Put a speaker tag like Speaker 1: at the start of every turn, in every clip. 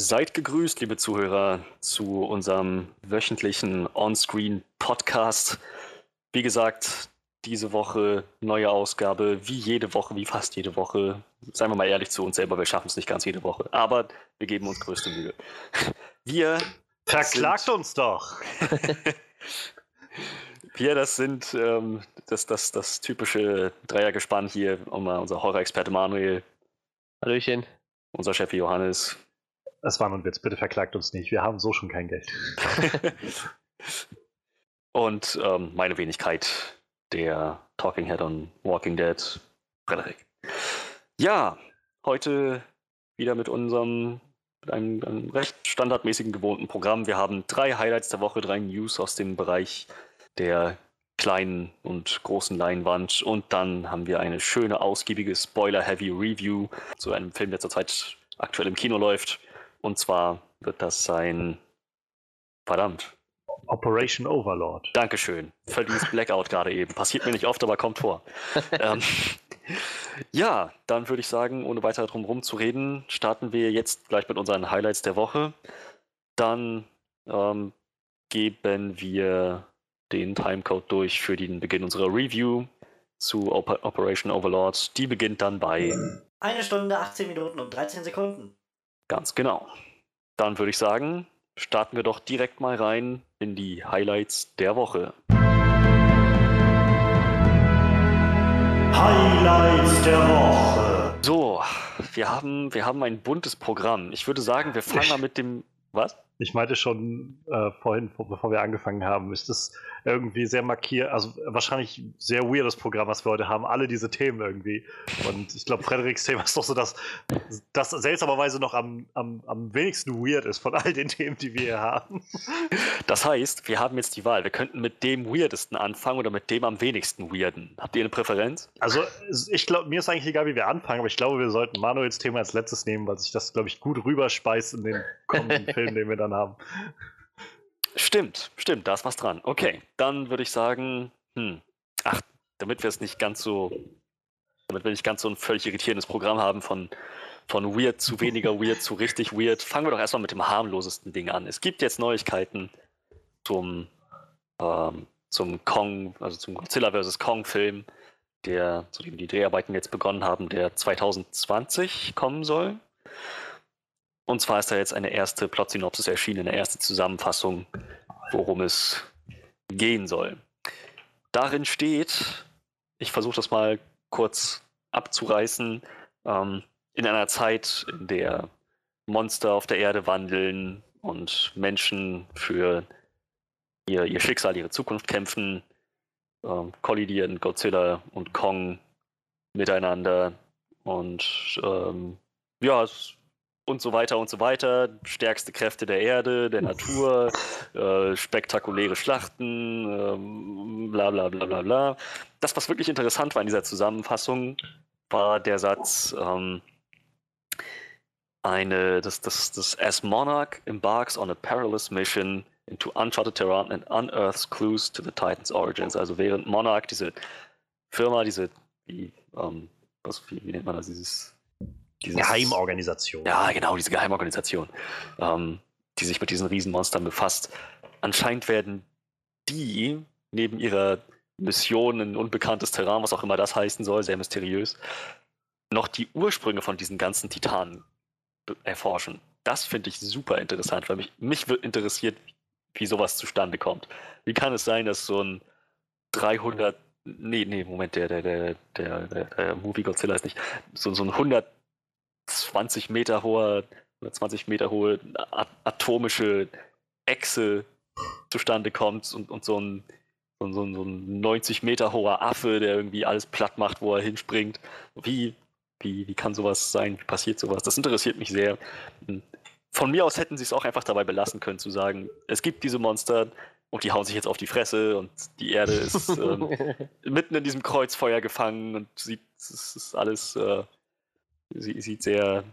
Speaker 1: Seid gegrüßt, liebe Zuhörer, zu unserem wöchentlichen On-Screen-Podcast. Wie gesagt, diese Woche neue Ausgabe, wie jede Woche, wie fast jede Woche. Seien wir mal ehrlich zu uns selber, wir schaffen es nicht ganz jede Woche, aber wir geben uns größte Mühe. Wir.
Speaker 2: Verklagt sind, uns doch!
Speaker 1: wir, das sind ähm, das, das, das typische Dreiergespann hier, um unser Horror-Experte Manuel.
Speaker 3: Hallöchen.
Speaker 1: Unser Chef Johannes.
Speaker 2: Das war nun Witz, bitte verklagt uns nicht. Wir haben so schon kein Geld.
Speaker 1: Und ähm, meine Wenigkeit, der Talking Head on Walking Dead, Frederik. Ja, heute wieder mit unserem mit einem, einem, recht standardmäßigen gewohnten Programm. Wir haben drei Highlights der Woche, drei News aus dem Bereich der kleinen und großen Leinwand und dann haben wir eine schöne, ausgiebige Spoiler-Heavy Review zu einem Film, der zurzeit aktuell im Kino läuft. Und zwar wird das sein. Verdammt.
Speaker 2: Operation Overlord.
Speaker 1: Dankeschön. Verließ Blackout gerade eben. Passiert mir nicht oft, aber kommt vor. ähm, ja, dann würde ich sagen, ohne weiter drum herum zu reden, starten wir jetzt gleich mit unseren Highlights der Woche. Dann ähm, geben wir den Timecode durch für den Beginn unserer Review zu Oper Operation Overlord. Die beginnt dann bei
Speaker 4: eine Stunde, 18 Minuten und 13 Sekunden.
Speaker 1: Ganz genau. Dann würde ich sagen, starten wir doch direkt mal rein in die Highlights der Woche.
Speaker 2: Highlights der Woche.
Speaker 1: So, wir haben, wir haben ein buntes Programm. Ich würde sagen, wir fangen mal mit dem. Was?
Speaker 2: Ich meinte schon äh, vorhin, bevor wir angefangen haben, ist das irgendwie sehr markiert, also wahrscheinlich sehr weirdes Programm, was wir heute haben, alle diese Themen irgendwie. Und ich glaube, Frederiks Thema ist doch so, dass das seltsamerweise noch am, am, am wenigsten weird ist von all den Themen, die wir hier haben.
Speaker 1: Das heißt, wir haben jetzt die Wahl. Wir könnten mit dem weirdesten anfangen oder mit dem am wenigsten weirden. Habt ihr eine Präferenz?
Speaker 2: Also, ich glaube, mir ist eigentlich egal, wie wir anfangen, aber ich glaube, wir sollten Manuels Thema als letztes nehmen, weil sich das, glaube ich, gut rüberspeist in den kommenden Film, den wir dann haben.
Speaker 1: Stimmt, stimmt, da ist was dran. Okay, dann würde ich sagen, hm, ach, damit wir es nicht ganz so, damit wir nicht ganz so ein völlig irritierendes Programm haben von, von weird zu weniger weird zu richtig weird, fangen wir doch erstmal mit dem harmlosesten Ding an. Es gibt jetzt Neuigkeiten zum, ähm, zum Kong, also zum Godzilla vs. Kong-Film, der, zu dem die Dreharbeiten jetzt begonnen haben, der 2020 kommen soll. Und zwar ist da jetzt eine erste Plot-Synopsis erschienen, eine erste Zusammenfassung, worum es gehen soll. Darin steht, ich versuche das mal kurz abzureißen, ähm, in einer Zeit, in der Monster auf der Erde wandeln und Menschen für ihr, ihr Schicksal, ihre Zukunft kämpfen, ähm, kollidieren Godzilla und Kong miteinander und ähm, ja, es und so weiter und so weiter. Stärkste Kräfte der Erde, der Natur, äh, spektakuläre Schlachten, ähm, bla bla bla bla bla. Das, was wirklich interessant war in dieser Zusammenfassung, war der Satz, ähm, eine, das, das, das As Monarch embarks on a perilous mission into uncharted terrain and unearths clues to the Titans' origins. Also während Monarch, diese Firma, diese, wie, ähm, was, wie, wie nennt man das, dieses
Speaker 2: dieses, Geheimorganisation.
Speaker 1: Ja, genau, diese Geheimorganisation, ähm, die sich mit diesen Riesenmonstern befasst. Anscheinend werden die neben ihrer Mission in unbekanntes Terrain, was auch immer das heißen soll, sehr mysteriös, noch die Ursprünge von diesen ganzen Titanen erforschen. Das finde ich super interessant, weil mich, mich wird interessiert, wie sowas zustande kommt. Wie kann es sein, dass so ein 300, nee, nee, Moment, der, der, der, der, der Movie Godzilla ist nicht, so, so ein 100 20 Meter hoher, 20 Meter hohe atomische Echse zustande kommt und, und so, ein, so, ein, so ein 90 Meter hoher Affe, der irgendwie alles platt macht, wo er hinspringt. Wie, wie, wie kann sowas sein? Wie passiert sowas? Das interessiert mich sehr. Von mir aus hätten sie es auch einfach dabei belassen können, zu sagen, es gibt diese Monster und die hauen sich jetzt auf die Fresse und die Erde ist ähm, mitten in diesem Kreuzfeuer gefangen und sieht, es ist alles äh, Sie sieht sehr,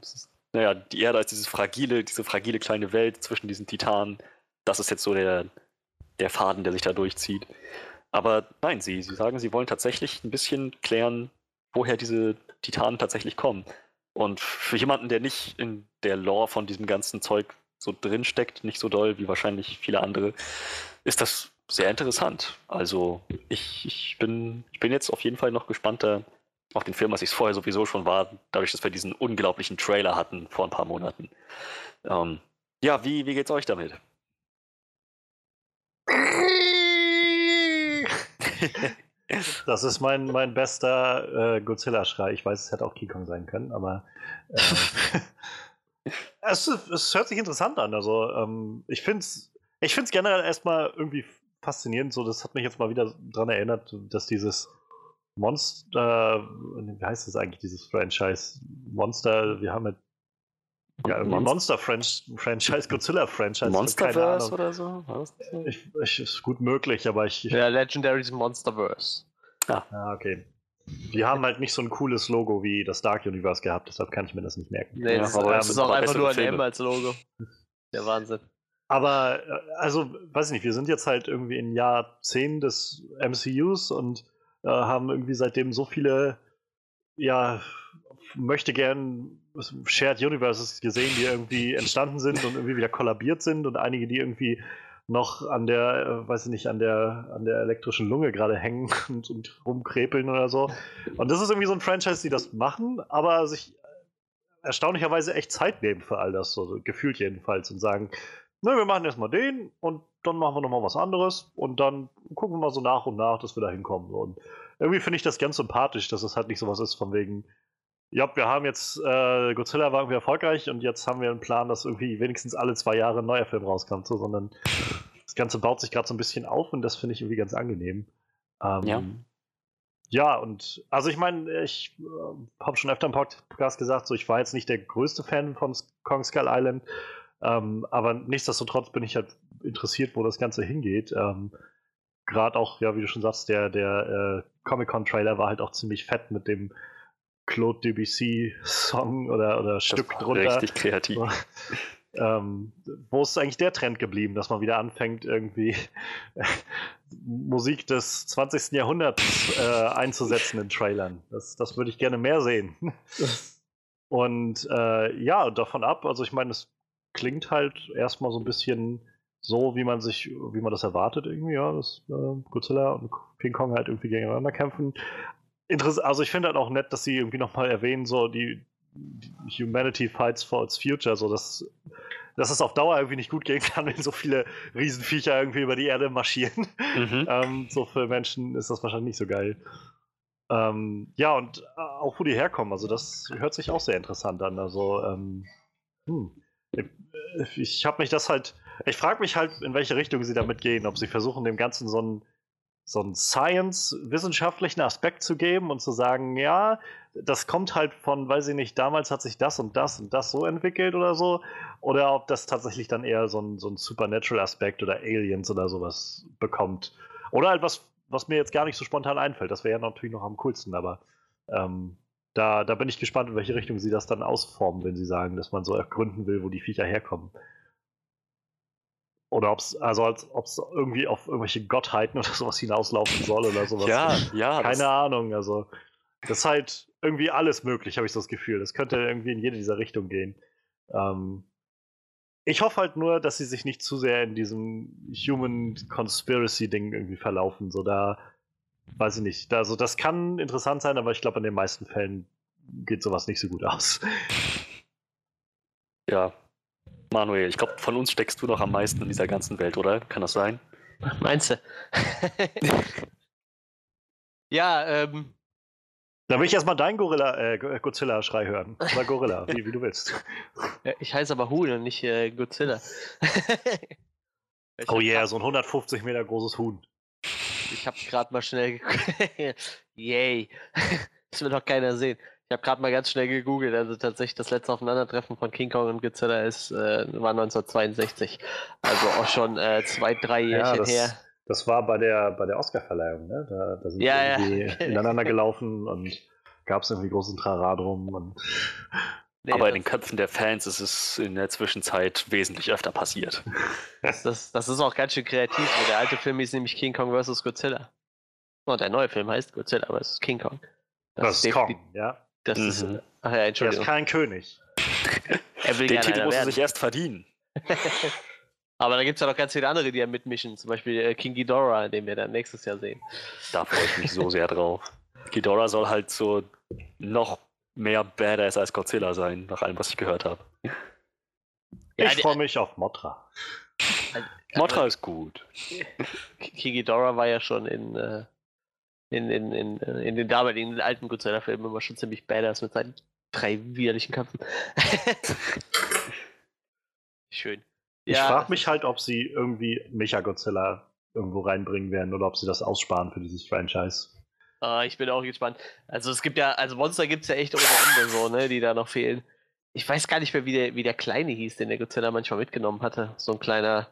Speaker 1: naja, die Erde als dieses fragile, diese fragile kleine Welt zwischen diesen Titanen. Das ist jetzt so der, der Faden, der sich da durchzieht. Aber nein, sie, sie sagen, sie wollen tatsächlich ein bisschen klären, woher diese Titanen tatsächlich kommen. Und für jemanden, der nicht in der Lore von diesem ganzen Zeug so drin steckt, nicht so doll wie wahrscheinlich viele andere, ist das sehr interessant. Also ich, ich, bin, ich bin jetzt auf jeden Fall noch gespannter auf den Film, als ich es vorher sowieso schon war, dadurch, dass wir diesen unglaublichen Trailer hatten vor ein paar Monaten. Ähm, ja, wie, wie geht's euch damit?
Speaker 2: Das ist mein, mein bester äh, Godzilla-Schrei. Ich weiß, es hätte auch King Kong sein können, aber äh, es, es, hört sich interessant an. Also ähm, ich finde es ich find's generell erstmal irgendwie faszinierend. So, das hat mich jetzt mal wieder daran erinnert, dass dieses Monster, wie heißt das eigentlich, dieses Franchise? Monster, wir haben mit ja, irgendwie Monster, Franchise, Godzilla Franchise.
Speaker 1: Monsterverse oder so?
Speaker 2: Ich, ich, ist gut möglich, aber ich.
Speaker 3: Ja, Legendary's Monsterverse.
Speaker 2: Ah. ah, okay. Die haben halt nicht so ein cooles Logo wie das Dark Universe gehabt, deshalb kann ich mir das nicht merken.
Speaker 3: Nee, das, ja, aber das ist auch einfach nur ein M als Logo. Der Wahnsinn.
Speaker 2: Aber, äh, also, weiß ich nicht, wir sind jetzt halt irgendwie in Jahr 10 des MCUs und äh, haben irgendwie seitdem so viele, ja, möchte gern Shared Universes gesehen, die irgendwie entstanden sind und irgendwie wieder kollabiert sind und einige, die irgendwie noch an der, äh, weiß ich nicht, an der, an der elektrischen Lunge gerade hängen und, und rumkrepeln oder so. Und das ist irgendwie so ein Franchise, die das machen, aber sich erstaunlicherweise echt Zeit nehmen für all das, so gefühlt jedenfalls, und sagen, ne, wir machen erstmal den und dann machen wir nochmal was anderes und dann gucken wir mal so nach und nach, dass wir da hinkommen. Und irgendwie finde ich das ganz sympathisch, dass es halt nicht sowas ist von wegen, ja, wir haben jetzt, äh, Godzilla war irgendwie erfolgreich und jetzt haben wir einen Plan, dass irgendwie wenigstens alle zwei Jahre ein neuer Film rauskommt, so, sondern das Ganze baut sich gerade so ein bisschen auf und das finde ich irgendwie ganz angenehm. Ähm, ja. Ja, und also ich meine, ich äh, habe schon öfter im Podcast gesagt, so ich war jetzt nicht der größte Fan von Kong Skull Island, ähm, aber nichtsdestotrotz bin ich halt interessiert, wo das Ganze hingeht. Ähm, Gerade auch, ja, wie du schon sagst, der, der äh, Comic-Con-Trailer war halt auch ziemlich fett mit dem Claude Debussy-Song oder, oder Stück drunter.
Speaker 1: Richtig kreativ.
Speaker 2: Ähm, wo ist eigentlich der Trend geblieben, dass man wieder anfängt, irgendwie Musik des 20. Jahrhunderts äh, einzusetzen in Trailern? Das, das würde ich gerne mehr sehen. Und äh, ja, davon ab, also ich meine, es klingt halt erstmal so ein bisschen so, wie man sich, wie man das erwartet, irgendwie, ja, dass äh, Godzilla und King Kong halt irgendwie gegeneinander kämpfen. Interess also ich finde halt auch nett, dass sie irgendwie nochmal erwähnen, so die, die, Humanity fights for its future, so dass, dass es auf Dauer irgendwie nicht gut gehen kann, wenn so viele Riesenviecher irgendwie über die Erde marschieren. Mhm. ähm, so für Menschen ist das wahrscheinlich nicht so geil. Ähm, ja, und äh, auch wo die herkommen, also das hört sich auch sehr interessant an. Also, ähm, hm. Ich, habe mich das halt, ich frage mich halt, in welche Richtung sie damit gehen, ob sie versuchen, dem Ganzen so ein so einen Science-wissenschaftlichen Aspekt zu geben und zu sagen, ja, das kommt halt von, weiß ich nicht, damals hat sich das und das und das so entwickelt oder so. Oder ob das tatsächlich dann eher so ein, so ein Supernatural-Aspekt oder Aliens oder sowas bekommt. Oder halt was, was mir jetzt gar nicht so spontan einfällt. Das wäre ja natürlich noch am coolsten, aber ähm, da, da bin ich gespannt, in welche Richtung sie das dann ausformen, wenn sie sagen, dass man so ergründen will, wo die Viecher herkommen. Oder ob es also als ob es irgendwie auf irgendwelche Gottheiten oder sowas hinauslaufen soll oder sowas.
Speaker 1: Ja, ja.
Speaker 2: Keine Ahnung. Also das ist halt irgendwie alles möglich, habe ich so das Gefühl. Das könnte irgendwie in jede dieser Richtung gehen. Ähm, ich hoffe halt nur, dass sie sich nicht zu sehr in diesem Human Conspiracy Ding irgendwie verlaufen. So da, weiß ich nicht. Also das kann interessant sein, aber ich glaube, in den meisten Fällen geht sowas nicht so gut aus.
Speaker 1: Ja, Manuel, ich glaube, von uns steckst du noch am meisten in dieser ganzen Welt, oder? Kann das sein?
Speaker 3: Meinst du? ja, ähm.
Speaker 2: Da will ich erstmal deinen Gorilla, äh, Godzilla-Schrei hören. Oder Gorilla, wie, wie du willst.
Speaker 3: Ich heiße aber Huhn und nicht äh, Godzilla.
Speaker 2: oh yeah, so ein 150 Meter großes Huhn.
Speaker 3: Ich habe gerade mal schnell. Yay. Das will doch keiner sehen. Ich habe gerade mal ganz schnell gegoogelt. Also tatsächlich das letzte Aufeinandertreffen von King Kong und Godzilla ist, äh, war 1962. Also auch schon äh, zwei, drei Jährchen ja,
Speaker 2: das,
Speaker 3: her.
Speaker 2: Das war bei der, bei der Oscarverleihung, ne? Da, da sind
Speaker 3: ja,
Speaker 2: irgendwie
Speaker 3: ja.
Speaker 2: ineinander gelaufen und gab es irgendwie großen Trara drum. Und
Speaker 1: nee, Aber in den Köpfen der Fans ist es in der Zwischenzeit wesentlich öfter passiert.
Speaker 3: Das, das, das ist auch ganz schön kreativ. Der alte Film ist nämlich King Kong vs. Godzilla. Und der neue Film heißt Godzilla vs. King Kong.
Speaker 2: Das, das ist Kong, ja.
Speaker 3: Das mhm. ist Ach ja,
Speaker 2: Er ist
Speaker 3: Entschuldigung.
Speaker 2: kein König.
Speaker 3: Er will
Speaker 1: Den Titel muss er sich erst verdienen.
Speaker 3: Aber da gibt es ja noch ganz viele andere, die ja mitmischen. Zum Beispiel äh, King Ghidorah, den wir dann nächstes Jahr sehen.
Speaker 1: Da freue ich mich so sehr drauf. Ghidorah soll halt so noch mehr Badass als Godzilla sein, nach allem, was ich gehört habe.
Speaker 3: Ja,
Speaker 2: ich freue mich auf Mothra.
Speaker 1: Mothra ist gut.
Speaker 3: King Ghidorah war ja schon in, äh, in, in, in, in den damaligen alten Godzilla-Filmen immer schon ziemlich badass mit seinen drei widerlichen Köpfen. Schön.
Speaker 2: Ich frage mich halt, ob sie irgendwie Mecha-Godzilla irgendwo reinbringen werden oder ob sie das aussparen für dieses Franchise.
Speaker 3: Ah, ich bin auch gespannt. Also es gibt ja, also Monster gibt es ja echt ohne Ende so, ne, die da noch fehlen. Ich weiß gar nicht mehr, wie der, wie der Kleine hieß, den der Godzilla manchmal mitgenommen hatte. So ein kleiner,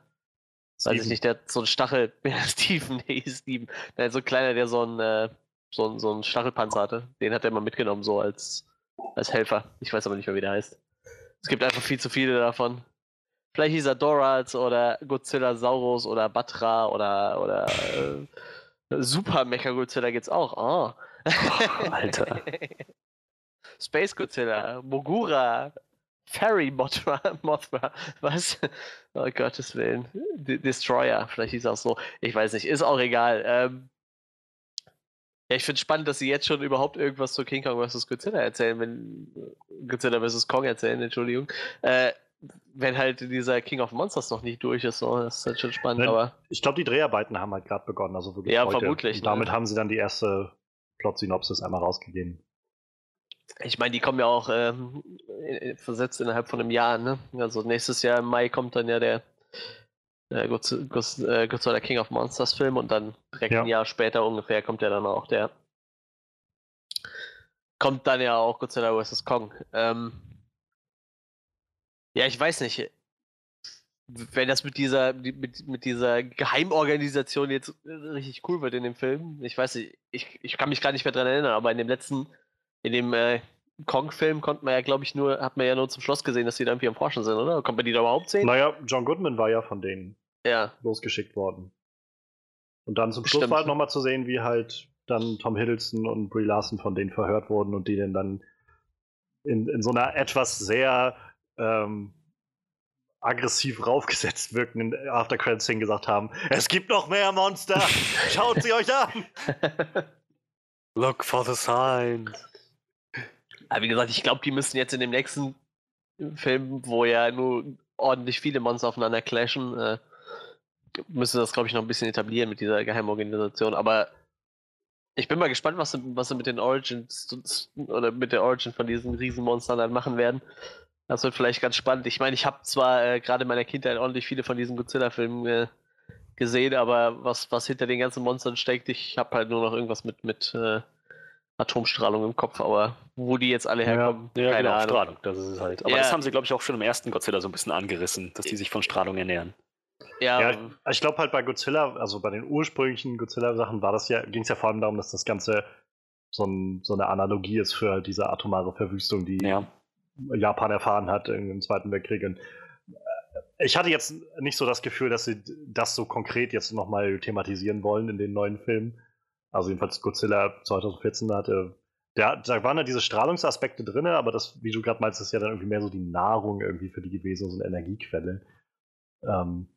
Speaker 3: weiß ich
Speaker 2: Steven.
Speaker 3: nicht, der so ein Stachel, Steven, nee, Steven. Nein, so ein kleiner, der so ein, äh, so ein, so ein Stachelpanzer hatte. Den hat er mal mitgenommen, so als, als Helfer. Ich weiß aber nicht mehr, wie der heißt. Es gibt einfach viel zu viele davon. Vielleicht hieß er Doraz oder Godzilla Saurus oder Batra oder, oder äh, Super Mecha Godzilla gibt's auch. Oh.
Speaker 1: Alter.
Speaker 3: Space Godzilla, Mogura, Fairy Mothra, Mothra, was? Oh Gottes Willen. D Destroyer, vielleicht hieß er auch so. Ich weiß nicht, ist auch egal. Ähm, ja, ich finde spannend, dass sie jetzt schon überhaupt irgendwas zu King Kong vs. Godzilla erzählen, wenn Godzilla vs. Kong erzählen, Entschuldigung. Äh, wenn halt dieser King of Monsters noch nicht durch ist, so, das ist halt schon spannend,
Speaker 2: Wenn-
Speaker 3: aber
Speaker 2: Ich glaube, die Dreharbeiten haben halt gerade begonnen, also wirklich
Speaker 3: Ja,
Speaker 2: heute.
Speaker 3: vermutlich,
Speaker 2: Und damit
Speaker 3: ne?
Speaker 2: haben sie dann die erste Plot-Synopsis einmal rausgegeben.
Speaker 3: Ich meine, die kommen ja auch ähm, äh, versetzt innerhalb von einem Jahr, ne? Also nächstes Jahr im Mai kommt dann ja der äh, Godz- Godz- äh, Godzilla King of Monsters Film und dann direkt
Speaker 2: Ja.
Speaker 3: ein Jahr später ungefähr kommt ja dann auch der kommt dann ja auch Godzilla vs. Kong. Ähm, ja, ich weiß nicht. Wenn das mit dieser, mit, mit dieser Geheimorganisation jetzt äh, richtig cool wird in dem Film, ich weiß nicht, ich, ich kann mich gar nicht mehr dran erinnern, aber in dem letzten, in dem äh, Kong-Film konnte man ja, glaube ich, nur, hat man ja nur zum Schluss gesehen, dass die da irgendwie am Forschen sind, oder? Kommt man die da überhaupt sehen?
Speaker 2: Naja, John Goodman war ja von denen
Speaker 3: Ja.
Speaker 2: losgeschickt worden. Und dann zum Schluss
Speaker 3: Stimmt.
Speaker 2: war halt nochmal zu sehen, wie halt dann Tom Hiddleston und Brie Larson von denen verhört wurden und die dann in, in so einer etwas sehr ähm, aggressiv raufgesetzt wirkenden After Credits Szene gesagt haben, es gibt noch mehr Monster, schaut sie euch an.
Speaker 1: Look for the signs.
Speaker 3: Aber wie gesagt, ich glaube, die müssen jetzt in dem nächsten Film, wo ja nur ordentlich viele Monster aufeinander clashen, äh, müssen das, glaube ich, noch ein bisschen etablieren mit dieser Geheimorganisation. Aber ich bin mal gespannt, was sie, was sie mit den Origins oder mit der Origin von diesen Riesenmonstern dann machen werden. Das wird vielleicht ganz spannend. Ich meine, ich habe zwar äh, gerade in meiner Kindheit ordentlich viele von diesen Godzilla-Filmen äh, gesehen, aber was, was hinter den ganzen Monstern steckt, ich habe halt nur noch irgendwas mit, mit äh, Atomstrahlung im Kopf, aber wo die jetzt alle
Speaker 2: Ja,
Speaker 3: herkommen,
Speaker 1: Ja,
Speaker 3: keine
Speaker 1: genau,
Speaker 3: Ahnung.
Speaker 1: Strahlung, das ist es halt. Aber
Speaker 3: Ja.
Speaker 1: das haben sie, glaube ich, auch schon im ersten Godzilla so ein bisschen angerissen, dass die sich von Strahlung ernähren.
Speaker 3: Ja,
Speaker 2: Ja, ich glaube halt bei Godzilla, also bei den ursprünglichen Godzilla-Sachen war das ja, ging es ja vor allem darum, dass das Ganze so, ein, so eine Analogie ist für diese atomare Verwüstung, die
Speaker 1: Ja.
Speaker 2: Japan erfahren hat im Zweiten Weltkrieg. Und äh, ich hatte jetzt nicht so das Gefühl, dass sie das so konkret jetzt nochmal thematisieren wollen in den neuen Filmen. Also jedenfalls Godzilla 2014 hatte. Da, da waren ja diese Strahlungsaspekte drin, aber das, wie du gerade meinst, ist ja dann irgendwie mehr so die Nahrung irgendwie für die gewesen, so eine Energiequelle. Ähm,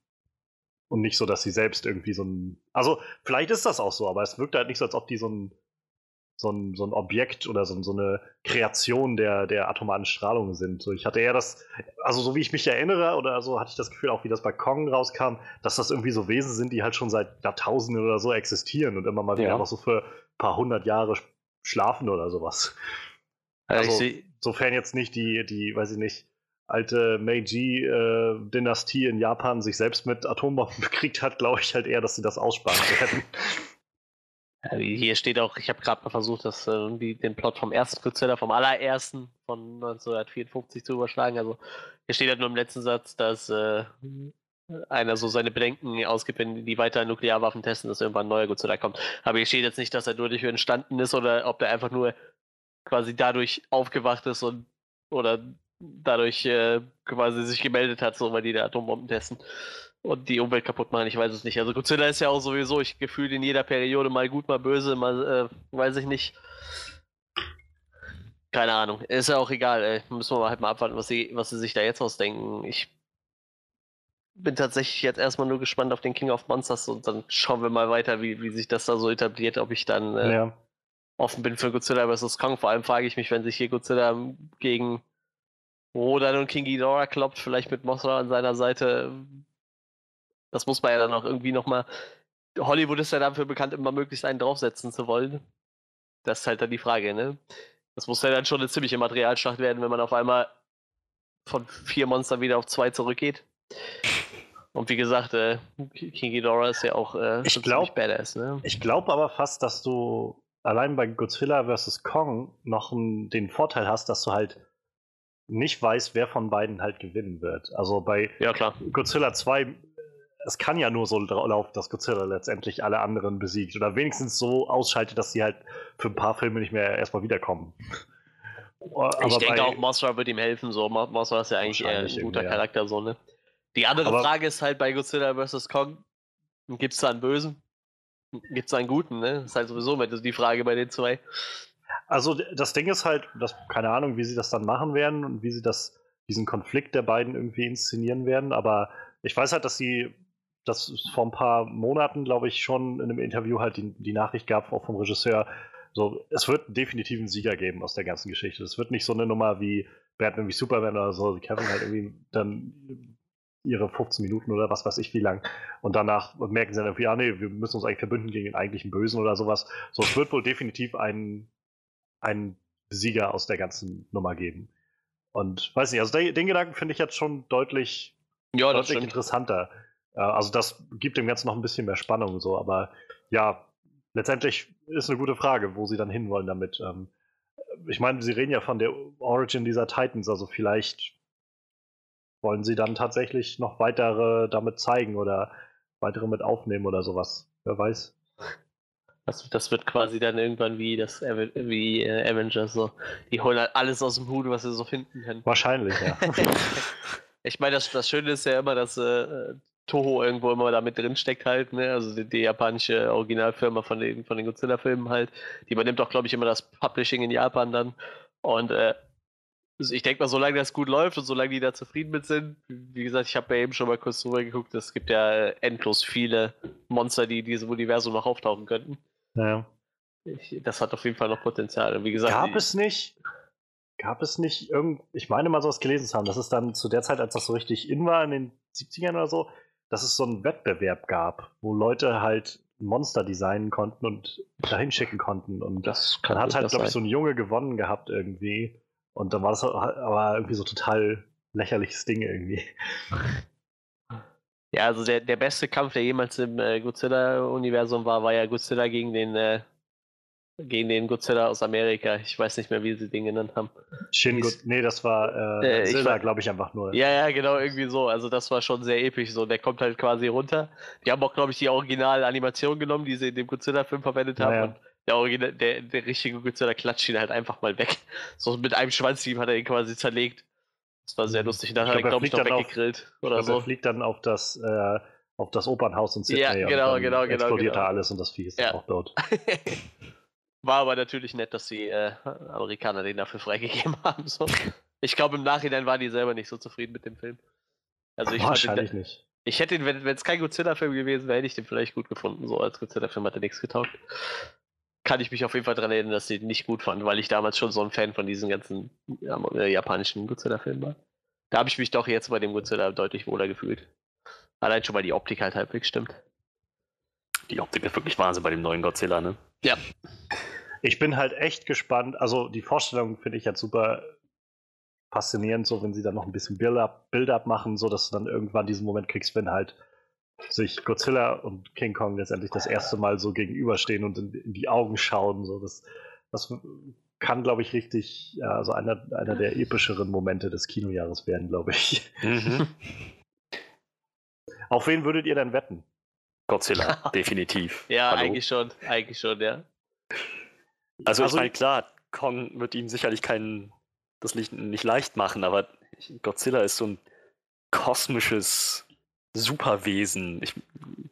Speaker 2: und nicht so, dass sie selbst irgendwie so ein. Also, vielleicht ist das auch so, aber es wirkt halt nicht so, als ob die so ein, so ein, so ein Objekt oder so, so eine Kreation der, der atomaren Strahlung sind. So, ich hatte eher das, also so wie ich mich erinnere oder so, hatte ich das Gefühl, auch wie das bei Kong rauskam, dass das irgendwie so Wesen sind, die halt schon seit Jahrtausenden oder so existieren und immer mal wieder
Speaker 1: Ja.
Speaker 2: einfach so für ein paar hundert Jahre sch- schlafen oder sowas.
Speaker 3: also
Speaker 2: also- Sofern jetzt nicht die, die, weiß ich nicht, alte Meiji-Dynastie in Japan sich selbst mit Atombomben bekriegt hat, glaube ich halt eher, dass sie das aussparen werden.
Speaker 3: Ja, Hier steht auch, ich habe gerade mal versucht, das äh, irgendwie den Plot vom ersten Godzilla, vom allerersten von 1954 zu überschlagen. Also hier steht halt nur im letzten Satz, dass äh, einer so seine Bedenken ausgibt, wenn die weiter Nuklearwaffen testen, dass irgendwann ein neuer Godzilla kommt. Aber hier steht jetzt nicht, dass er dadurch entstanden ist oder ob er einfach nur quasi dadurch aufgewacht ist und oder dadurch äh, quasi sich gemeldet hat, so weil die da Atombomben testen und die Umwelt kaputt machen. Ich weiß es nicht. Also Godzilla ist ja auch sowieso, ich gefühlt in jeder Periode mal gut, mal böse, mal äh, weiß ich nicht. Keine Ahnung. Ist ja auch egal. Ey. Müssen wir halt mal abwarten, was sie, was sie sich da jetzt ausdenken. Ich bin tatsächlich jetzt erstmal nur gespannt auf den King of Monsters und dann schauen wir mal weiter, wie, wie sich das da so etabliert, ob ich dann äh,
Speaker 2: Ja.
Speaker 3: offen bin für Godzilla vs. Kong. Vor allem frage ich mich, wenn sich hier Godzilla gegen Rodan und King Ghidorah kloppt, vielleicht mit Mothra an seiner Seite. Das muss man ja dann auch irgendwie nochmal. Hollywood ist ja dafür bekannt, immer möglichst einen draufsetzen zu wollen. Das ist halt dann die Frage, ne? Das muss ja dann schon eine ziemliche Materialschlacht werden, wenn man auf einmal von vier Monstern wieder auf zwei zurückgeht. Und wie gesagt, äh, King Ghidorah ist ja auch äh,
Speaker 2: Ich glaub-
Speaker 3: ziemlich badass, ne?
Speaker 2: Ich glaube aber fast, dass du allein bei Godzilla vs. Kong noch den Vorteil hast, dass du halt nicht weißt, wer von beiden halt gewinnen wird. Also bei
Speaker 3: Ja.
Speaker 2: Godzilla 2, es kann ja nur so laufen, dass Godzilla letztendlich alle anderen besiegt oder wenigstens so ausschaltet, dass sie halt für ein paar Filme nicht mehr erstmal wiederkommen. Aber
Speaker 3: ich denke auch, Mothra wird ihm helfen. So. Mo- Mothra ist ja eigentlich eher ein guter
Speaker 2: ja.
Speaker 3: Charakter. So, ne? Die andere
Speaker 2: Aber-
Speaker 3: Frage ist halt bei Godzilla vs. Kong: Gibt es da einen Bösen? Gibt es da einen Guten? Ne? Das ist halt sowieso die Frage bei den zwei.
Speaker 2: Also das Ding ist halt, dass, keine Ahnung, wie sie das dann machen werden und wie sie das, diesen Konflikt der beiden irgendwie inszenieren werden, aber ich weiß halt, dass sie das es vor ein paar Monaten, glaube ich, schon in einem Interview halt die, die Nachricht gab, auch vom Regisseur, so, es wird definitiv einen Sieger geben aus der ganzen Geschichte. Es wird nicht so eine Nummer wie Batman wie Superman oder so, die kämpfen halt irgendwie dann ihre 15 Minuten oder was weiß ich wie lang und danach merken sie dann irgendwie, ah nee, wir müssen uns eigentlich verbünden gegen den eigentlichen Bösen oder sowas. So, es wird wohl definitiv einen einen Sieger aus der ganzen Nummer geben. Und weiß nicht, also den, den Gedanken finde ich jetzt schon deutlich,
Speaker 3: Ja,
Speaker 2: deutlich interessanter. Äh, also das gibt dem Ganzen noch ein bisschen mehr Spannung so, aber ja, letztendlich ist eine gute Frage, wo sie dann hinwollen damit. Ähm, ich meine, sie reden ja von der Origin dieser Titans, also vielleicht wollen sie dann tatsächlich noch weitere damit zeigen oder weitere mit aufnehmen oder sowas. Wer weiß.
Speaker 3: Das, das wird quasi dann irgendwann wie das wie äh, Avengers so. Die holen halt alles aus dem Hut, was sie so finden können.
Speaker 2: Wahrscheinlich, ja.
Speaker 3: ich meine, das, das Schöne ist ja immer, dass äh, Toho irgendwo immer da mit drin steckt halt, ne? Also die, die japanische Originalfirma von den, von den Godzilla-Filmen halt. Die übernimmt auch, glaube ich, immer das Publishing in Japan dann. Und äh, also ich denke mal, solange das gut läuft und solange die da zufrieden mit sind, wie gesagt, ich habe ja eben schon mal kurz drüber geguckt, es gibt ja äh, endlos viele Monster, die in diesem Universum noch auftauchen könnten.
Speaker 2: ja.
Speaker 3: Ich, das hat auf jeden Fall noch Potenzial. Und wie gesagt,
Speaker 2: Gab
Speaker 3: die-
Speaker 2: es nicht, gab es nicht irgend, ich meine mal sowas gelesen zu haben, dass es dann zu der Zeit, als das so richtig in war, in den 70ern oder so, dass es so einen Wettbewerb gab, wo Leute halt Monster designen konnten und dahin schicken konnten. Und
Speaker 3: das
Speaker 2: dann hat halt, glaube ich, so ein Junge gewonnen gehabt irgendwie. Und dann war das aber irgendwie so total lächerliches Ding irgendwie.
Speaker 3: Ja, also der, der beste Kampf, der jemals im äh, Godzilla-Universum war, war ja Godzilla gegen den, äh, gegen den Godzilla aus Amerika. Ich weiß nicht mehr, wie sie den genannt haben.
Speaker 2: Shin Good, nee, das war
Speaker 3: Äh,
Speaker 2: äh, glaube ich, einfach nur.
Speaker 3: Ja, ja, genau, irgendwie so. Also das war schon sehr episch. So, der kommt halt quasi runter. Die haben auch, glaube ich, die Original-Animation genommen, die sie in dem Godzilla-Film verwendet haben.
Speaker 2: Naja.
Speaker 3: Und der, Original, der, der richtige Godzilla klatscht ihn halt einfach mal weg. So mit einem Schwanzhieb hat er ihn quasi zerlegt. Das war sehr
Speaker 2: Mhm.
Speaker 3: lustig. Und dann
Speaker 2: Ich
Speaker 3: hat er,
Speaker 2: glaub,
Speaker 3: glaube ich, noch weggegrillt oder
Speaker 2: glaub, Er
Speaker 3: so.
Speaker 2: fliegt dann auf das, äh, auf das Opernhaus in Sydney
Speaker 3: Ja,
Speaker 2: und
Speaker 3: genau,
Speaker 2: dann
Speaker 3: genau, genau,
Speaker 2: explodiert
Speaker 3: genau.
Speaker 2: da alles und das Vieh ist
Speaker 3: Ja.
Speaker 2: auch tot.
Speaker 3: War aber natürlich nett, dass die äh, Amerikaner den dafür freigegeben haben. So. Ich glaube, im Nachhinein waren die selber nicht so zufrieden mit dem Film. Also ich, fand den,
Speaker 2: Wahrscheinlich nicht.
Speaker 3: ich hätte ihn, wenn es kein Godzilla-Film gewesen wäre, hätte ich den vielleicht gut gefunden. So als Godzilla-Film hat er nichts getaugt. Kann ich mich auf jeden Fall daran erinnern, dass sie ihn nicht gut fanden, weil ich damals schon so ein Fan von diesen ganzen äh, japanischen Godzilla-Filmen war. Da habe ich mich doch jetzt bei dem Godzilla deutlich wohler gefühlt. Allein schon, weil die Optik halt halbwegs stimmt.
Speaker 1: Die Optik ist wirklich Wahnsinn bei dem neuen Godzilla, ne?
Speaker 2: Ich bin halt echt gespannt. Also die Vorstellung finde ich jetzt super faszinierend, so wenn sie dann noch ein bisschen Build-up Build machen, so dass du dann irgendwann diesen Moment kriegst, wenn halt sich Godzilla und King Kong letztendlich das erste Mal so gegenüberstehen und in, in die Augen schauen. So das, das kann, glaube ich, richtig, ja, also einer, einer der epischeren Momente des Kinojahres werden, glaube ich.
Speaker 1: Mhm.
Speaker 2: Auf wen würdet ihr denn wetten?
Speaker 1: Godzilla, definitiv.
Speaker 3: Ja,
Speaker 1: Hallo?
Speaker 3: eigentlich schon. Eigentlich schon, ja.
Speaker 1: Also,
Speaker 2: Also-
Speaker 1: ich meine, klar, Kong wird ihm sicherlich keinen, das Licht nicht leicht machen, aber Godzilla ist so ein kosmisches Superwesen. Ich,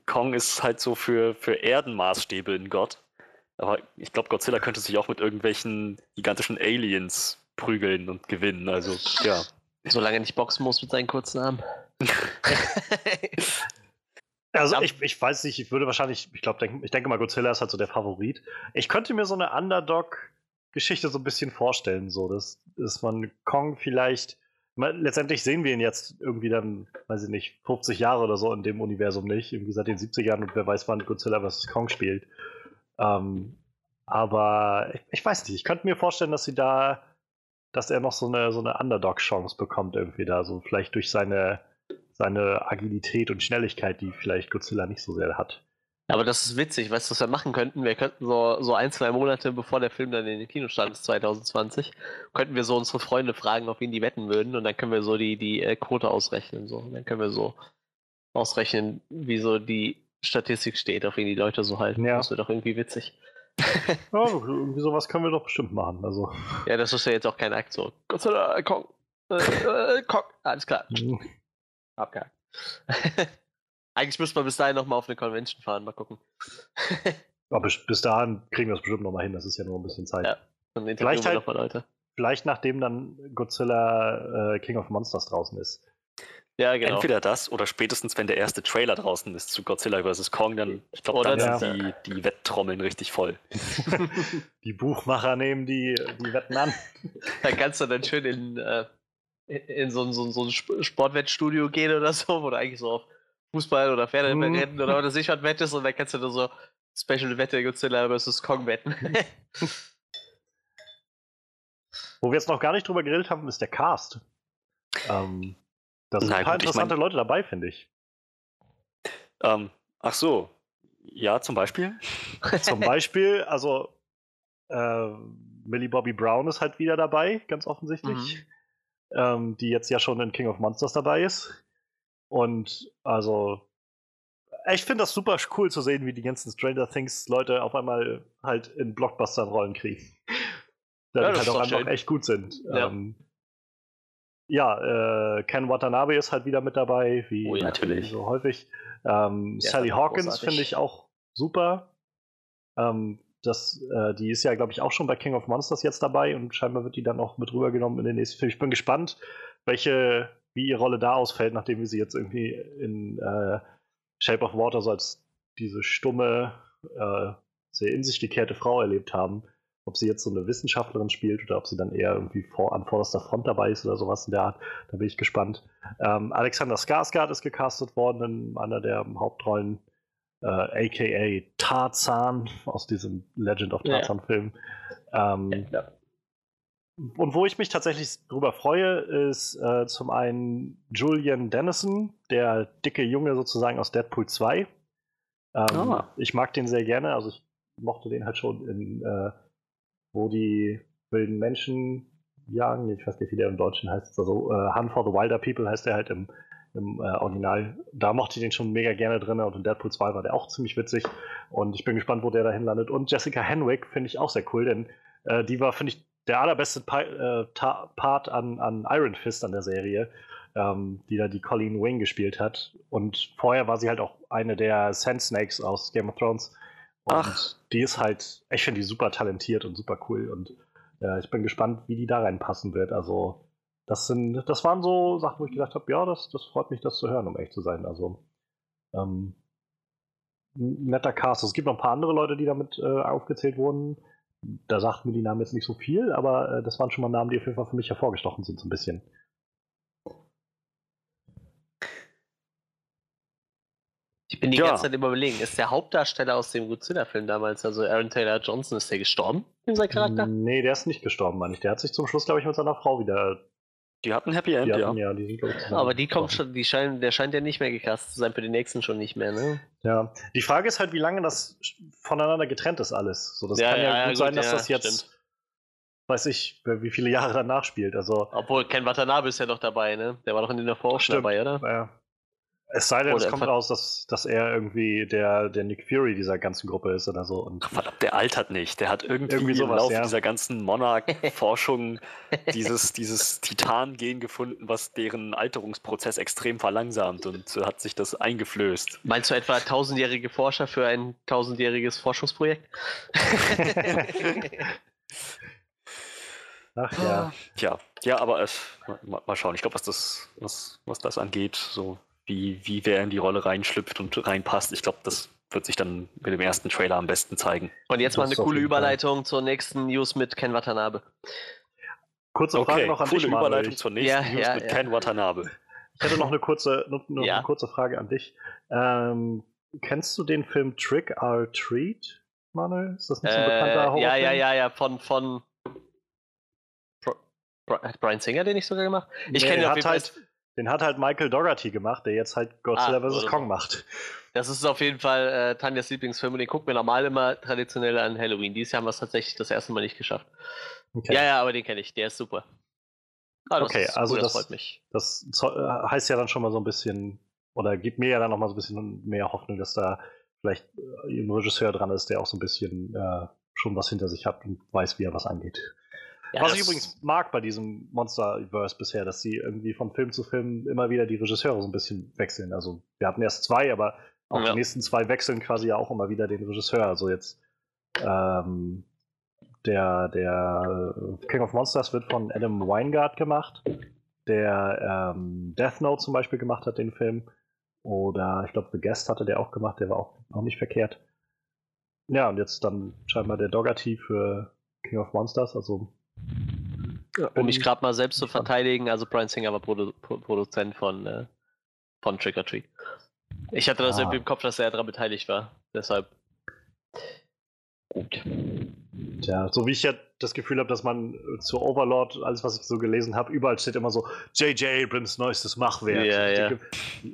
Speaker 1: Kong ist halt so für, für Erdenmaßstäbe ein Gott. Aber ich glaube, Godzilla könnte sich auch mit irgendwelchen gigantischen Aliens prügeln und gewinnen. Also, ja.
Speaker 3: Solange er nicht boxen muss mit seinen kurzen Armen.
Speaker 2: Also ich, ich weiß nicht, ich würde wahrscheinlich, ich glaube, denk, ich denke mal, Godzilla ist halt so der Favorit. Ich könnte mir so eine Underdog-Geschichte so ein bisschen vorstellen, so dass, dass man Kong vielleicht, mal, letztendlich sehen wir ihn jetzt irgendwie dann, weiß ich nicht, 50 Jahre oder so in dem Universum nicht, irgendwie seit den 70ern und wer weiß, wann Godzilla vs. Kong spielt. Ähm, aber ich, ich weiß nicht, ich könnte mir vorstellen, dass sie da, dass er noch so eine, so eine Underdog-Chance bekommt irgendwie da, so vielleicht durch seine seine Agilität und Schnelligkeit, die vielleicht Godzilla nicht so sehr hat.
Speaker 3: Aber das ist witzig, weißt du, was wir machen könnten? Wir könnten so, so ein, zwei Monate bevor der Film dann in den Kinostart ist, 2020, könnten wir so unsere Freunde fragen, auf wen die wetten würden und dann können wir so die, die äh, Quote ausrechnen. So. Und dann können wir so ausrechnen, wie so die Statistik steht, auf wen die Leute so halten.
Speaker 2: Ja.
Speaker 3: Das wird doch irgendwie witzig.
Speaker 2: Ja, irgendwie sowas können wir doch bestimmt machen. Also,
Speaker 3: Ja, das ist ja jetzt auch kein Akt so. Godzilla, Kong, äh, äh, Kong, alles klar. Abgehakt. Eigentlich müsste man bis dahin nochmal auf eine Convention fahren, mal gucken.
Speaker 2: aber bis, dahin kriegen wir es bestimmt noch mal hin. Das ist ja nur ein bisschen Zeit.
Speaker 3: Ja. Dann
Speaker 2: Vielleicht
Speaker 3: interviewen wir
Speaker 2: halt-
Speaker 3: noch mal Leute.
Speaker 2: Vielleicht nachdem dann Godzilla äh, King of Monsters draußen ist.
Speaker 3: Ja, genau.
Speaker 1: Entweder das oder spätestens, wenn der erste Trailer draußen ist zu Godzilla vs. Kong, dann, ich glaube,
Speaker 3: Oder
Speaker 1: dann
Speaker 2: das,
Speaker 1: sind die, die Wetttrommeln richtig voll.
Speaker 2: Die Buchmacher nehmen die, die Wetten an.
Speaker 3: Da kannst du dann schön in, äh, in, in so, ein- so, ein- so ein Sp- Sportwettstudio gehen oder so, wo du eigentlich so auf Fußball oder Pferderennen
Speaker 2: Mhm.
Speaker 3: oder was weiß ich was wettest und dann kannst du da so Special Wette Godzilla vs. Kong wetten.
Speaker 2: Wo wir jetzt noch gar nicht drüber geredet haben, ist der Cast. Ähm, da sind ein paar
Speaker 1: gut, ich
Speaker 2: interessante
Speaker 1: mein-
Speaker 2: Leute dabei, finde ich.
Speaker 1: Ähm, ach so. Ja, zum Beispiel.
Speaker 2: Zum Beispiel, also äh, Millie Bobby Brown ist halt wieder dabei, ganz offensichtlich. Ähm, die jetzt ja schon in King of Monsters dabei ist. Und also, ich finde das super cool zu sehen, wie die ganzen Stranger Things Leute auf einmal halt in Blockbustern Rollen kriegen. Da
Speaker 3: Ja,
Speaker 2: die halt auch einfach
Speaker 3: schön.
Speaker 2: echt gut sind.
Speaker 3: Ja.
Speaker 2: Ähm, ja, äh, Ken Watanabe ist halt wieder mit dabei, wie,
Speaker 3: Oh ja.
Speaker 1: Natürlich.
Speaker 2: so häufig. Ähm, Sally Hawkins finde ich auch super. Ähm, das, äh, die ist ja, glaube ich, auch schon bei King of Monsters jetzt dabei und scheinbar wird die dann auch mit rübergenommen in den nächsten Film. Ich bin gespannt, welche, wie ihre Rolle da ausfällt, nachdem wir sie jetzt irgendwie in äh, Shape of Water so als diese stumme, äh, sehr in sich gekehrte Frau erlebt haben. Ob sie jetzt so eine Wissenschaftlerin spielt oder ob sie dann eher irgendwie vor, an vorderster Front dabei ist oder sowas in der Art. Da bin ich gespannt. Ähm, Alexander Skarsgård ist gecastet worden in einer der Hauptrollen, äh, aka Tarzan aus diesem Legend of
Speaker 3: Ja.
Speaker 2: Tarzan-Film. Ähm,
Speaker 3: ja.
Speaker 2: und wo ich mich tatsächlich drüber freue, ist äh, zum einen Julian Dennison, der dicke Junge sozusagen aus Deadpool 2. Ähm,
Speaker 1: Ah.
Speaker 2: Ich mag den sehr gerne, also ich mochte den halt schon in, äh, wo die wilden Menschen jagen. Ich weiß nicht, wie der im Deutschen heißt. Also äh, Hunt for the Wilder People heißt der halt im, im äh, Original. Da mochte ich den schon mega gerne drin und in Deadpool 2 war der auch ziemlich witzig. Und ich bin gespannt, wo der dahin landet. Und Jessica Henwick finde ich auch sehr cool, denn äh, die war, finde ich, der allerbeste pa äh, Part an, an Iron Fist an der Serie, ähm, die da die Colleen Wing gespielt hat. Und vorher war sie halt auch eine der Sand Snakes aus Game of Thrones. Und
Speaker 1: Ach.
Speaker 2: die ist halt, ich finde die super talentiert und super cool. Und äh, ich bin gespannt, wie die da reinpassen wird. Also, das sind, das waren so Sachen, wo ich gedacht habe, ja, das, das freut mich, das zu hören, um echt zu sein. Also, ähm, netter Cast. Es gibt noch ein paar andere Leute, die damit äh, aufgezählt wurden. Da sagten mir die Namen jetzt nicht so viel, aber äh, das waren schon mal Namen, die auf jeden Fall für mich hervorgestochen sind, so ein bisschen.
Speaker 3: Ich bin die
Speaker 1: Ja.
Speaker 3: ganze Zeit immer überlegen, ist der Hauptdarsteller aus dem Godzilla-Film damals, also Aaron Taylor Johnson, ist der gestorben in seinem Charakter?
Speaker 2: Nee, der ist nicht gestorben, meine ich. Der hat sich zum Schluss, glaube ich, mit seiner Frau wieder.
Speaker 1: Die hatten ein Happy End,
Speaker 2: Die
Speaker 1: ja.
Speaker 2: hatten, ja, die ich, zusammen
Speaker 3: Aber die kommt schon, die scheinen, der scheint ja nicht mehr gecastet zu sein, für den nächsten schon nicht mehr, ne?
Speaker 2: Ja, die Frage ist halt, wie lange das voneinander getrennt ist alles. So, das
Speaker 3: Ja,
Speaker 2: kann ja,
Speaker 3: ja, ja,
Speaker 2: gut
Speaker 3: gut,
Speaker 2: sein, dass
Speaker 3: ja,
Speaker 2: das jetzt,
Speaker 3: stimmt.
Speaker 2: weiß ich, wie viele Jahre danach spielt. Also,
Speaker 3: Obwohl Ken Watanabe ist ja noch dabei, ne? Der war doch in den davor auch schon
Speaker 2: Stimmt.
Speaker 3: dabei, oder?
Speaker 2: naja. Es sei denn, es
Speaker 3: Oder
Speaker 2: kommt
Speaker 3: einfach-
Speaker 2: raus, dass, dass er irgendwie der, der Nick Fury dieser ganzen Gruppe ist oder so. Und
Speaker 1: Ach, verdammt, der altert nicht. Der hat irgendwie,
Speaker 2: Irgendwie
Speaker 1: im
Speaker 2: sowas,
Speaker 1: Laufe
Speaker 2: ja.
Speaker 1: dieser ganzen Monarch-Forschung dieses, dieses Titan-Gen gefunden, was deren Alterungsprozess extrem verlangsamt und hat sich das eingeflößt.
Speaker 3: Meinst du etwa tausendjährige Forscher für ein tausendjähriges Forschungsprojekt?
Speaker 2: ach ja.
Speaker 1: Tja, ja, aber es, mal, mal schauen. Ich glaube, was das, was, was das angeht, so wie, wie wer in die Rolle reinschlüpft und reinpasst, ich glaube, das wird sich dann mit dem ersten Trailer am besten zeigen.
Speaker 3: Und jetzt mal
Speaker 2: Das
Speaker 3: eine
Speaker 2: auf
Speaker 3: coole
Speaker 2: jeden Fall.
Speaker 3: Überleitung zur nächsten News mit Ken Watanabe.
Speaker 2: Kurze Frage noch an
Speaker 1: coole
Speaker 2: dich, Manuel.
Speaker 1: Überleitung
Speaker 2: Ich
Speaker 1: zur nächsten
Speaker 3: Ja,
Speaker 1: News
Speaker 3: ja,
Speaker 1: mit
Speaker 3: ja.
Speaker 1: Ken Watanabe.
Speaker 2: hätte noch eine kurze, noch, noch
Speaker 3: Ja.
Speaker 2: eine kurze Frage an dich. Ähm, kennst du den Film Trick or Treat, Manuel? Ist das nicht so ein bekannter
Speaker 3: Äh, ja,
Speaker 2: Horrorfilm?
Speaker 3: ja, ja, ja, von, von Bro- Brian Singer den nicht sogar gemacht? Ich
Speaker 2: Nee,
Speaker 3: kenne ihn
Speaker 2: den
Speaker 3: auf jeden Fall.
Speaker 2: halt, Den hat halt Michael Dougherty gemacht, der jetzt halt Godzilla
Speaker 3: Ah,
Speaker 2: vs.
Speaker 3: oder
Speaker 2: Kong macht.
Speaker 3: Das ist auf jeden Fall äh, Tanjas Lieblingsfilm und den gucken wir normal immer traditionell an Halloween. Dieses Jahr haben wir es tatsächlich das erste Mal nicht geschafft.
Speaker 2: Okay.
Speaker 3: Ja, ja, aber den kenne ich, der ist super. Ah, das
Speaker 2: Okay,
Speaker 3: ist
Speaker 2: also
Speaker 3: cool,
Speaker 2: das-
Speaker 3: freut mich.
Speaker 2: Das äh, heißt ja dann schon mal so ein bisschen, oder gibt mir ja dann noch mal so ein bisschen mehr Hoffnung, dass da vielleicht äh, ein Regisseur dran ist, der auch so ein bisschen äh, schon was hinter sich hat und weiß, wie er was angeht.
Speaker 3: Ja,
Speaker 2: was ich übrigens mag bei diesem Monsterverse bisher, dass sie irgendwie von Film zu Film immer wieder die Regisseure so ein bisschen wechseln. Also wir hatten erst zwei, aber auch
Speaker 3: Ja.
Speaker 2: die nächsten zwei wechseln quasi ja auch immer wieder den Regisseur. Also jetzt ähm, der, der King of Monsters wird von Adam Weingart gemacht, der ähm, Death Note zum Beispiel gemacht hat, den Film. Oder ich glaube, The Guest hatte der auch gemacht, der war auch, auch nicht verkehrt. Ja, und jetzt dann scheinbar der Doggerty für King of Monsters, also
Speaker 3: Um mich gerade mal selbst zu verteidigen, also Brian Singer war Produ Pro Produzent von, äh, von Trick or Treat. Ich hatte das
Speaker 2: Ah.
Speaker 3: irgendwie im Kopf, dass er daran beteiligt war. Deshalb. Gut.
Speaker 2: Ja, so wie ich ja das Gefühl habe, dass man äh, zu Overlord, alles was ich so gelesen habe, überall steht immer so J.J. Abrams neuestes Machwerk.
Speaker 3: Ja, ja.
Speaker 2: denke,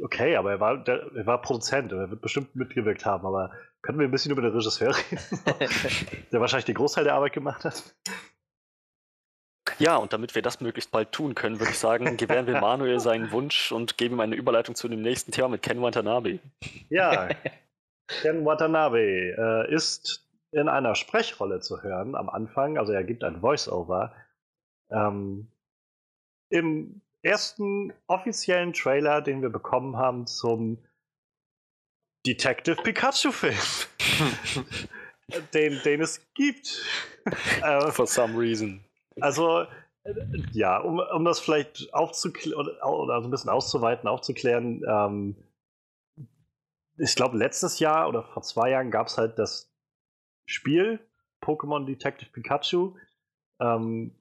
Speaker 2: okay, aber er war, der, er war Produzent und er wird bestimmt mitgewirkt haben, aber können wir ein bisschen über den Regisseur reden? der wahrscheinlich den Großteil der Arbeit gemacht hat.
Speaker 1: Ja, und damit wir das möglichst bald tun können, würde ich sagen, gewähren wir Manuel seinen Wunsch und geben ihm eine Überleitung zu dem nächsten Thema mit Ken Watanabe.
Speaker 2: Ja, Ken Watanabe äh, ist in einer Sprechrolle zu hören am Anfang, also er gibt ein Voice-Over. Ähm, Im ersten offiziellen Trailer, den wir bekommen haben zum Detective Pikachu-Film, den, den es gibt. äh,
Speaker 1: For some reason.
Speaker 2: Also, äh, ja, um, um das vielleicht aufzuklären oder, so ein bisschen auszuweiten, aufzuklären, ähm, ich glaube, letztes Jahr oder vor zwei Jahren gab es halt das Spiel Pokémon Detective Pikachu. Ähm,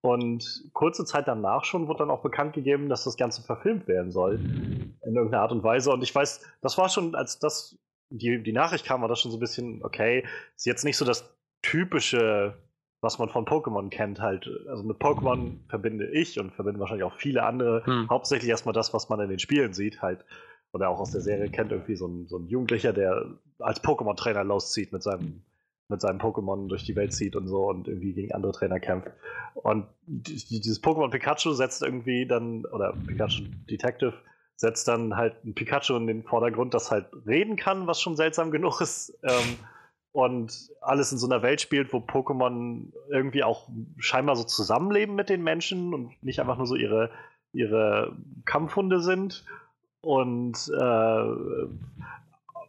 Speaker 2: und kurze Zeit danach schon wurde dann auch bekannt gegeben, dass das Ganze verfilmt werden soll. In irgendeiner Art und Weise. Und ich weiß, das war schon, als das die, die Nachricht kam, war das schon so ein bisschen, okay, ist jetzt nicht so das typische, was man von Pokémon kennt, halt. Also mit Pokémon verbinde ich und verbinde wahrscheinlich auch viele andere
Speaker 3: Hm.
Speaker 2: hauptsächlich erstmal das, was man in den Spielen sieht, halt. Oder auch aus der Serie kennt irgendwie so ein, so ein Jugendlicher, der als Pokémon-Trainer loszieht mit seinem, mit seinem Pokémon durch die Welt zieht und so und irgendwie gegen andere Trainer kämpft. Und die- dieses Pokémon Pikachu setzt irgendwie dann, oder Pikachu Detective setzt dann halt ein Pikachu in den Vordergrund, das halt reden kann, was schon seltsam genug ist. Ähm, und alles in so einer Welt spielt, wo Pokémon irgendwie auch scheinbar so zusammenleben mit den Menschen und nicht einfach nur so ihre, ihre Kampfhunde sind. Und äh,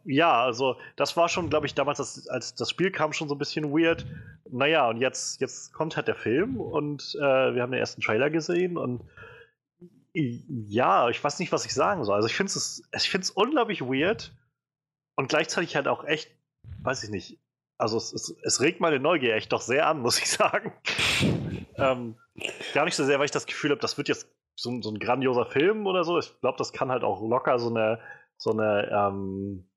Speaker 2: ja, also das war schon, glaube ich, damals, das, als das Spiel kam, schon so ein bisschen weird. Naja, und jetzt, jetzt kommt halt der Film und äh, wir haben den ersten Trailer gesehen und ja, ich weiß nicht, was ich sagen soll. Also ich finde es unglaublich weird und gleichzeitig halt auch echt, weiß ich nicht, also es, es, es regt meine Neugier echt doch sehr an, muss ich sagen. ähm, gar nicht so sehr, weil ich das Gefühl habe, das wird jetzt so, ein- so ein grandioser Film oder so. Ich glaube, das kann halt auch locker so eine, so eine ähm,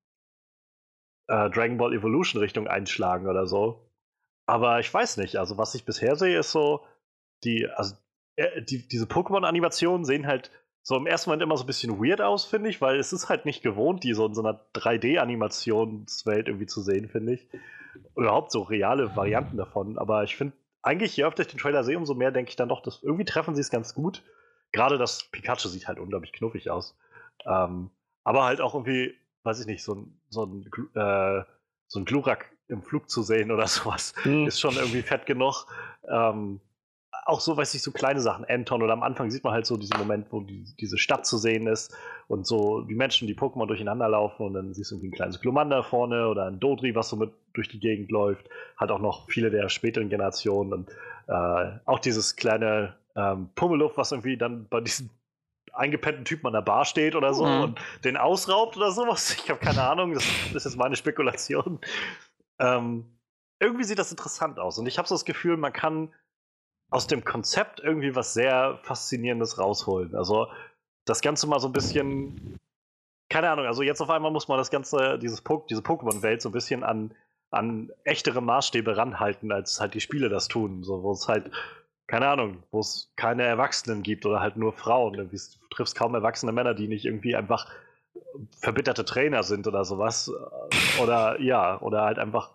Speaker 2: äh, Dragon Ball Evolution Richtung einschlagen oder so. Aber ich weiß nicht, also was ich bisher sehe, ist so, die, also äh, die, diese Pokémon-Animationen sehen halt so im ersten Moment immer so ein bisschen weird aus, finde ich, weil es ist halt nicht gewohnt, die so in so einer 3D-Animationswelt irgendwie zu sehen, finde ich. Überhaupt so reale Varianten davon. Aber ich finde, eigentlich, je öfter ich den Trailer sehe, umso mehr denke ich dann doch, dass irgendwie treffen sie es ganz gut. Gerade das Pikachu sieht halt unglaublich knuffig aus. Ähm, aber halt auch irgendwie, weiß ich nicht, so ein, so ein, äh, so ein Glurak im Flug zu sehen oder sowas,
Speaker 1: Hm.
Speaker 2: ist schon irgendwie fett genug. Ähm, auch so, weiß ich, so kleine Sachen, Anton oder am Anfang sieht man halt so diesen Moment, wo die, diese Stadt zu sehen ist und so die Menschen, die Pokémon durcheinander laufen und dann siehst du irgendwie ein kleines Glumanda vorne oder ein Dodri, was so mit durch die Gegend läuft. Halt auch noch viele der späteren Generationen und äh, auch dieses kleine ähm, Pummeluff, was irgendwie dann bei diesem eingepennten Typen an der Bar steht oder so
Speaker 3: Mhm.
Speaker 2: und den ausraubt oder sowas. Ich habe keine Ahnung, das ist jetzt meine Spekulation. Ähm, irgendwie sieht das interessant aus und ich habe so das Gefühl, man kann aus dem Konzept irgendwie was sehr Faszinierendes rausholen. Also das Ganze mal so ein bisschen, keine Ahnung, also jetzt auf einmal muss man das Ganze, dieses po diese Pokémon-Welt so ein bisschen an, an echtere Maßstäbe ranhalten, als halt die Spiele das tun. So, wo es halt, keine Ahnung, wo es keine Erwachsenen gibt oder halt nur Frauen. Du triffst kaum erwachsene Männer, die nicht irgendwie einfach verbitterte Trainer sind oder sowas. Oder ja, oder halt einfach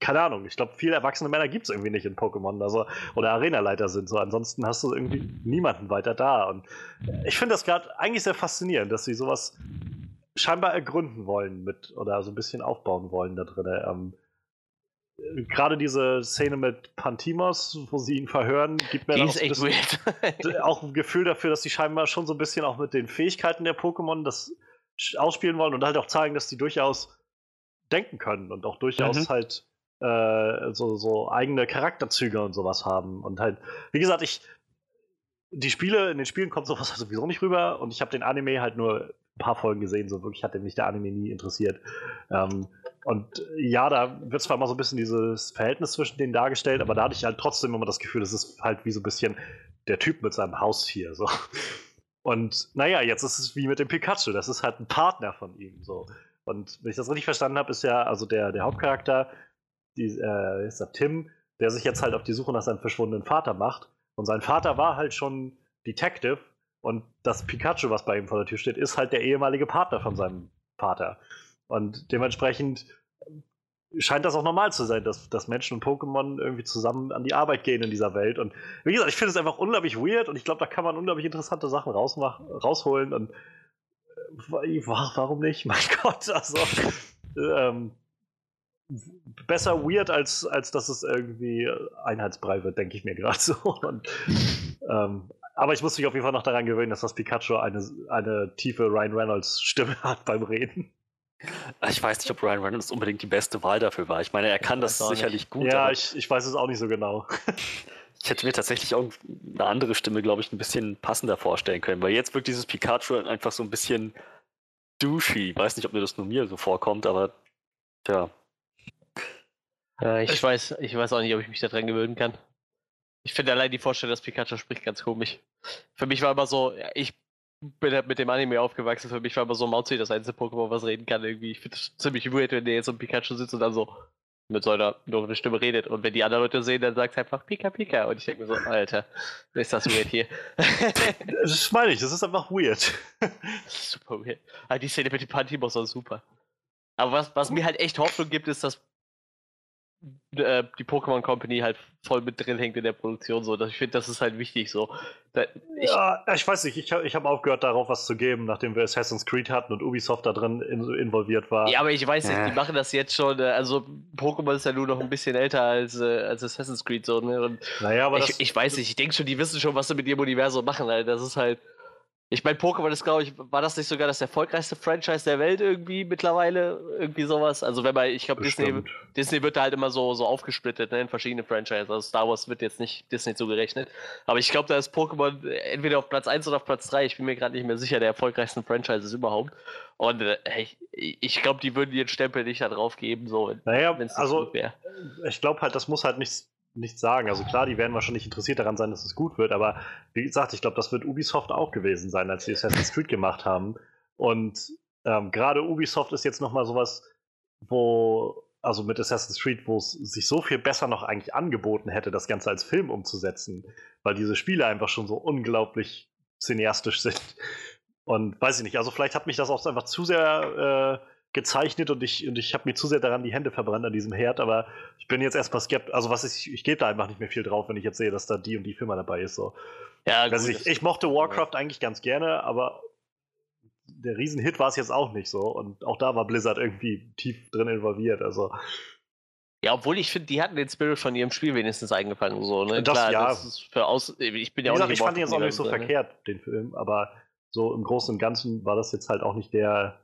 Speaker 2: keine Ahnung, ich glaube, viele erwachsene Männer gibt es irgendwie nicht in Pokémon, also oder Arenaleiter sind so. Ansonsten hast du irgendwie niemanden weiter da. Und ich finde das gerade eigentlich sehr faszinierend, dass sie sowas scheinbar ergründen wollen mit oder so ein bisschen aufbauen wollen da drin. Ähm, gerade diese Szene mit Pantimos, wo sie ihn verhören, gibt mir so ein auch ein Gefühl dafür, dass sie scheinbar schon so ein bisschen auch mit den Fähigkeiten der Pokémon das ausspielen wollen und halt auch zeigen, dass die durchaus denken können und auch durchaus
Speaker 1: Mhm.
Speaker 2: halt äh, so, so eigene Charakterzüge und sowas haben. Und halt, wie gesagt, ich die Spiele, in den Spielen kommt sowas sowieso nicht rüber und ich habe den Anime halt nur ein paar Folgen gesehen, so wirklich hat mich der Anime nie interessiert. Ähm, und ja, da wird zwar immer so ein bisschen dieses Verhältnis zwischen denen dargestellt, aber da hatte ich halt trotzdem immer das Gefühl, das ist halt wie so ein bisschen der Typ mit seinem Haustier. So. Und naja, jetzt ist es wie mit dem Pikachu, das ist halt ein Partner von ihm. So. Und wenn ich das richtig verstanden habe, ist ja also der, der Hauptcharakter, die, äh, ist der Tim, der sich jetzt halt auf die Suche nach seinem verschwundenen Vater macht. Und sein Vater war halt schon Detective und das Pikachu, was bei ihm vor der Tür steht, ist halt der ehemalige Partner von seinem Vater. Und dementsprechend scheint das auch normal zu sein, dass, dass Menschen und Pokémon irgendwie zusammen an die Arbeit gehen in dieser Welt. Und wie gesagt, ich finde es einfach unglaublich weird und ich glaube, da kann man unglaublich interessante Sachen rausholen. Und äh, wa- warum nicht? Mein Gott, also ähm, besser weird, als, als dass es irgendwie Einheitsbrei wird, denke ich mir gerade so. Und, ähm, aber ich muss mich auf jeden Fall noch daran gewöhnen, dass das Pikachu eine, eine tiefe Ryan Reynolds Stimme hat beim Reden.
Speaker 1: Ich weiß nicht, ob Ryan Reynolds unbedingt die beste Wahl dafür war. Ich meine, er kann das sicherlich gut,
Speaker 2: ja, ich, ich weiß es auch nicht so genau.
Speaker 1: ich hätte mir tatsächlich auch eine andere Stimme, glaube ich, ein bisschen passender vorstellen können, weil jetzt wirkt dieses Pikachu einfach so ein bisschen douchey. Weiß nicht, ob mir das nur mir so vorkommt, aber ja.
Speaker 3: Äh, ich, weiß, ich weiß auch nicht, ob ich mich daran gewöhnen kann. Ich finde allein die Vorstellung, dass Pikachu spricht, ganz komisch. Für mich war immer so, ich bin halt mit dem Anime aufgewachsen, für mich war immer so Mauzi das einzige Pokémon, was reden kann irgendwie. Ich finde das ziemlich weird, wenn der jetzt so ein Pikachu sitzt und dann so mit so einer dunklen Stimme redet. Und wenn die anderen Leute sehen, dann sagt es einfach Pika Pika. Und ich denke mir so, Alter, ist das weird hier.
Speaker 2: Das meine ich, das ist einfach weird.
Speaker 3: super weird. Aber die Szene mit dem Pantimos war super. Aber was, was mir halt echt Hoffnung gibt, ist, dass äh, die Pokémon Company halt voll mit drin hängt in der Produktion. So. Das- Ich finde, das ist halt wichtig. So. Da, ich,
Speaker 2: ja, ich weiß nicht, ich, hab- ich habe aufgehört, darauf was zu geben, nachdem wir Assassin's Creed hatten und Ubisoft da drin in, involviert war.
Speaker 3: Ja, aber ich weiß nicht, die
Speaker 1: Äh.
Speaker 3: machen das jetzt schon. äh, Also, Pokémon ist ja nur noch ein bisschen älter als, äh, als Assassin's Creed. So, ne? Und
Speaker 2: naja, aber
Speaker 3: ich,
Speaker 2: das,
Speaker 3: ich weiß nicht, ich denke schon, die wissen schon, was sie mit ihrem Universum machen. Alter. Das ist halt. Ich meine, Pokémon ist, glaube ich, war das nicht sogar das erfolgreichste Franchise der Welt irgendwie mittlerweile? Irgendwie sowas? Also, wenn man, ich glaube, Disney. Disney wird da halt immer so, so aufgesplittet ne, in verschiedene Franchises. Also, Star Wars wird jetzt nicht Disney zugerechnet. Aber ich glaube, da ist Pokémon entweder auf Platz 1 oder auf Platz 3. Ich bin mir gerade nicht mehr sicher, der erfolgreichsten Franchises überhaupt. Und äh, ich, ich glaube, die würden ihren Stempel nicht da drauf geben, so, wenn
Speaker 2: Naja, also
Speaker 3: gut wäre.
Speaker 2: ich glaube halt, das muss halt nichts, nichts sagen. Also klar, die werden wahrscheinlich interessiert daran sein, dass es gut wird, aber wie gesagt, ich glaube, das wird Ubisoft auch gewesen sein, als sie Assassin's Creed gemacht haben. Und ähm, gerade Ubisoft ist jetzt nochmal sowas, wo, also mit Assassin's Creed, wo es sich so viel besser noch eigentlich angeboten hätte, das Ganze als Film umzusetzen, weil diese Spiele einfach schon so unglaublich cineastisch sind. Und weiß ich nicht, also vielleicht hat mich das auch einfach zu sehr äh, gezeichnet und ich, und ich habe mir zu sehr daran die Hände verbrannt an diesem Herd, aber ich bin jetzt erstmal skeptisch. Also was ich, ich gebe da einfach nicht mehr viel drauf, wenn ich jetzt sehe, dass da die und die Firma dabei ist. So.
Speaker 3: Ja,
Speaker 2: Also
Speaker 3: gut,
Speaker 2: ich, ich mochte Warcraft eigentlich ganz gerne, aber der Riesenhit war es jetzt auch nicht so. Und auch da war Blizzard irgendwie tief drin involviert. Also.
Speaker 3: Ja, obwohl ich finde, die hatten den Spirit von ihrem Spiel wenigstens eingefangen. So, ne?
Speaker 2: Das,
Speaker 3: Klar,
Speaker 2: ja.
Speaker 3: das ist für aus, ich bin ja
Speaker 2: Wie
Speaker 3: auch
Speaker 2: gesagt,
Speaker 3: nicht
Speaker 2: ich fand ihn jetzt auch nicht so
Speaker 3: ne?
Speaker 2: verkehrt, den Film, aber so im Großen und Ganzen war das jetzt halt auch nicht der,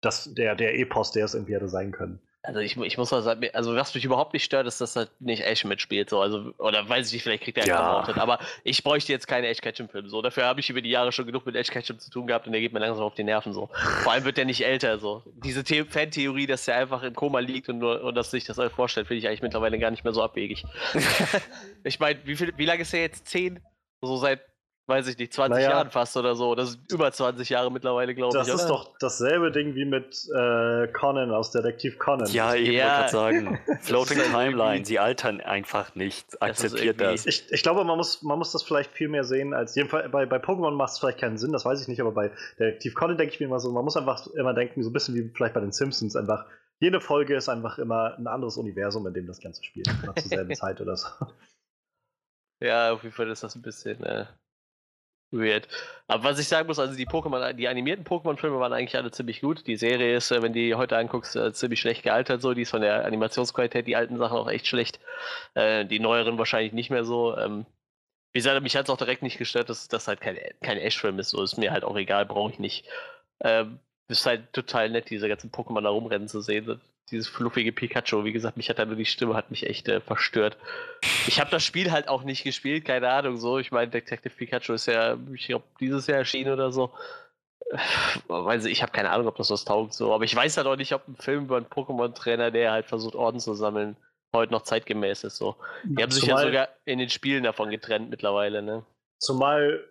Speaker 2: das, der, der Epos, der es irgendwie hätte sein können.
Speaker 3: Also ich, ich muss mal sagen, also was mich überhaupt nicht stört, ist, dass halt nicht Ash mitspielt. So. Also, oder weiß ich nicht, vielleicht kriegt er
Speaker 1: Ja.
Speaker 3: ja geoutet. Aber ich bräuchte jetzt keine Ash Ketchum-Filme. So. Dafür habe ich über die Jahre schon genug mit Ash Ketchum zu tun gehabt und der geht mir langsam auf die Nerven. So. Vor allem wird der nicht älter. So. Diese The Fan-Theorie, dass der einfach im Koma liegt und, nur, und dass sich das alles vorstellt, finde ich eigentlich mittlerweile gar nicht mehr so abwegig. ich meine, wie, viel- wie lange ist er jetzt? Zehn? So seit, weiß ich nicht, 20
Speaker 2: Naja.
Speaker 3: Jahren fast oder so. Das sind über 20 Jahre mittlerweile, glaube ich.
Speaker 2: Das ist doch dasselbe Ding wie mit äh, Conan aus Detektiv Conan.
Speaker 1: Ja, ich
Speaker 3: Ja.
Speaker 1: wollte gerade sagen, Floating
Speaker 3: halt
Speaker 1: Timeline, sie altern einfach nicht.
Speaker 3: ist
Speaker 1: Akzeptiert
Speaker 3: irgendwie-
Speaker 1: das.
Speaker 2: Ich, ich glaube, man muss, man muss das vielleicht viel mehr sehen als jedenfalls bei, bei Pokémon macht es vielleicht keinen Sinn, das weiß ich nicht, aber bei Detektiv Conan denke ich mir immer so, man muss einfach immer denken, so ein bisschen wie vielleicht bei den Simpsons einfach. Jede Folge ist einfach immer ein anderes Universum, in dem das Ganze spielt. Immer zur selben Zeit oder so.
Speaker 3: Ja, auf jeden Fall ist das ein bisschen äh, weird. Aber was ich sagen muss, also die Pokémon, die animierten Pokémon-Filme waren eigentlich alle ziemlich gut. Die Serie ist, äh, wenn die heute anguckst, äh, ziemlich schlecht gealtert. So, die ist von der Animationsqualität, die alten Sachen auch echt schlecht. Äh, die neueren wahrscheinlich nicht mehr so. Ähm, wie gesagt, mich hat es auch direkt nicht gestört, dass das halt kein, kein Ash-Film ist. So ist mir halt auch egal, brauche ich nicht. Ähm, ist halt total nett, diese ganzen Pokémon da rumrennen zu sehen. Dieses fluffige Pikachu, wie gesagt, mich hat da nur die Stimme, hat mich echt äh, verstört. Ich habe das Spiel halt auch nicht gespielt, keine Ahnung so. Ich meine, Detective Pikachu ist ja, ich glaube, dieses Jahr erschienen oder so. Weiß ich, ich habe keine Ahnung, ob das was taugt so. Aber ich weiß halt auch nicht, ob ein Film über einen Pokémon-Trainer, der halt versucht, Orden zu sammeln, heute noch zeitgemäß ist so. Die haben sich ja sogar in den Spielen davon getrennt mittlerweile, ne?
Speaker 2: Zumal,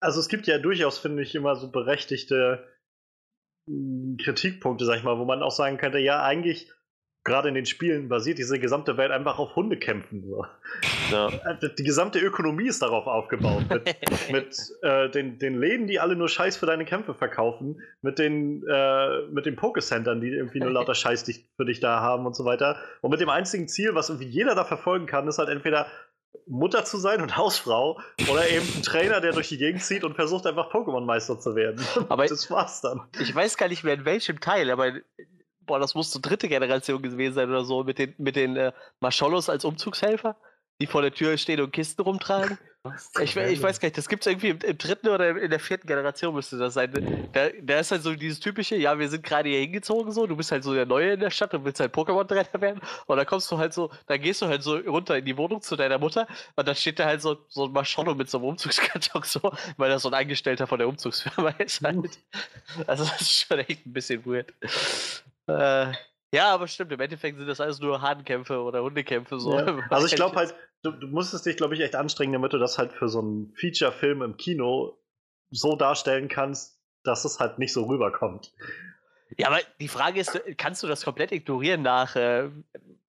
Speaker 2: also es gibt ja durchaus, finde ich, immer so berechtigte Kritikpunkte, sag ich mal, wo man auch sagen könnte, ja, eigentlich, gerade in den Spielen basiert diese gesamte Welt einfach auf Hundekämpfen. So.
Speaker 3: Ja.
Speaker 2: Äh, Die gesamte Ökonomie ist darauf aufgebaut. Mit, mit äh, den, den Läden, die alle nur Scheiß für deine Kämpfe verkaufen, mit den, äh, mit den Pokécentern, die irgendwie nur lauter Scheiß dich, für dich da haben und so weiter. Und mit dem einzigen Ziel, was irgendwie jeder da verfolgen kann, ist halt entweder Mutter zu sein und Hausfrau oder eben ein Trainer, der durch die Gegend zieht und versucht einfach Pokémon-Meister zu werden.
Speaker 3: Aber-
Speaker 2: das war's dann.
Speaker 3: Ich weiß gar nicht mehr in welchem Teil, aber boah, das muss so dritte Generation gewesen sein oder so, mit den, mit den äh, Marschollos als Umzugshelfer, die vor der Tür stehen und Kisten rumtragen. Ich, ich weiß gar nicht, das gibt es irgendwie im, im dritten oder in der vierten Generation müsste das sein. Da, da ist halt so dieses typische, ja, wir sind gerade hier hingezogen, so, du bist halt so der Neue in der Stadt und willst halt Pokémon-Trainer werden. Und dann kommst du halt so, dann gehst du halt so runter in die Wohnung zu deiner Mutter und dann steht da halt so, so ein Marschollo mit so einem Umzugskarton so, weil das so ein Angestellter von der Umzugsfirma ist halt. Also das ist schon echt ein bisschen weird. Äh, ja, aber stimmt, im Endeffekt sind das alles nur Hahnkämpfe oder Hundekämpfe so.
Speaker 2: Ja. Also ich glaube halt, du, du musstest dich, glaube ich, echt anstrengen, damit du das halt für so einen Feature-Film im Kino so darstellen kannst, dass es halt nicht so rüberkommt.
Speaker 3: Ja, aber die Frage ist, kannst du das komplett ignorieren nach, äh,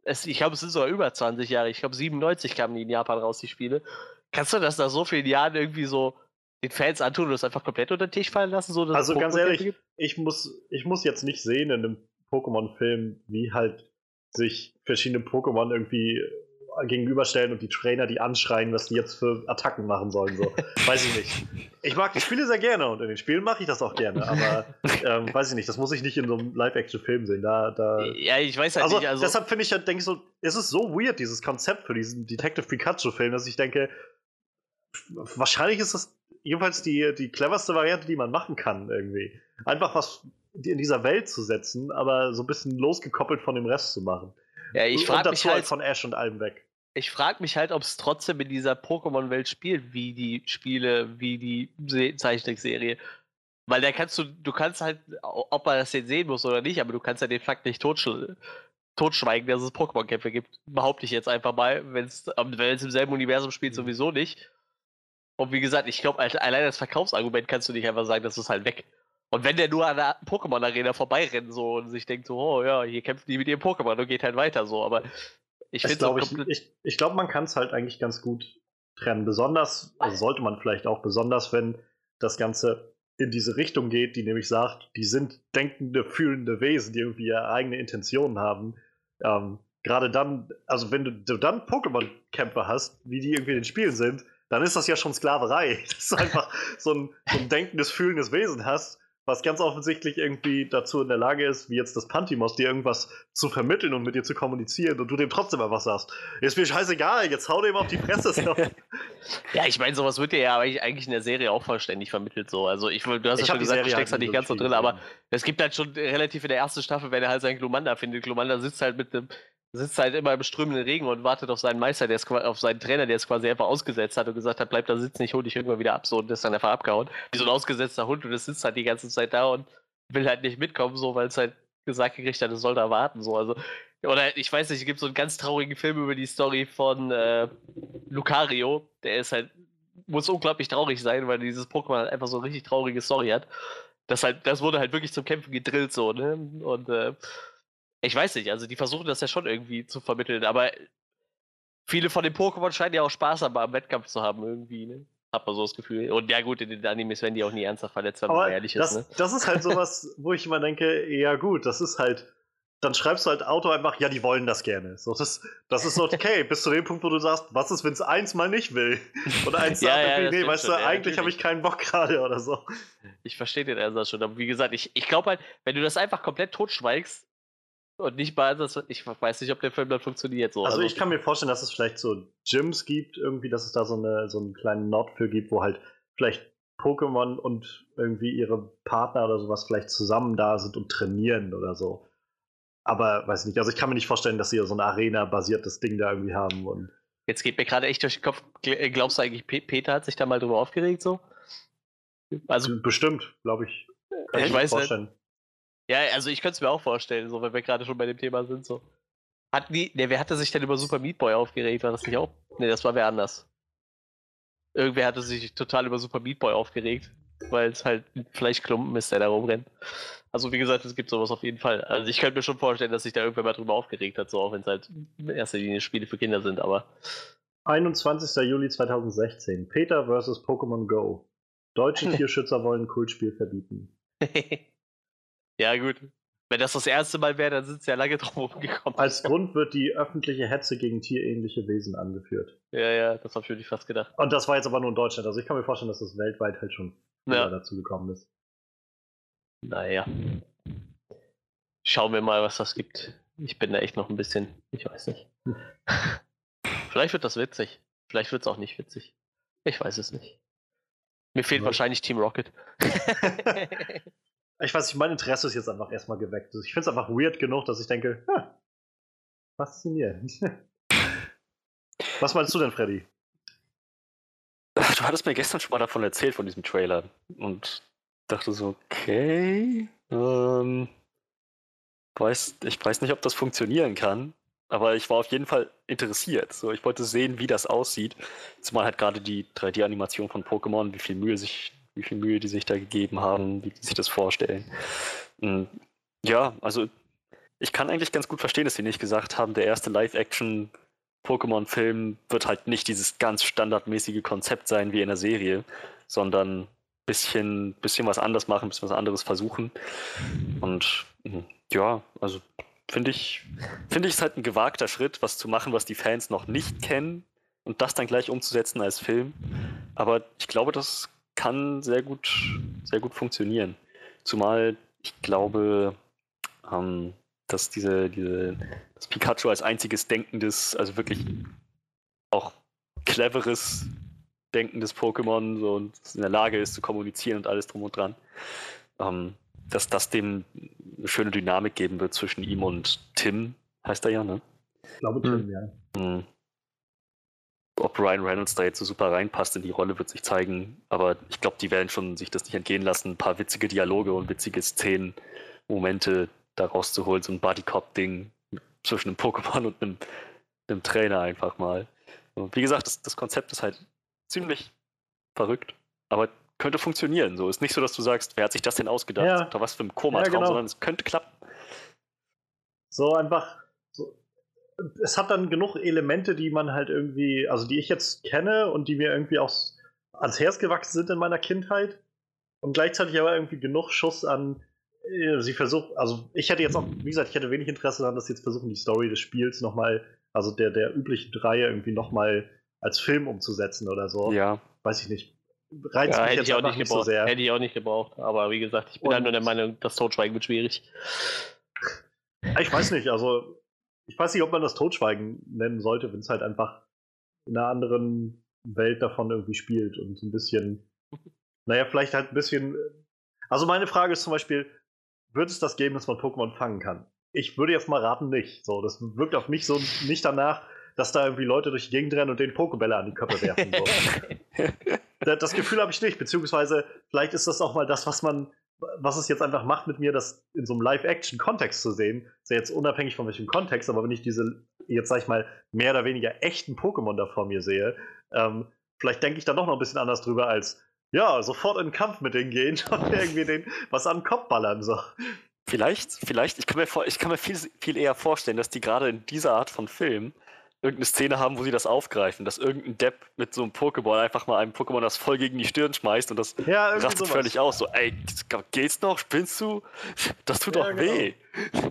Speaker 3: es, ich glaube, es sind sogar über 20 Jahre, ich glaube 97 kamen die in Japan raus, die Spiele. Kannst du das nach so vielen Jahren irgendwie so den Fans antun und das einfach komplett unter den Tisch fallen lassen? So,
Speaker 2: Also ganz ehrlich,
Speaker 3: gibt?
Speaker 2: ich muss, ich muss jetzt nicht sehen in einem Pokémon-Film, wie halt sich verschiedene Pokémon irgendwie gegenüberstellen und die Trainer die anschreien, was die jetzt für Attacken machen sollen. So. weiß ich nicht. Ich mag die Spiele sehr gerne und in den Spielen mache ich das auch gerne, aber ähm, weiß ich nicht, das muss ich nicht in so einem Live-Action-Film sehen. Da, da,
Speaker 3: Ja, ich weiß halt
Speaker 2: also,
Speaker 3: nicht. Also,
Speaker 2: deshalb finde ich halt, denke ich so, es ist so weird, dieses Konzept für diesen Detective Pikachu-Film, dass ich denke, wahrscheinlich ist das jedenfalls die, die cleverste Variante, die man machen kann, irgendwie. Einfach was in dieser Welt zu setzen, aber so ein bisschen losgekoppelt von dem Rest zu machen.
Speaker 3: ja, ich frage mich
Speaker 2: halt von Ash und allem weg.
Speaker 3: ich frage mich halt, ob es trotzdem in dieser Pokémon-Welt spielt, wie die Spiele, wie die Se Zeichentrickserie. Weil da kannst du, du kannst halt, ob man das jetzt sehen muss oder nicht, aber du kannst ja den Fakt nicht totsch totschweigen, dass es Pokémon-Kämpfe gibt. Behaupte ich jetzt einfach mal, wenn es im selben Universum spielt,
Speaker 2: Mhm.
Speaker 3: sowieso nicht. Und wie gesagt, ich glaube, allein das Verkaufsargument kannst du nicht einfach sagen, das ist halt weg. Und wenn der nur an der Pokémon-Arena vorbeirennt so und sich denkt so, oh ja, hier kämpfen die mit ihrem Pokémon und geht halt weiter so, aber ich finde so
Speaker 2: glaube, ich, ich, ich glaub, man kann es halt eigentlich ganz gut trennen. Besonders, also sollte man vielleicht auch, besonders wenn das Ganze in diese Richtung geht, die nämlich sagt, die sind denkende, fühlende Wesen, die irgendwie ihre eigene Intentionen haben. Ähm, Gerade dann, also wenn du, du dann Pokémon-Kämpfer hast, wie die irgendwie in den Spielen sind, dann ist das ja schon Sklaverei. Dass du einfach so ein, so ein denkendes, fühlendes Wesen hast was ganz offensichtlich irgendwie dazu in der Lage ist, wie jetzt das Pantimos, dir irgendwas zu vermitteln und mit dir zu kommunizieren und du dem trotzdem einfach sagst, ist mir scheißegal, jetzt hau dem auf die Fresse. So.
Speaker 3: Ja, ich meine, sowas wird dir ja eigentlich in der Serie auch vollständig vermittelt so. Also ich, du hast ja
Speaker 2: Ich
Speaker 3: schon gesagt, du
Speaker 2: Serie
Speaker 3: steckst da
Speaker 2: halt
Speaker 3: nicht
Speaker 2: nicht
Speaker 3: ganz so drin, aber es gibt halt schon relativ in der ersten Staffel, wenn er halt seinen Glumanda findet. Glumanda sitzt halt mit dem, sitzt halt immer im strömenden Regen und wartet auf seinen Meister, der es auf seinen Trainer, der es quasi einfach ausgesetzt hat und gesagt hat, bleib da sitzen, ich hol dich irgendwann wieder ab, so und ist dann einfach abgehauen. Wie so ein ausgesetzter Hund und es sitzt halt die ganze Zeit da und will halt nicht mitkommen, so, weil es halt gesagt gekriegt hat, es soll da warten, so, also. Oder ich weiß nicht, es gibt so einen ganz traurigen Film über die Story von äh, Lucario, der ist halt, muss unglaublich traurig sein, weil dieses Pokémon halt einfach so eine richtig traurige Story hat. Das halt, das wurde halt wirklich zum Kämpfen gedrillt, so, ne? Und äh, ich weiß nicht, also die versuchen das ja schon irgendwie zu vermitteln, aber viele von den Pokémon scheinen ja auch Spaß am, am Wettkampf zu haben, irgendwie, ne? Hat man so das Gefühl. Und ja, gut, in den Animes werden die auch nie ernsthaft verletzt, wenn man
Speaker 2: Aber
Speaker 3: ehrlich
Speaker 2: das,
Speaker 3: ist, ne?
Speaker 2: das ist halt sowas, wo ich immer denke, ja gut, das ist halt, dann schreibst du halt Auto einfach, ja, die wollen das gerne. So, das, das ist okay, bis zu dem Punkt, wo du sagst, was ist, wenn es eins mal nicht will? Oder eins sagt,
Speaker 3: ja,
Speaker 2: nee, weißt
Speaker 3: schon,
Speaker 2: du,
Speaker 3: ja,
Speaker 2: eigentlich habe ich keinen Bock gerade oder so.
Speaker 3: Ich verstehe den Ansatz schon, aber wie gesagt, ich, ich glaube halt, wenn du das einfach komplett totschweigst und nicht mal Ansatz, ich weiß nicht, ob der Film dann funktioniert so.
Speaker 2: Also ich kann mir vorstellen, dass es vielleicht so Gyms gibt, irgendwie, dass es da so, eine, so einen kleinen Nord für gibt, wo halt vielleicht Pokémon und irgendwie ihre Partner oder sowas vielleicht zusammen da sind und trainieren oder so. Aber weiß nicht, also ich kann mir nicht vorstellen, dass sie so ein Arena-basiertes Ding da irgendwie haben. Und
Speaker 3: Jetzt geht mir gerade echt durch den Kopf, äh, glaubst du eigentlich, Pe- Peter hat sich da mal drüber aufgeregt so? Also,
Speaker 2: bestimmt, glaube ich. Kann
Speaker 3: Ich
Speaker 2: ich
Speaker 3: weiß
Speaker 2: vorstellen.
Speaker 3: Ja, also ich könnte es mir auch vorstellen, so, wenn wir gerade schon bei dem Thema sind, so. Hat nie, ne, wer hatte sich denn über Super Meat Boy aufgeregt? War das nicht auch? Ne, das war wer anders. Irgendwer hatte sich total über Super Meat Boy aufgeregt, weil es halt ein Fleischklumpen ist, der da rumrennt. Also wie gesagt, es gibt sowas auf jeden Fall. Also ich könnte mir schon vorstellen, dass sich da irgendwer mal drüber aufgeregt hat, so auch wenn es halt in erster Linie Spiele für Kinder sind, aber
Speaker 2: 21. Juli 2016. Peter vs. Pokémon Go. Deutsche Tierschützer wollen Kultspiel verbieten.
Speaker 3: ja, gut. Wenn das das erste Mal wäre, dann sind sie ja lange drum rumgekommen.
Speaker 2: Als Grund wird die öffentliche Hetze gegen tierähnliche Wesen angeführt.
Speaker 3: Ja, ja, das habe ich wirklich fast gedacht.
Speaker 2: Und das war jetzt aber nur in Deutschland. Also ich kann mir vorstellen, dass das weltweit halt schon
Speaker 3: Ja.
Speaker 2: dazu gekommen ist.
Speaker 3: Naja. Schauen wir mal, was das gibt. Ich bin da echt noch ein bisschen. Ich weiß nicht. Vielleicht wird das witzig. Vielleicht wird es auch nicht witzig. Ich weiß es nicht. Mir fehlt
Speaker 2: Ja.
Speaker 3: wahrscheinlich Team Rocket.
Speaker 2: Ich weiß nicht, mein Interesse ist jetzt einfach erstmal geweckt. Ich finde es einfach weird genug, dass ich denke, ha, faszinierend. Was meinst du denn, Freddy?
Speaker 1: Du hattest mir gestern schon mal davon erzählt, von diesem Trailer. Und dachte so, okay. Ähm, weiß, ich weiß nicht, ob das funktionieren kann. Aber ich war auf jeden Fall interessiert. So, ich wollte sehen, wie das aussieht. Zumal halt gerade die 3D-Animation von Pokémon, wie viel Mühe sich, wie viel Mühe die sich da gegeben haben, wie die sich das vorstellen. Und ja, also ich kann eigentlich ganz gut verstehen, dass sie nicht gesagt haben, der erste Live-Action Pokémon-Film wird halt nicht dieses ganz standardmäßige Konzept sein wie in der Serie, sondern ein bisschen, bisschen was anderes machen, ein bisschen was anderes versuchen. Und mhm, ja, also finde ich, finde ich es halt ein gewagter Schritt, was zu machen, was die Fans noch nicht kennen und das dann gleich umzusetzen als Film. Aber ich glaube, das kann sehr gut, sehr gut funktionieren. Zumal ich glaube, ähm, dass diese, diese, das Pikachu als einziges denkendes, also wirklich auch cleveres, denkendes Pokémon so und in der Lage ist zu kommunizieren und alles drum und dran, ähm, dass das dem eine schöne Dynamik geben wird zwischen ihm und Tim, heißt er ja, ne?
Speaker 2: Ich glaube,
Speaker 3: Hm.
Speaker 2: Tim, ja.
Speaker 1: Hm. Ob Ryan Reynolds da jetzt so super reinpasst in die Rolle, wird sich zeigen. Aber ich glaube, die werden schon sich das nicht entgehen lassen, ein paar witzige Dialoge und witzige Szenen, Momente da rauszuholen, so ein Buddy-Cop-Ding zwischen einem Pokémon und einem, einem Trainer einfach mal. Und wie gesagt, das, das Konzept ist halt ziemlich verrückt, aber könnte funktionieren. So ist nicht so, dass du sagst, wer hat sich das denn ausgedacht?
Speaker 2: Ja.
Speaker 1: Oder was für ein Komatraum,
Speaker 2: Ja, genau.
Speaker 1: sondern es könnte klappen.
Speaker 2: So einfach. Es hat dann genug Elemente, die man halt irgendwie, also die ich jetzt kenne und die mir irgendwie auch ans Herz gewachsen sind in meiner Kindheit. Und gleichzeitig aber irgendwie genug Schuss an. äh, Sie versucht, also ich hätte jetzt auch, wie gesagt, ich hätte wenig Interesse daran, dass sie jetzt versuchen, die Story des Spiels nochmal, also der, der üblichen Reihe irgendwie nochmal als Film umzusetzen oder so.
Speaker 1: Ja,
Speaker 2: Weiß ich nicht. reizt
Speaker 3: Ja,
Speaker 2: mich
Speaker 3: hätte
Speaker 2: jetzt
Speaker 3: ich, auch nicht
Speaker 2: nicht so
Speaker 3: gebraucht.
Speaker 2: sehr.
Speaker 3: hätte ich auch nicht gebraucht. Aber wie gesagt, ich bin halt
Speaker 2: Und-
Speaker 3: nur der Meinung, das Totschweigen wird schwierig.
Speaker 2: Ich weiß nicht, also ich weiß nicht, ob man das Totschweigen nennen sollte, wenn es halt einfach in einer anderen Welt davon irgendwie spielt und so ein bisschen, naja, vielleicht halt ein bisschen. Also meine Frage ist zum Beispiel, wird es das geben, dass man Pokémon fangen kann? Ich würde jetzt mal raten, nicht. So, das wirkt auf mich so nicht danach, dass da irgendwie Leute durch die Gegend rennen und den Pokébälle an die Köpfe werfen. So. Da- das Gefühl habe ich nicht, beziehungsweise vielleicht ist das auch mal das, was man, was es jetzt einfach macht mit mir, das in so einem Live-Action-Kontext zu sehen. Ist ja jetzt unabhängig von welchem Kontext, aber wenn ich diese, jetzt sag ich mal, mehr oder weniger echten Pokémon da vor mir sehe, ähm, vielleicht denke ich da doch noch ein bisschen anders drüber als, ja, sofort in den Kampf mit denen gehen und irgendwie den was an den Kopf ballern. So.
Speaker 1: Vielleicht, vielleicht, ich kann mir, vor, ich kann mir viel, viel eher vorstellen, dass die gerade in dieser Art von Film irgendeine Szene haben, wo sie das aufgreifen, dass irgendein Depp mit so einem Pokéball einfach mal einem Pokémon das voll gegen die Stirn schmeißt und das
Speaker 2: Ja, irgendwie
Speaker 1: rastet
Speaker 2: sowas.
Speaker 1: völlig aus. So, ey, geht's noch? Spinnst du? Das tut
Speaker 2: Ja,
Speaker 1: doch
Speaker 2: genau.
Speaker 1: weh.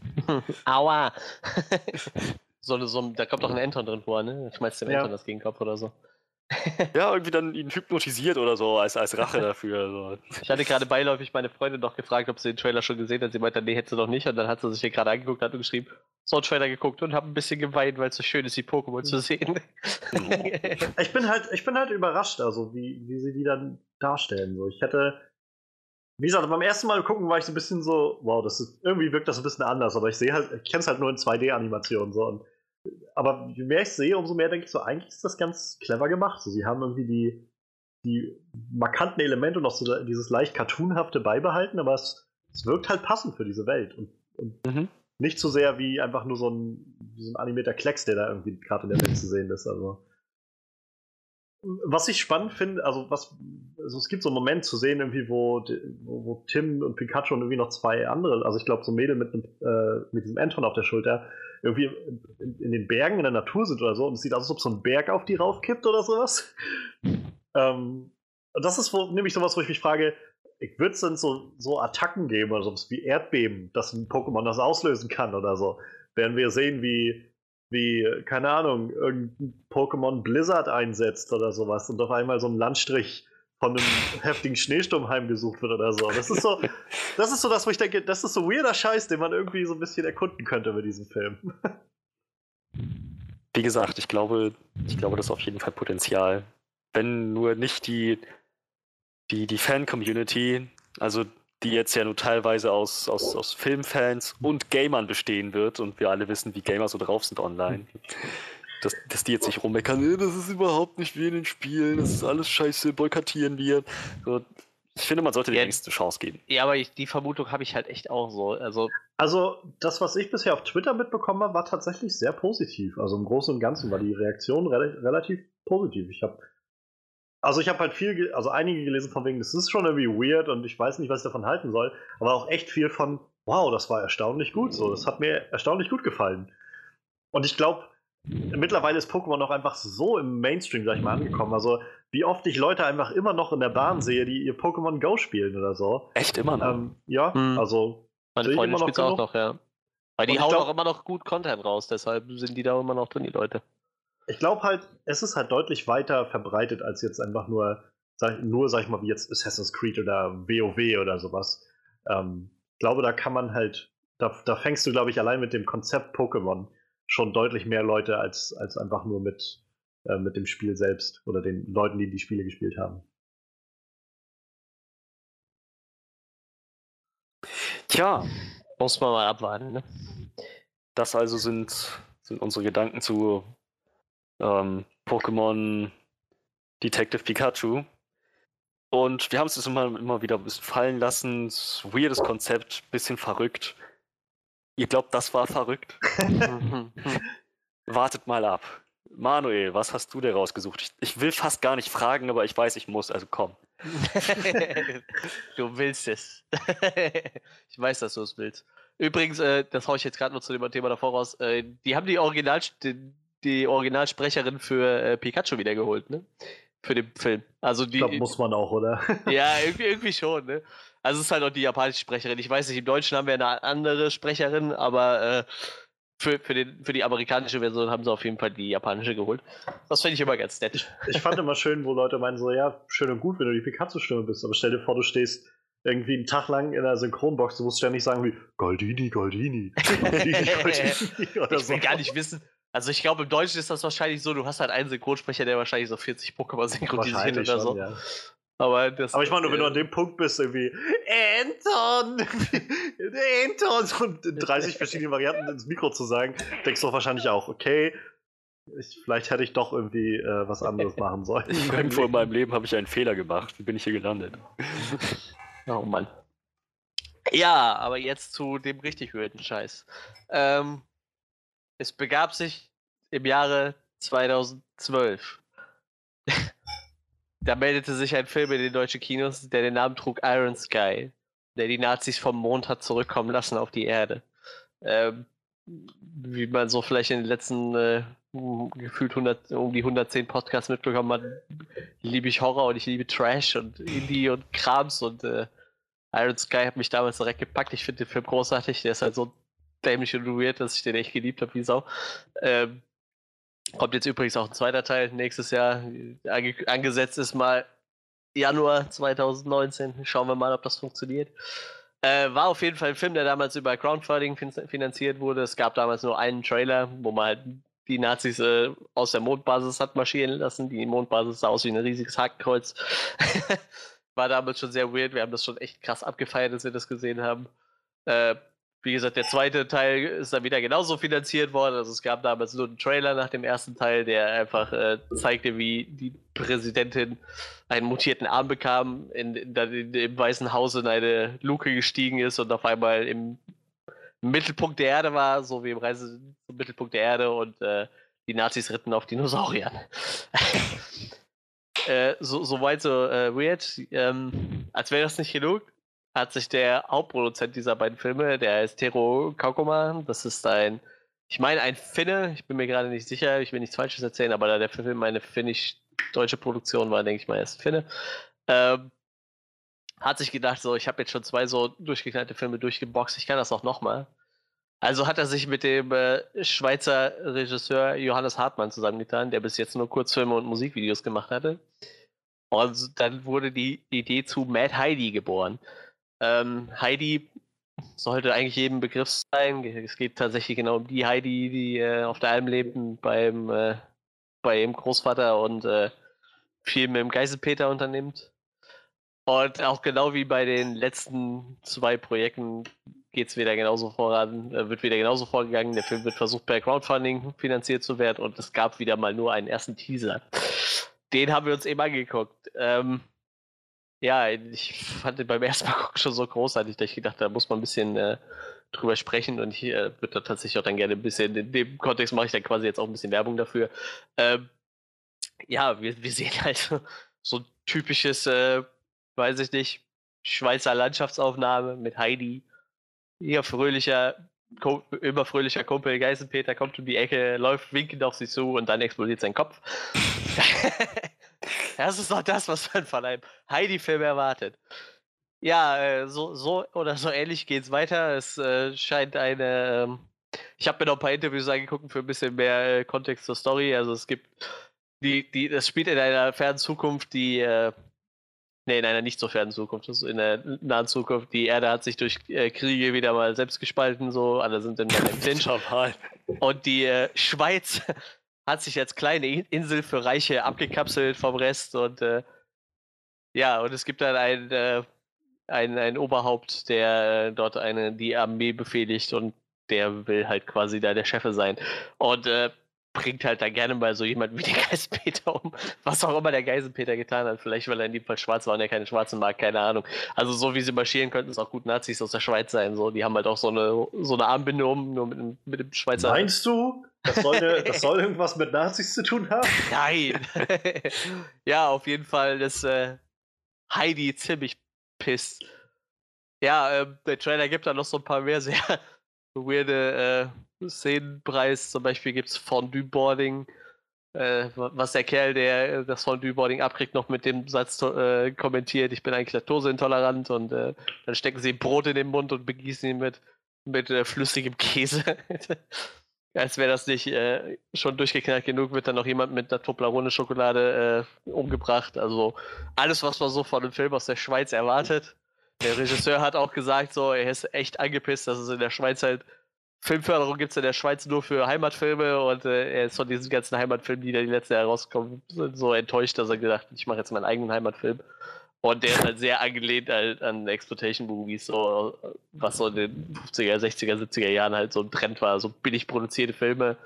Speaker 3: Aua! so, so, da kommt doch ein Anton drin vor, ne? Schmeißt dem
Speaker 2: Ja.
Speaker 3: Anton das gegen den Kopf oder so.
Speaker 1: Ja, irgendwie dann ihn hypnotisiert oder so, als, als Rache dafür. So.
Speaker 3: Ich hatte gerade beiläufig meine Freundin noch gefragt, ob sie den Trailer schon gesehen hat. Sie meinte, nee, hätte sie noch nicht. Und dann hat sie sich den gerade angeguckt hat und geschrieben, so einen Trailer geguckt und habe ein bisschen geweint, weil es so schön ist, die Pokémon zu sehen.
Speaker 2: Ich bin halt, ich bin halt überrascht, also wie, wie sie die dann darstellen. So, ich hätte, wie gesagt, beim ersten Mal gucken war ich so ein bisschen so, wow, das ist, irgendwie wirkt das ein bisschen anders, aber ich sehe halt, ich kenne es halt nur in 2D-Animationen so. Und, aber je mehr ich sehe, umso mehr denke ich so, eigentlich ist das ganz clever gemacht. So, sie haben irgendwie die, die markanten Elemente und auch so dieses leicht cartoonhafte beibehalten, aber es, es wirkt halt passend für diese Welt. Und, und
Speaker 1: Mhm.
Speaker 2: nicht so sehr wie einfach nur so ein, so ein animierter Klecks, der da irgendwie gerade in der Welt zu sehen ist. Also. Was ich spannend finde, also was, also es gibt so einen Moment zu sehen, irgendwie, wo, wo, Tim und Pikachu und irgendwie noch zwei andere, also ich glaube, so ein Mädel mit, einem, äh, mit diesem Anton auf der Schulter, irgendwie in, in den Bergen in der Natur sind oder so und es sieht aus, als ob so ein Berg auf die raufkippt oder sowas. ähm, und das ist wo, nämlich sowas, wo ich mich frage, wird es denn so, so Attacken geben oder sowas wie Erdbeben, dass ein Pokémon das auslösen kann oder so? Werden wir sehen, wie, wie, keine Ahnung, irgendein Pokémon Blizzard einsetzt oder sowas und auf einmal so ein Landstrich von einem heftigen Schneesturm heimgesucht wird oder so. Das ist so, das ist so das, wo ich denke, das ist so weirder Scheiß, den man irgendwie so ein bisschen erkunden könnte mit diesem Film.
Speaker 1: Wie gesagt, ich glaube, ich glaube, das ist auf jeden Fall Potenzial. Wenn nur nicht die, die, die Fan-Community, also die jetzt ja nur teilweise aus, aus, aus Filmfans und Gamern bestehen wird und wir alle wissen, wie Gamer so drauf sind online. Dass, dass die jetzt nicht rummeckern, "Nee, das ist überhaupt nicht wie in den Spielen, das ist alles scheiße, boykottieren wir. So, ich finde, man sollte
Speaker 3: Ja.
Speaker 1: die nächste Chance geben.
Speaker 3: ja, aber ich, die Vermutung habe ich halt echt auch so. Also,
Speaker 2: Also, das, was ich bisher auf Twitter mitbekommen habe, war tatsächlich sehr positiv. Also im Großen und Ganzen war die Reaktion rel relativ positiv. Ich habe also ich habe halt viel, also einige gelesen von wegen, das ist schon irgendwie weird und ich weiß nicht, was ich davon halten soll, aber auch echt viel von, wow, das war erstaunlich gut so. Das hat mir erstaunlich gut gefallen. Und ich glaube, mittlerweile ist Pokémon auch einfach so im Mainstream, sag ich mal, angekommen. Also, wie oft ich Leute einfach immer noch in der Bahn sehe, die ihr Pokémon Go spielen oder so.
Speaker 1: Echt immer noch.
Speaker 2: Ähm, ja,
Speaker 3: Hm.
Speaker 2: also
Speaker 3: meine Freundin
Speaker 2: immer noch
Speaker 3: spielt auch noch, ja. Weil die hauen
Speaker 2: glaub-
Speaker 3: auch immer noch gut Content raus, deshalb sind die da immer noch drin, die Leute.
Speaker 2: Ich glaube halt, es ist halt deutlich weiter verbreitet als jetzt einfach nur, sag, nur sag ich mal, wie jetzt Assassin's Creed oder WoW oder sowas. Ähm, ich glaube, da kann man halt, da, da fängst du, glaube ich, allein mit dem Konzept Pokémon schon deutlich mehr Leute als, als einfach nur mit, äh, mit dem Spiel selbst oder den Leuten, die die Spiele gespielt haben.
Speaker 1: Tja,
Speaker 3: Muss man mal abwarten, ne?
Speaker 1: Das also sind, sind unsere Gedanken zu ähm, Pokémon Detective Pikachu. Und wir haben es immer, immer wieder ein bisschen fallen lassen. Weirdes Konzept, bisschen verrückt. Ihr glaubt, das war verrückt? Wartet mal ab. Manuel, was hast du dir rausgesucht? Ich, ich will fast gar nicht fragen, aber ich weiß, ich muss, also komm.
Speaker 3: du willst es. ich weiß, dass du es willst. Übrigens, äh, das haue ich jetzt gerade noch zu dem Thema davor raus. Äh, die haben die, Original, die, die Originalsprecherin für äh, Pikachu wiedergeholt, ne? Für den Film. Also
Speaker 2: Ich
Speaker 3: die.
Speaker 2: glaube, muss man auch, oder?
Speaker 3: ja, irgendwie, irgendwie schon, ne? Also es ist halt auch die japanische Sprecherin. Ich weiß nicht, im Deutschen haben wir eine andere Sprecherin, aber äh, für, für, den, für die amerikanische Version haben sie auf jeden Fall die japanische geholt. Das finde ich immer ganz nett.
Speaker 2: Ich fand immer schön, wo Leute meinen so, ja, schön und gut, wenn du die Pikachu-Stimme bist, aber stell dir vor, du stehst irgendwie einen Tag lang in der Synchronbox, du musst ständig sagen wie Goldini, Goldini, Goldini,
Speaker 3: Goldini oder ich will so. gar nicht wissen. Also ich glaube, im Deutschen ist das wahrscheinlich so, du hast halt einen Synchronsprecher, der wahrscheinlich so 40 Pokémon synchronisiert oder so. Ja.
Speaker 2: Aber, das, Aber ich meine, wenn du an dem Punkt bist, irgendwie Anton! Anton! Und in 30 verschiedene Varianten ins Mikro zu sagen, denkst du wahrscheinlich auch, okay, ich, vielleicht hätte ich doch irgendwie äh, was anderes machen sollen.
Speaker 1: Irgendwo in meinem Leben habe ich einen Fehler gemacht. Wie bin ich hier gelandet?
Speaker 3: oh Mann. Ja, aber jetzt zu dem richtig weirden Scheiß. Ähm, es begab sich im Jahre 2012. Da meldete sich ein Film in den deutschen Kinos, der den Namen trug Iron Sky, der die Nazis vom Mond hat zurückkommen lassen auf die Erde. Ähm, wie man so vielleicht in den letzten äh, gefühlt 100, um die 110 Podcasts mitbekommen hat, liebe ich Horror und ich liebe Trash und Indie und Krams und äh, Iron Sky hat mich damals direkt gepackt. Ich finde den Film großartig. Der ist halt so dämlich und weird, dass ich den echt geliebt habe, wie Sau. Ähm, Kommt jetzt übrigens auch ein zweiter Teil nächstes Jahr. Ange angesetzt ist mal Januar 2019. Schauen wir mal, ob das funktioniert. Äh, war auf jeden Fall ein Film, der damals über Crowdfunding fin finanziert wurde. Es gab damals nur einen Trailer, wo man halt die Nazis äh, aus der Mondbasis hat marschieren lassen. Die Mondbasis sah aus wie ein riesiges Hakenkreuz. war damals schon sehr weird. Wir haben das schon echt krass abgefeiert, als wir das gesehen haben. Äh, wie gesagt, der zweite Teil ist dann wieder genauso finanziert worden. Also es gab damals nur einen Trailer nach dem ersten Teil, der einfach äh, zeigte, wie die Präsidentin einen mutierten Arm bekam, in, in, in, im Weißen Haus in eine Luke gestiegen ist und auf einmal im Mittelpunkt der Erde war, so wie im Reise zum Mittelpunkt der Erde und äh, die Nazis ritten auf Dinosauriern. äh, so, so weit so äh, weird. Ähm, als wäre das nicht genug, hat sich der Hauptproduzent dieser beiden Filme, der heißt Tero Kaukoma, das ist ein, ich meine ein Finne, ich bin mir gerade nicht sicher, ich will nichts Falsches erzählen, aber da der Film eine finnisch-deutsche Produktion war, denke ich mal, er ist Finne, ähm, hat sich gedacht, so, ich habe jetzt schon zwei so durchgeknallte Filme durchgeboxt, ich kann das auch nochmal. Also hat er sich mit dem äh, Schweizer Regisseur Johannes Hartmann zusammengetan, der bis jetzt nur Kurzfilme und Musikvideos gemacht hatte. Und dann wurde die Idee zu Mad Heidi geboren. Ähm, Heidi sollte eigentlich jedem Begriff sein. Es geht tatsächlich genau um die Heidi, die äh, auf der Alm lebt, beim, äh, bei ihrem Großvater und äh, viel mit dem Geiselpeter unternimmt. Und auch genau wie bei den letzten zwei Projekten geht es wieder genauso voran, äh, wird wieder genauso vorgegangen. Der Film wird versucht, per Crowdfunding finanziert zu werden und es gab wieder mal nur einen ersten Teaser. Den haben wir uns eben angeguckt. Ähm, ja, ich fand den beim ersten Mal gucken schon so großartig, dass ich gedacht da muss man ein bisschen äh, drüber sprechen und ich äh, würde da tatsächlich auch dann gerne ein bisschen, in dem Kontext mache ich dann quasi jetzt auch ein bisschen Werbung dafür. Ähm, ja, wir, wir sehen halt so ein typisches, äh, weiß ich nicht, Schweizer Landschaftsaufnahme mit Heidi. Ihr fröhlicher, immer fröhlicher Kumpel Geisenpeter kommt um die Ecke, läuft winkend auf sie zu und dann explodiert sein Kopf. Das ist doch das, was man von einem Heidi-Film erwartet. Ja, äh, so, so oder so ähnlich geht es weiter. Es äh, scheint eine. Ähm, ich habe mir noch ein paar Interviews angeguckt für ein bisschen mehr äh, Kontext zur Story. Also es gibt die, die, das spielt in einer fernen Zukunft, die äh, Nee, in einer nicht so fernen Zukunft, also in der nahen Zukunft. Die Erde hat sich durch äh, Kriege wieder mal selbst gespalten, so alle sind in einem Clinch. Und die äh, Schweiz hat sich als kleine Insel für Reiche abgekapselt vom Rest und äh, ja, und es gibt dann ein, äh, ein, ein Oberhaupt, der äh, dort eine, die Armee befehligt und der will halt quasi da der Chef sein. Und äh, bringt halt da gerne mal so jemanden wie den Geisenpeter um. Was auch immer der Geisenpeter getan hat. Vielleicht, weil er in dem Fall schwarz war und er keine Schwarzen mag, keine Ahnung. Also so wie sie marschieren, könnten es auch gut Nazis aus der Schweiz sein. So, die haben halt auch so eine, so eine Armbinde um, nur mit, mit dem Schweizer.
Speaker 2: Meinst du? Das soll, eine, das soll irgendwas mit Nazis zu tun haben?
Speaker 3: Nein. ja, auf jeden Fall ist äh, Heidi ziemlich pisst. Ja, äh, der Trailer gibt da noch so ein paar mehr sehr weirde äh, Szenenpreis. Zum Beispiel gibt es Fondue-Boarding, äh, was der Kerl, der das Fondue-Boarding abkriegt, noch mit dem Satz äh, kommentiert, ich bin eigentlich laktoseintolerant und äh, dann stecken sie Brot in den Mund und begießen ihn mit, mit äh, flüssigem Käse. Als wäre das nicht äh, schon durchgeknallt genug, wird dann noch jemand mit einer Toblerone Schokolade äh, umgebracht. Also alles, was man so von einem Film aus der Schweiz erwartet. Der Regisseur hat auch gesagt, so, er ist echt angepisst, dass es in der Schweiz halt Filmförderung gibt es in der Schweiz nur für Heimatfilme und äh, er ist von diesen ganzen Heimatfilmen, die da die letzte Jahre rauskommen, so enttäuscht, dass er gedacht ich mache jetzt meinen eigenen Heimatfilm. Und der ist halt sehr angelehnt halt an Exploitation-Movies, so, was so in den 50er, 60er, 70er Jahren halt so ein Trend war. So billig produzierte Filme,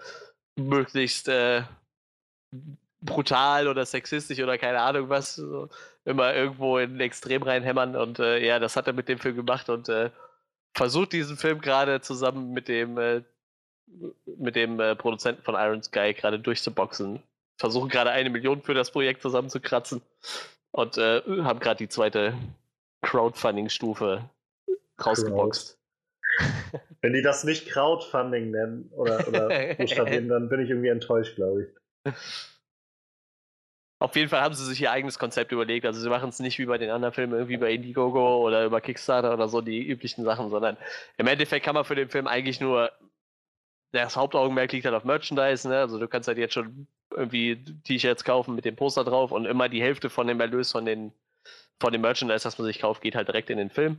Speaker 3: möglichst äh, brutal oder sexistisch oder keine Ahnung was. So, immer irgendwo in Extrem reinhämmern. Und äh, ja, das hat er mit dem Film gemacht und äh, versucht diesen Film gerade zusammen mit dem, äh, mit dem äh, Produzenten von Iron Sky gerade durchzuboxen. Versuchen gerade eine Million für das Projekt zusammenzukratzen. Und äh, haben gerade die zweite Crowdfunding-Stufe rausgeboxt.
Speaker 2: Wenn die das nicht Crowdfunding nennen oder, oder buchstabieren, dann bin ich irgendwie enttäuscht, glaube ich.
Speaker 3: Auf jeden Fall haben sie sich ihr eigenes Konzept überlegt. Also sie machen es nicht wie bei den anderen Filmen, irgendwie bei Indiegogo oder über Kickstarter oder so, die üblichen Sachen, sondern im Endeffekt kann man für den Film eigentlich nur das Hauptaugenmerk liegt halt auf Merchandise, ne? Also du kannst halt jetzt schon irgendwie T-Shirts kaufen mit dem Poster drauf und immer die Hälfte von dem Erlös von den von dem Merchandise, das man sich kauft, geht halt direkt in den Film.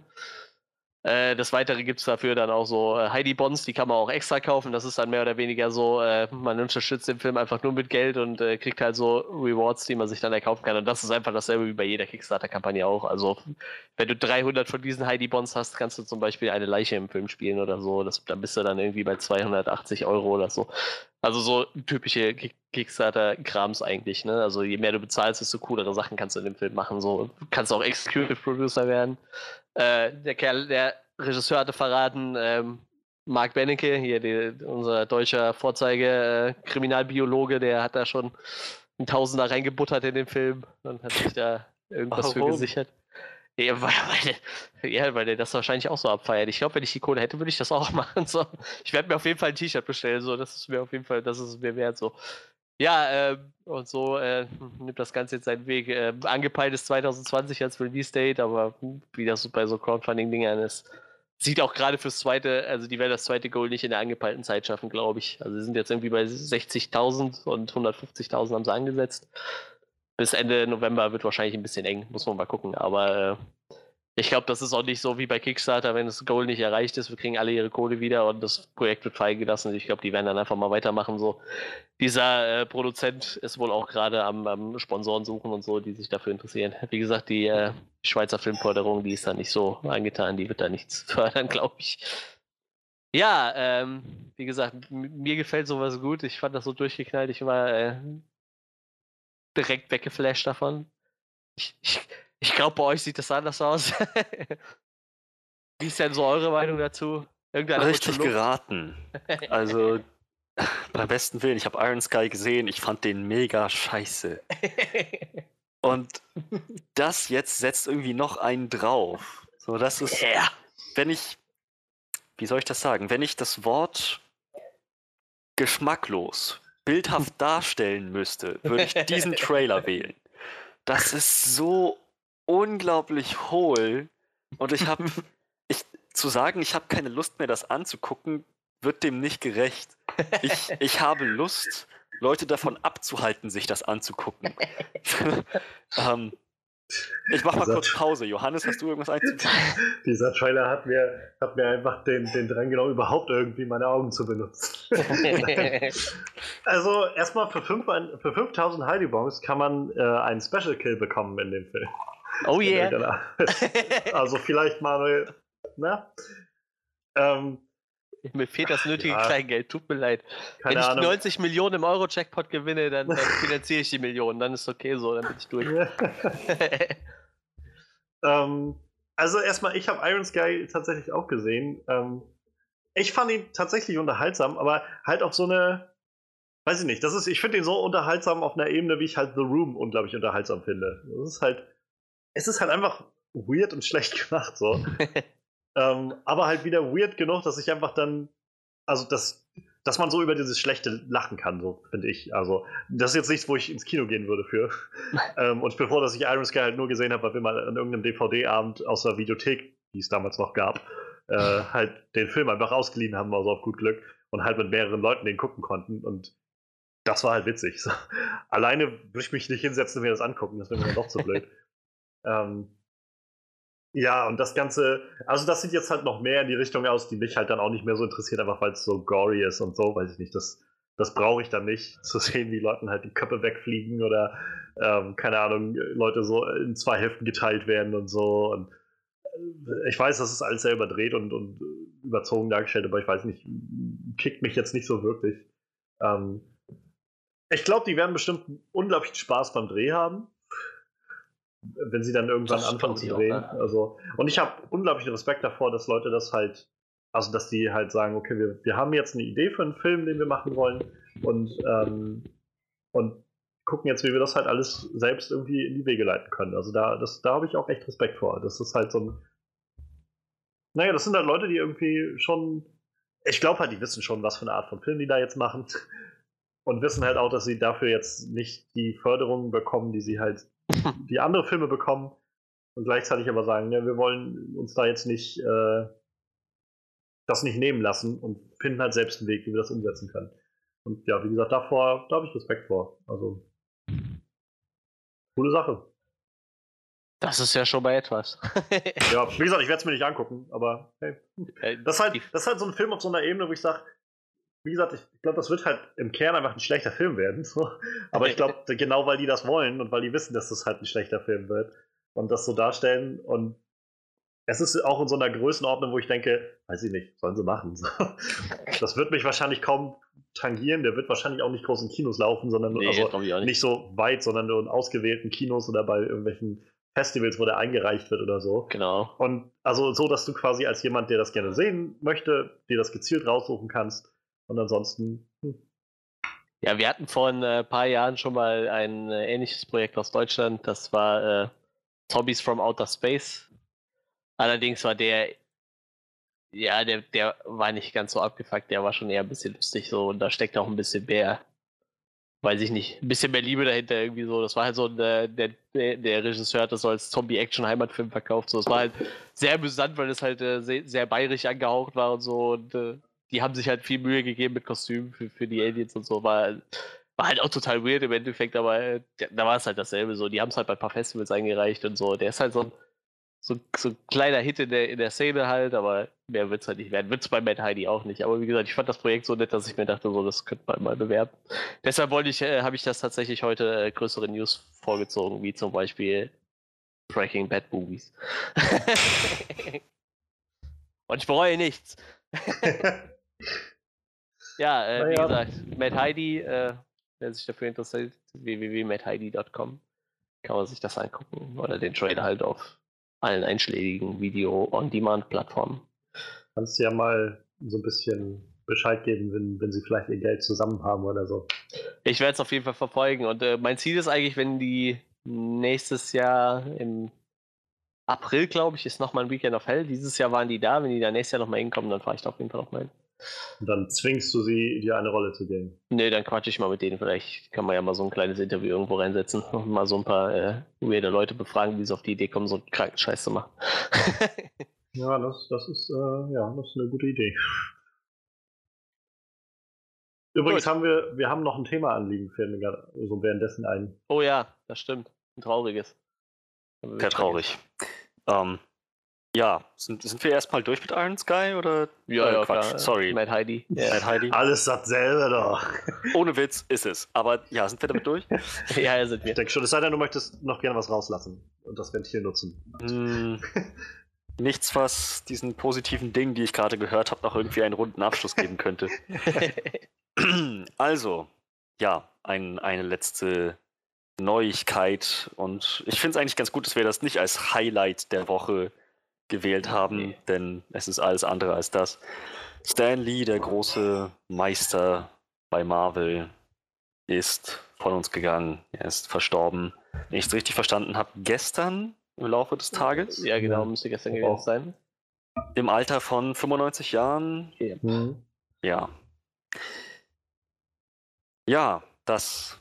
Speaker 3: Äh, das Weitere gibt es dafür dann auch so äh, Heidi Bonds, die kann man auch extra kaufen. Das ist dann mehr oder weniger so, äh, man unterstützt den Film einfach nur mit Geld und äh, kriegt halt so Rewards, die man sich dann erkaufen kann. Und das ist einfach dasselbe wie bei jeder Kickstarter-Kampagne auch. Also, wenn du 300 von diesen Heidi Bonds hast, kannst du zum Beispiel eine Leiche im Film spielen oder so. Das, dann bist du dann irgendwie bei 280 Euro oder so. Also so typische Kickstarter-Krams eigentlich, ne? Also je mehr du bezahlst, desto coolere Sachen kannst du in dem Film machen. So kannst auch Executive Producer werden. Äh, der Kerl, der Regisseur hatte verraten, ähm, Mark Bennecke, hier die, unser deutscher Vorzeige-Kriminalbiologe, äh, der hat da schon ein Tausender reingebuttert in den Film und hat sich da irgendwas Warum? für gesichert. Ja weil, weil, ja, weil der das wahrscheinlich auch so abfeiert. Ich glaube, wenn ich die Kohle hätte, würde ich das auch machen. So. Ich werde mir auf jeden Fall ein T-Shirt bestellen. So. Das ist mir auf jeden Fall, das ist mir wert. So. Ja, äh, und so äh, nimmt das Ganze jetzt seinen Weg. Äh, angepeilt ist 2020 als Release Date, aber wie das bei so Crowdfunding-Dingern ist, sieht auch gerade fürs zweite, also die werden das zweite Goal nicht in der angepeilten Zeit schaffen, glaube ich. Also sie sind jetzt irgendwie bei 60.000 und 150.000 haben sie angesetzt. Bis Ende November wird wahrscheinlich ein bisschen eng, muss man mal gucken. Aber äh, ich glaube, das ist auch nicht so wie bei Kickstarter, wenn das Goal nicht erreicht ist, wir kriegen alle ihre Kohle wieder und das Projekt wird freigelassen. Ich glaube, die werden dann einfach mal weitermachen. So. Dieser äh, Produzent ist wohl auch gerade am, am, Sponsoren suchen und so, die sich dafür interessieren. Wie gesagt, die äh, Schweizer Filmförderung, die ist da nicht so angetan, die wird da nichts fördern, glaube ich. Ja, ähm, wie gesagt, mir gefällt sowas gut. Ich fand das so durchgeknallt. Ich war äh, direkt weggeflasht davon. Ich, ich, ich glaube, bei euch sieht das anders aus. Wie ist denn so eure Meinung dazu?
Speaker 1: Irgendeine Richtig geraten. Also, beim besten Willen, ich habe Iron Sky gesehen, ich fand den mega scheiße. Und das jetzt setzt irgendwie noch einen drauf. So, das ist, yeah. wenn ich, wie soll ich das sagen, wenn ich das Wort geschmacklos bildhaft darstellen müsste, würde ich diesen Trailer wählen. Das ist so unglaublich hohl und ich habe, ich, zu sagen, ich habe keine Lust mehr, das anzugucken, wird dem nicht gerecht. Ich, ich habe Lust, Leute davon abzuhalten, sich das anzugucken. ähm, ich mach mal dieser kurz Pause. Johannes, hast du irgendwas einzufügen?
Speaker 2: Dieser Trailer hat mir, hat mir einfach den, den Drang genau überhaupt irgendwie meine Augen zu benutzen. also erstmal für, für 5000 Heidi Bongs kann man äh, einen Special Kill bekommen in dem Film.
Speaker 3: Oh yeah.
Speaker 2: also vielleicht mal, ne? Ähm,
Speaker 3: mir fehlt das nötige ja. Kleingeld, tut mir leid. Keine Wenn ich Ahnung. 90 Millionen im Euro-Jackpot gewinne, dann, dann finanziere ich die Millionen, dann ist okay so, dann bin ich durch.
Speaker 2: ähm, also erstmal, ich habe Iron Sky tatsächlich auch gesehen. Ähm, ich fand ihn tatsächlich unterhaltsam, aber halt auf so eine, weiß ich nicht, das ist, ich finde ihn so unterhaltsam auf einer Ebene, wie ich halt The Room unglaublich unterhaltsam finde. Das ist halt, es ist halt einfach weird und schlecht gemacht so. ähm, aber halt wieder weird genug, dass ich einfach dann, also das, dass man so über dieses Schlechte lachen kann, so finde ich. Also das ist jetzt nichts, wo ich ins Kino gehen würde für. ähm, und bevor, dass ich Iron Sky halt nur gesehen habe, weil wir mal an irgendeinem DVD-Abend aus der Videothek, die es damals noch gab, äh, halt den Film einfach ausgeliehen haben, also auf gut Glück. und halt mit mehreren Leuten den gucken konnten und das war halt witzig. So. Alleine würde ich mich nicht hinsetzen und mir das angucken, das wäre mir dann doch zu blöd. Ähm, ja, und das Ganze, also das sieht jetzt halt noch mehr in die Richtung aus, die mich halt dann auch nicht mehr so interessiert, einfach weil es so gory ist und so, weiß ich nicht. Das, das brauche ich dann nicht, zu sehen, wie Leuten halt die Köpfe wegfliegen oder, ähm, keine Ahnung, Leute so in zwei Hälften geteilt werden und so. Und äh, ich weiß, das ist alles sehr überdreht und, und überzogen dargestellt, aber ich weiß nicht, kickt mich jetzt nicht so wirklich. Ähm, ich glaube, die werden bestimmt unglaublich Spaß beim Dreh haben wenn sie dann irgendwann das anfangen zu drehen. Auch, ne? Also, und ich habe unglaublichen Respekt davor, dass Leute das halt, also dass die halt sagen, okay, wir, wir haben jetzt eine Idee für einen Film, den wir machen wollen und, ähm, und gucken jetzt, wie wir das halt alles selbst irgendwie in die Wege leiten können. Also da, da habe ich auch echt Respekt vor. Das ist halt so ein. Naja, das sind halt Leute, die irgendwie schon. Ich glaube halt, die wissen schon, was für eine Art von Film die da jetzt machen. Und wissen halt auch, dass sie dafür jetzt nicht die Förderung bekommen, die sie halt die andere Filme bekommen und gleichzeitig aber sagen, ja, wir wollen uns da jetzt nicht äh, das nicht nehmen lassen und finden halt selbst einen Weg, wie wir das umsetzen können. Und ja, wie gesagt, davor, da habe ich Respekt vor. Also, coole Sache.
Speaker 3: Das ist ja schon mal etwas.
Speaker 2: ja, wie gesagt, ich werde es mir nicht angucken, aber hey. Äh, das, ist halt, das ist halt so ein Film auf so einer Ebene, wo ich sage, wie gesagt, ich glaube, das wird halt im Kern einfach ein schlechter Film werden. So. Aber ich glaube, genau weil die das wollen und weil die wissen, dass das halt ein schlechter Film wird und das so darstellen. Und es ist auch in so einer Größenordnung, wo ich denke, weiß ich nicht, sollen sie machen. So. Das wird mich wahrscheinlich kaum tangieren. Der wird wahrscheinlich auch nicht groß in Kinos laufen, sondern nee, also nicht. nicht so weit, sondern nur in ausgewählten Kinos oder bei irgendwelchen Festivals, wo der eingereicht wird oder so.
Speaker 3: Genau.
Speaker 2: Und also so, dass du quasi als jemand, der das gerne sehen möchte, dir das gezielt raussuchen kannst und ansonsten. Hm.
Speaker 3: Ja, wir hatten vor ein äh, paar Jahren schon mal ein äh, ähnliches Projekt aus Deutschland. Das war äh, Zombies from Outer Space. Allerdings war der, ja, der, der war nicht ganz so abgefuckt. Der war schon eher ein bisschen lustig so und da steckt auch ein bisschen mehr, weiß ich nicht, ein bisschen mehr Liebe dahinter irgendwie so. Das war halt so, äh, der, der, der Regisseur hat das so als Zombie-Action-Heimatfilm verkauft. So, das war halt sehr amüsant, weil es halt sehr, sehr bayerisch angehaucht war und so und die haben sich halt viel Mühe gegeben mit Kostümen für, für die Aliens und so. War, war halt auch total weird im Endeffekt, aber da war es halt dasselbe so. Die haben es halt bei ein paar Festivals eingereicht und so. Der ist halt so ein, so, so ein kleiner Hit in der, in der Szene halt, aber mehr wird es halt nicht werden. Wird es bei Mad Heidi auch nicht. Aber wie gesagt, ich fand das Projekt so nett, dass ich mir dachte, so, das könnte man mal bewerben. Deshalb wollte ich, äh, habe ich das tatsächlich heute äh, größere News vorgezogen, wie zum Beispiel Breaking Bad Movies. und ich bereue nichts. Ja, äh, wie gesagt, Matt Heidi, äh, wer sich dafür interessiert, www.mattheidi.com, kann man sich das angucken oder den Trailer halt auf allen einschlägigen Video-on-Demand-Plattformen.
Speaker 2: Kannst du ja mal so ein bisschen Bescheid geben, wenn, wenn sie vielleicht ihr Geld zusammen haben oder so.
Speaker 3: Ich werde es auf jeden Fall verfolgen und äh, mein Ziel ist eigentlich, wenn die nächstes Jahr im April, glaube ich, ist nochmal ein Weekend of Hell. Dieses Jahr waren die da. Wenn die da nächstes Jahr nochmal hinkommen, dann fahre ich da auf jeden Fall nochmal hin.
Speaker 2: Und dann zwingst du sie, dir eine Rolle zu geben.
Speaker 3: Nee, dann quatsche ich mal mit denen. Vielleicht kann man ja mal so ein kleines Interview irgendwo reinsetzen und mal so ein paar äh, weirde Leute befragen, wie sie auf die Idee kommen, so einen kranken Scheiß zu machen.
Speaker 2: ja, das, das, ist, äh, ja, das ist eine gute Idee. Übrigens Gut. haben wir, wir haben noch ein Thema anliegen, fällt mir gerade so währenddessen ein.
Speaker 3: Oh ja, das stimmt. Ein trauriges.
Speaker 1: Sehr traurig. Ähm, ja, sind, sind wir erstmal durch mit Iron Sky oder?
Speaker 3: Ja, äh, ja,
Speaker 1: Quatsch.
Speaker 3: Klar.
Speaker 1: Sorry.
Speaker 3: Mad Heidi.
Speaker 2: Yeah. Mad Heidi. Alles dasselbe doch.
Speaker 1: Ohne Witz ist es. Aber ja, sind wir damit durch?
Speaker 3: ja, ja, sind wir.
Speaker 2: Ich denke schon, es sei denn, du möchtest noch gerne was rauslassen und das Ventil nutzen.
Speaker 1: Mm, nichts, was diesen positiven Dingen, die ich gerade gehört habe, noch irgendwie einen runden Abschluss geben könnte. also, ja, ein, eine letzte Neuigkeit und ich finde es eigentlich ganz gut, dass wir das nicht als Highlight der Woche gewählt haben, nee. denn es ist alles andere als das. Stan Lee, der große Meister bei Marvel, ist von uns gegangen. Er ist verstorben. Wenn ich es richtig verstanden habe, gestern im Laufe des Tages.
Speaker 3: Ja, genau, müsste gestern gewesen sein.
Speaker 1: Im Alter von 95 Jahren.
Speaker 3: Ja. Mhm.
Speaker 1: Ja. Ja, das,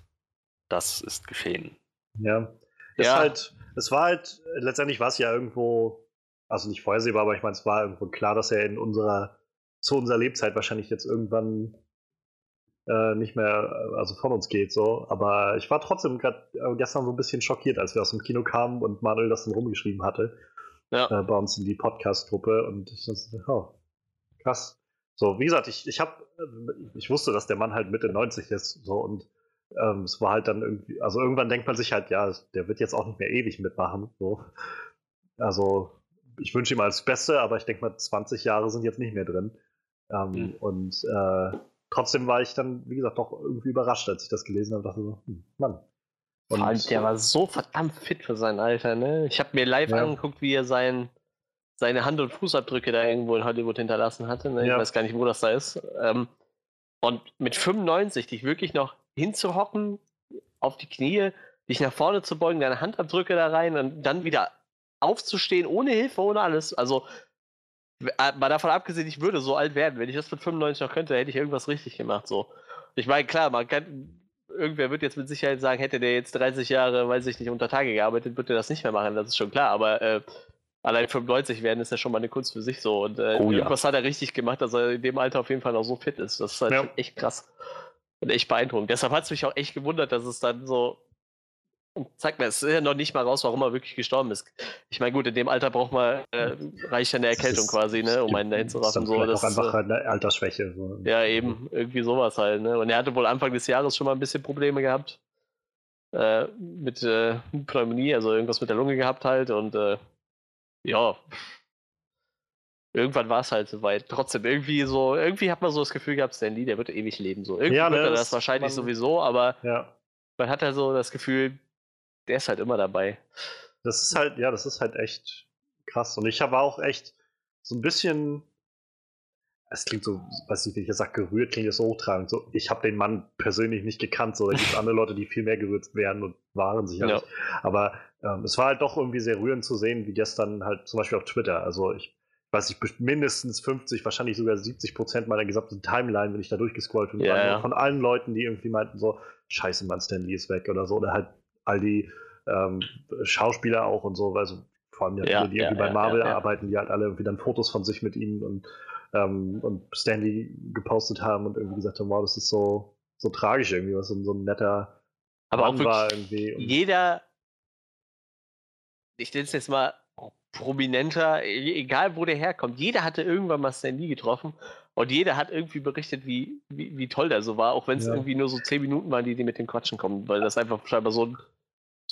Speaker 1: das ist geschehen.
Speaker 2: Ja. Es, ja. Halt, es war halt, letztendlich war es ja irgendwo also nicht vorhersehbar, aber ich meine, es war irgendwo klar, dass er in unserer zu unserer Lebzeit wahrscheinlich jetzt irgendwann äh, nicht mehr, also von uns geht so. Aber ich war trotzdem gerade äh, gestern so ein bisschen schockiert, als wir aus dem Kino kamen und Manuel das dann rumgeschrieben hatte. Ja. Äh, bei uns in die Podcast-Gruppe und ich dachte, oh, krass. So, wie gesagt, ich, ich habe, ich wusste, dass der Mann halt Mitte 90 ist, so und ähm, es war halt dann irgendwie, also irgendwann denkt man sich halt, ja, der wird jetzt auch nicht mehr ewig mitmachen. So. Also, ich wünsche ihm alles Beste, aber ich denke mal, 20 Jahre sind jetzt nicht mehr drin. Ähm, mhm. Und äh, trotzdem war ich dann, wie gesagt, doch irgendwie überrascht, als ich das gelesen habe. dachte so, hm, Mann.
Speaker 3: Und, allem, der war so verdammt fit für sein Alter, ne? Ich habe mir live ja. angeguckt, wie er sein, seine Hand- und Fußabdrücke da irgendwo in Hollywood hinterlassen hatte. Ne? Ich ja. weiß gar nicht, wo das da ist. Ähm, und mit 95 dich wirklich noch hinzuhocken, auf die Knie, dich nach vorne zu beugen, deine Handabdrücke da rein und dann wieder aufzustehen, ohne Hilfe, ohne alles. Also, mal davon abgesehen, ich würde so alt werden. Wenn ich das mit 95 noch könnte, hätte ich irgendwas richtig gemacht. So. Ich meine, klar, man kann, irgendwer wird jetzt mit Sicherheit sagen, hätte der jetzt 30 Jahre, weiß ich nicht, unter Tage gearbeitet, würde er das nicht mehr machen, das ist schon klar. Aber äh, allein 95 werden ist ja schon mal eine Kunst für sich so. Und äh, oh, irgendwas ja. hat er richtig gemacht, dass er in dem Alter auf jeden Fall noch so fit ist. Das ist halt ja. echt krass. Und echt beeindruckend. Deshalb hat es mich auch echt gewundert, dass es dann so. Zeig mir, es ist ja noch nicht mal raus, warum er wirklich gestorben ist. Ich meine, gut, in dem Alter braucht man, äh, reicht ja eine Erkältung ist, quasi, ne, um einen dahin zu raffen.
Speaker 2: So, das auch einfach äh, eine Altersschwäche.
Speaker 3: So. Ja, eben, irgendwie sowas halt, ne. Und er hatte wohl Anfang des Jahres schon mal ein bisschen Probleme gehabt. Äh, mit äh, Pneumonie, also irgendwas mit der Lunge gehabt halt und äh, ja, irgendwann war es halt soweit. Trotzdem irgendwie so, irgendwie hat man so das Gefühl gehabt, Stan Lee, der wird ewig leben. So. Irgendwie ja, wird ne, er das wahrscheinlich man, sowieso, aber ja. man hat ja so das Gefühl, der ist halt immer dabei.
Speaker 2: Das ist halt, ja, das ist halt echt krass. Und ich war auch echt so ein bisschen, es klingt so, weiß nicht, wie ich das sage, gerührt, klingt das so hochtragend. So, ich habe den Mann persönlich nicht gekannt, so da gibt es andere Leute, die viel mehr gerührt werden und waren sicherlich. Ja. Aber ähm, es war halt doch irgendwie sehr rührend zu sehen, wie gestern halt zum Beispiel auf Twitter. Also ich weiß ich, mindestens 50, wahrscheinlich sogar 70 Prozent meiner gesamten Timeline, wenn ich da durchgescrollt bin, ja. von allen Leuten, die irgendwie meinten so, scheiße, Mann, Stanley ist weg oder so, oder halt all die ähm, Schauspieler auch und so, also vor allem die, ja, die irgendwie bei Marvel arbeiten, die halt alle irgendwie dann Fotos von sich mit ihnen und, ähm, und Stanley gepostet haben und irgendwie gesagt haben, wow, das ist so, so tragisch irgendwie, was so, ein netter
Speaker 3: aber Mann auch war irgendwie. jeder, ich nenne es jetzt mal prominenter, e-, egal wo der herkommt, jeder hatte irgendwann mal Stan Lee getroffen und jeder hat irgendwie berichtet, wie, wie, wie toll der so war, auch wenn es ja. irgendwie nur so zehn Minuten waren, die, die mit dem Quatschen kommen, weil das einfach scheinbar so ein,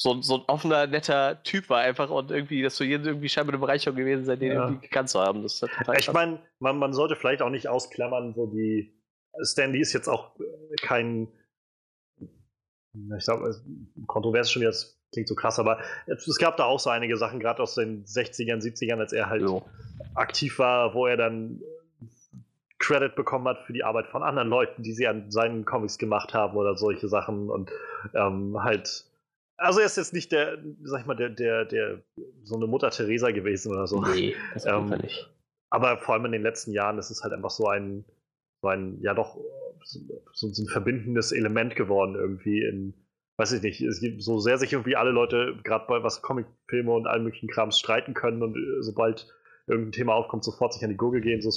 Speaker 3: so, so ein offener, netter Typ war einfach und irgendwie, dass für jeden irgendwie scheinbar eine Bereicherung gewesen sein, den ja. irgendwie gekannt zu haben. Das
Speaker 2: ich meine, man, man sollte vielleicht auch nicht ausklammern, so die Stan Lee ist jetzt auch kein ich glaube, kontrovers schon jetzt klingt so krass, aber es gab da auch so einige Sachen, gerade aus den 60ern, 70ern, als er halt jo. aktiv war, wo er dann Credit bekommen hat für die Arbeit von anderen Leuten, die sie an seinen Comics gemacht haben oder solche Sachen und ähm, halt also er ist jetzt nicht der, sag ich mal, der, der, der so eine Mutter Teresa gewesen oder so. Nee, das ähm, nicht. Aber vor allem in den letzten Jahren ist es halt einfach so ein, so ein, ja doch, so, so ein verbindendes Element geworden irgendwie in, weiß ich nicht, es gibt so sehr sich irgendwie alle Leute, gerade bei was Comicfilme und allen möglichen Krams streiten können und äh, sobald irgendein Thema aufkommt, sofort sich an die Gurgel gehen. So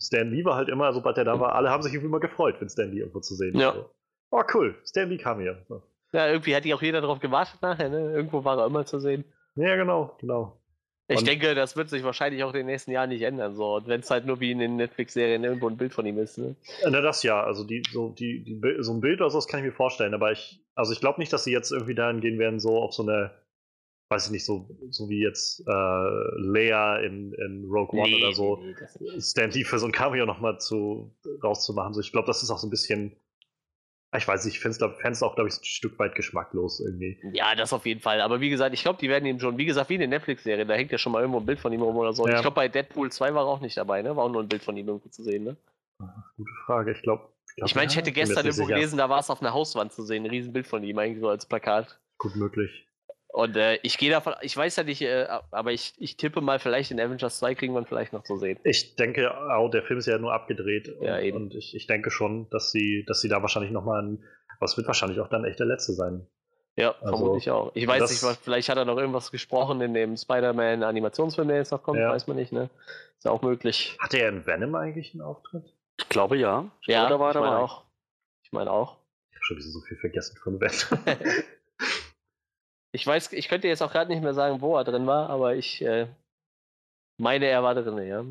Speaker 2: Stan Lee war halt immer, sobald er da war, alle haben sich irgendwie immer gefreut, wenn Stan Lee irgendwo zu sehen
Speaker 3: ja. war.
Speaker 2: Oh cool, Stan Lee kam hier.
Speaker 3: Ja, irgendwie hat auch jeder darauf gewartet nachher, ne? Irgendwo war er immer zu sehen.
Speaker 2: Ja, genau, genau.
Speaker 3: Ich und denke, das wird sich wahrscheinlich auch in den nächsten Jahren nicht ändern. So. Und wenn es halt nur wie in den Netflix-Serien irgendwo ein Bild von ihm ist. Ne?
Speaker 2: Na, das ja. Also die, so, die, die, so ein Bild oder so, das kann ich mir vorstellen. Aber ich, also ich glaube nicht, dass sie jetzt irgendwie dahin gehen werden, so auf so eine, weiß ich nicht, so, so wie jetzt äh, Leia in, in Rogue One nee, oder so, nee, Stan Lee für so ein Cameo nochmal zu, rauszumachen. So, ich glaube, das ist auch so ein bisschen ich weiß nicht, ich fände es auch, glaube ich, ein Stück weit geschmacklos irgendwie.
Speaker 3: Ja, das auf jeden Fall. Aber wie gesagt, ich glaube, die werden ihm schon, wie gesagt, wie in der Netflix-Serie, da hängt ja schon mal irgendwo ein Bild von ihm rum oder so. Ja. Ich glaube, bei Deadpool 2 war er auch nicht dabei, ne? War auch nur ein Bild von ihm irgendwo zu sehen, ne?
Speaker 2: Gute Frage, ich glaube.
Speaker 3: Ich, ich meine, ich hätte gestern irgendwo gelesen, da war es auf einer Hauswand zu sehen, ein Riesenbild von ihm, eigentlich so als Plakat.
Speaker 2: Gut möglich.
Speaker 3: Und äh, ich gehe davon, ich weiß ja nicht, äh, aber ich, ich tippe mal, vielleicht in Avengers 2 kriegen wir vielleicht noch zu sehen.
Speaker 2: Ich denke auch, der Film ist ja nur abgedreht.
Speaker 3: Ja, und,
Speaker 2: eben. Und ich, ich denke schon, dass sie, dass sie da wahrscheinlich nochmal ein aber es wird wahrscheinlich auch dann echt der letzte sein.
Speaker 3: Ja,
Speaker 2: Also,
Speaker 3: vermutlich auch. Ich weiß
Speaker 2: das-
Speaker 3: nicht, was, vielleicht hat er noch irgendwas gesprochen in dem Spider-Man-Animationsfilm, der jetzt noch kommt,
Speaker 2: Ja.
Speaker 3: weiß man nicht, ne? Ist auch möglich.
Speaker 2: Hatte er in Venom eigentlich einen Auftritt?
Speaker 1: Ich glaube ja. Ich
Speaker 3: Ja,
Speaker 1: glaube, da war
Speaker 3: ich
Speaker 1: er
Speaker 3: auch. Ich meine auch.
Speaker 2: Ich habe schon wieder so viel vergessen von Venom.
Speaker 3: Ich weiß, ich könnte jetzt auch gerade nicht mehr sagen, wo er drin war, aber ich äh, meine, er war drin, ja.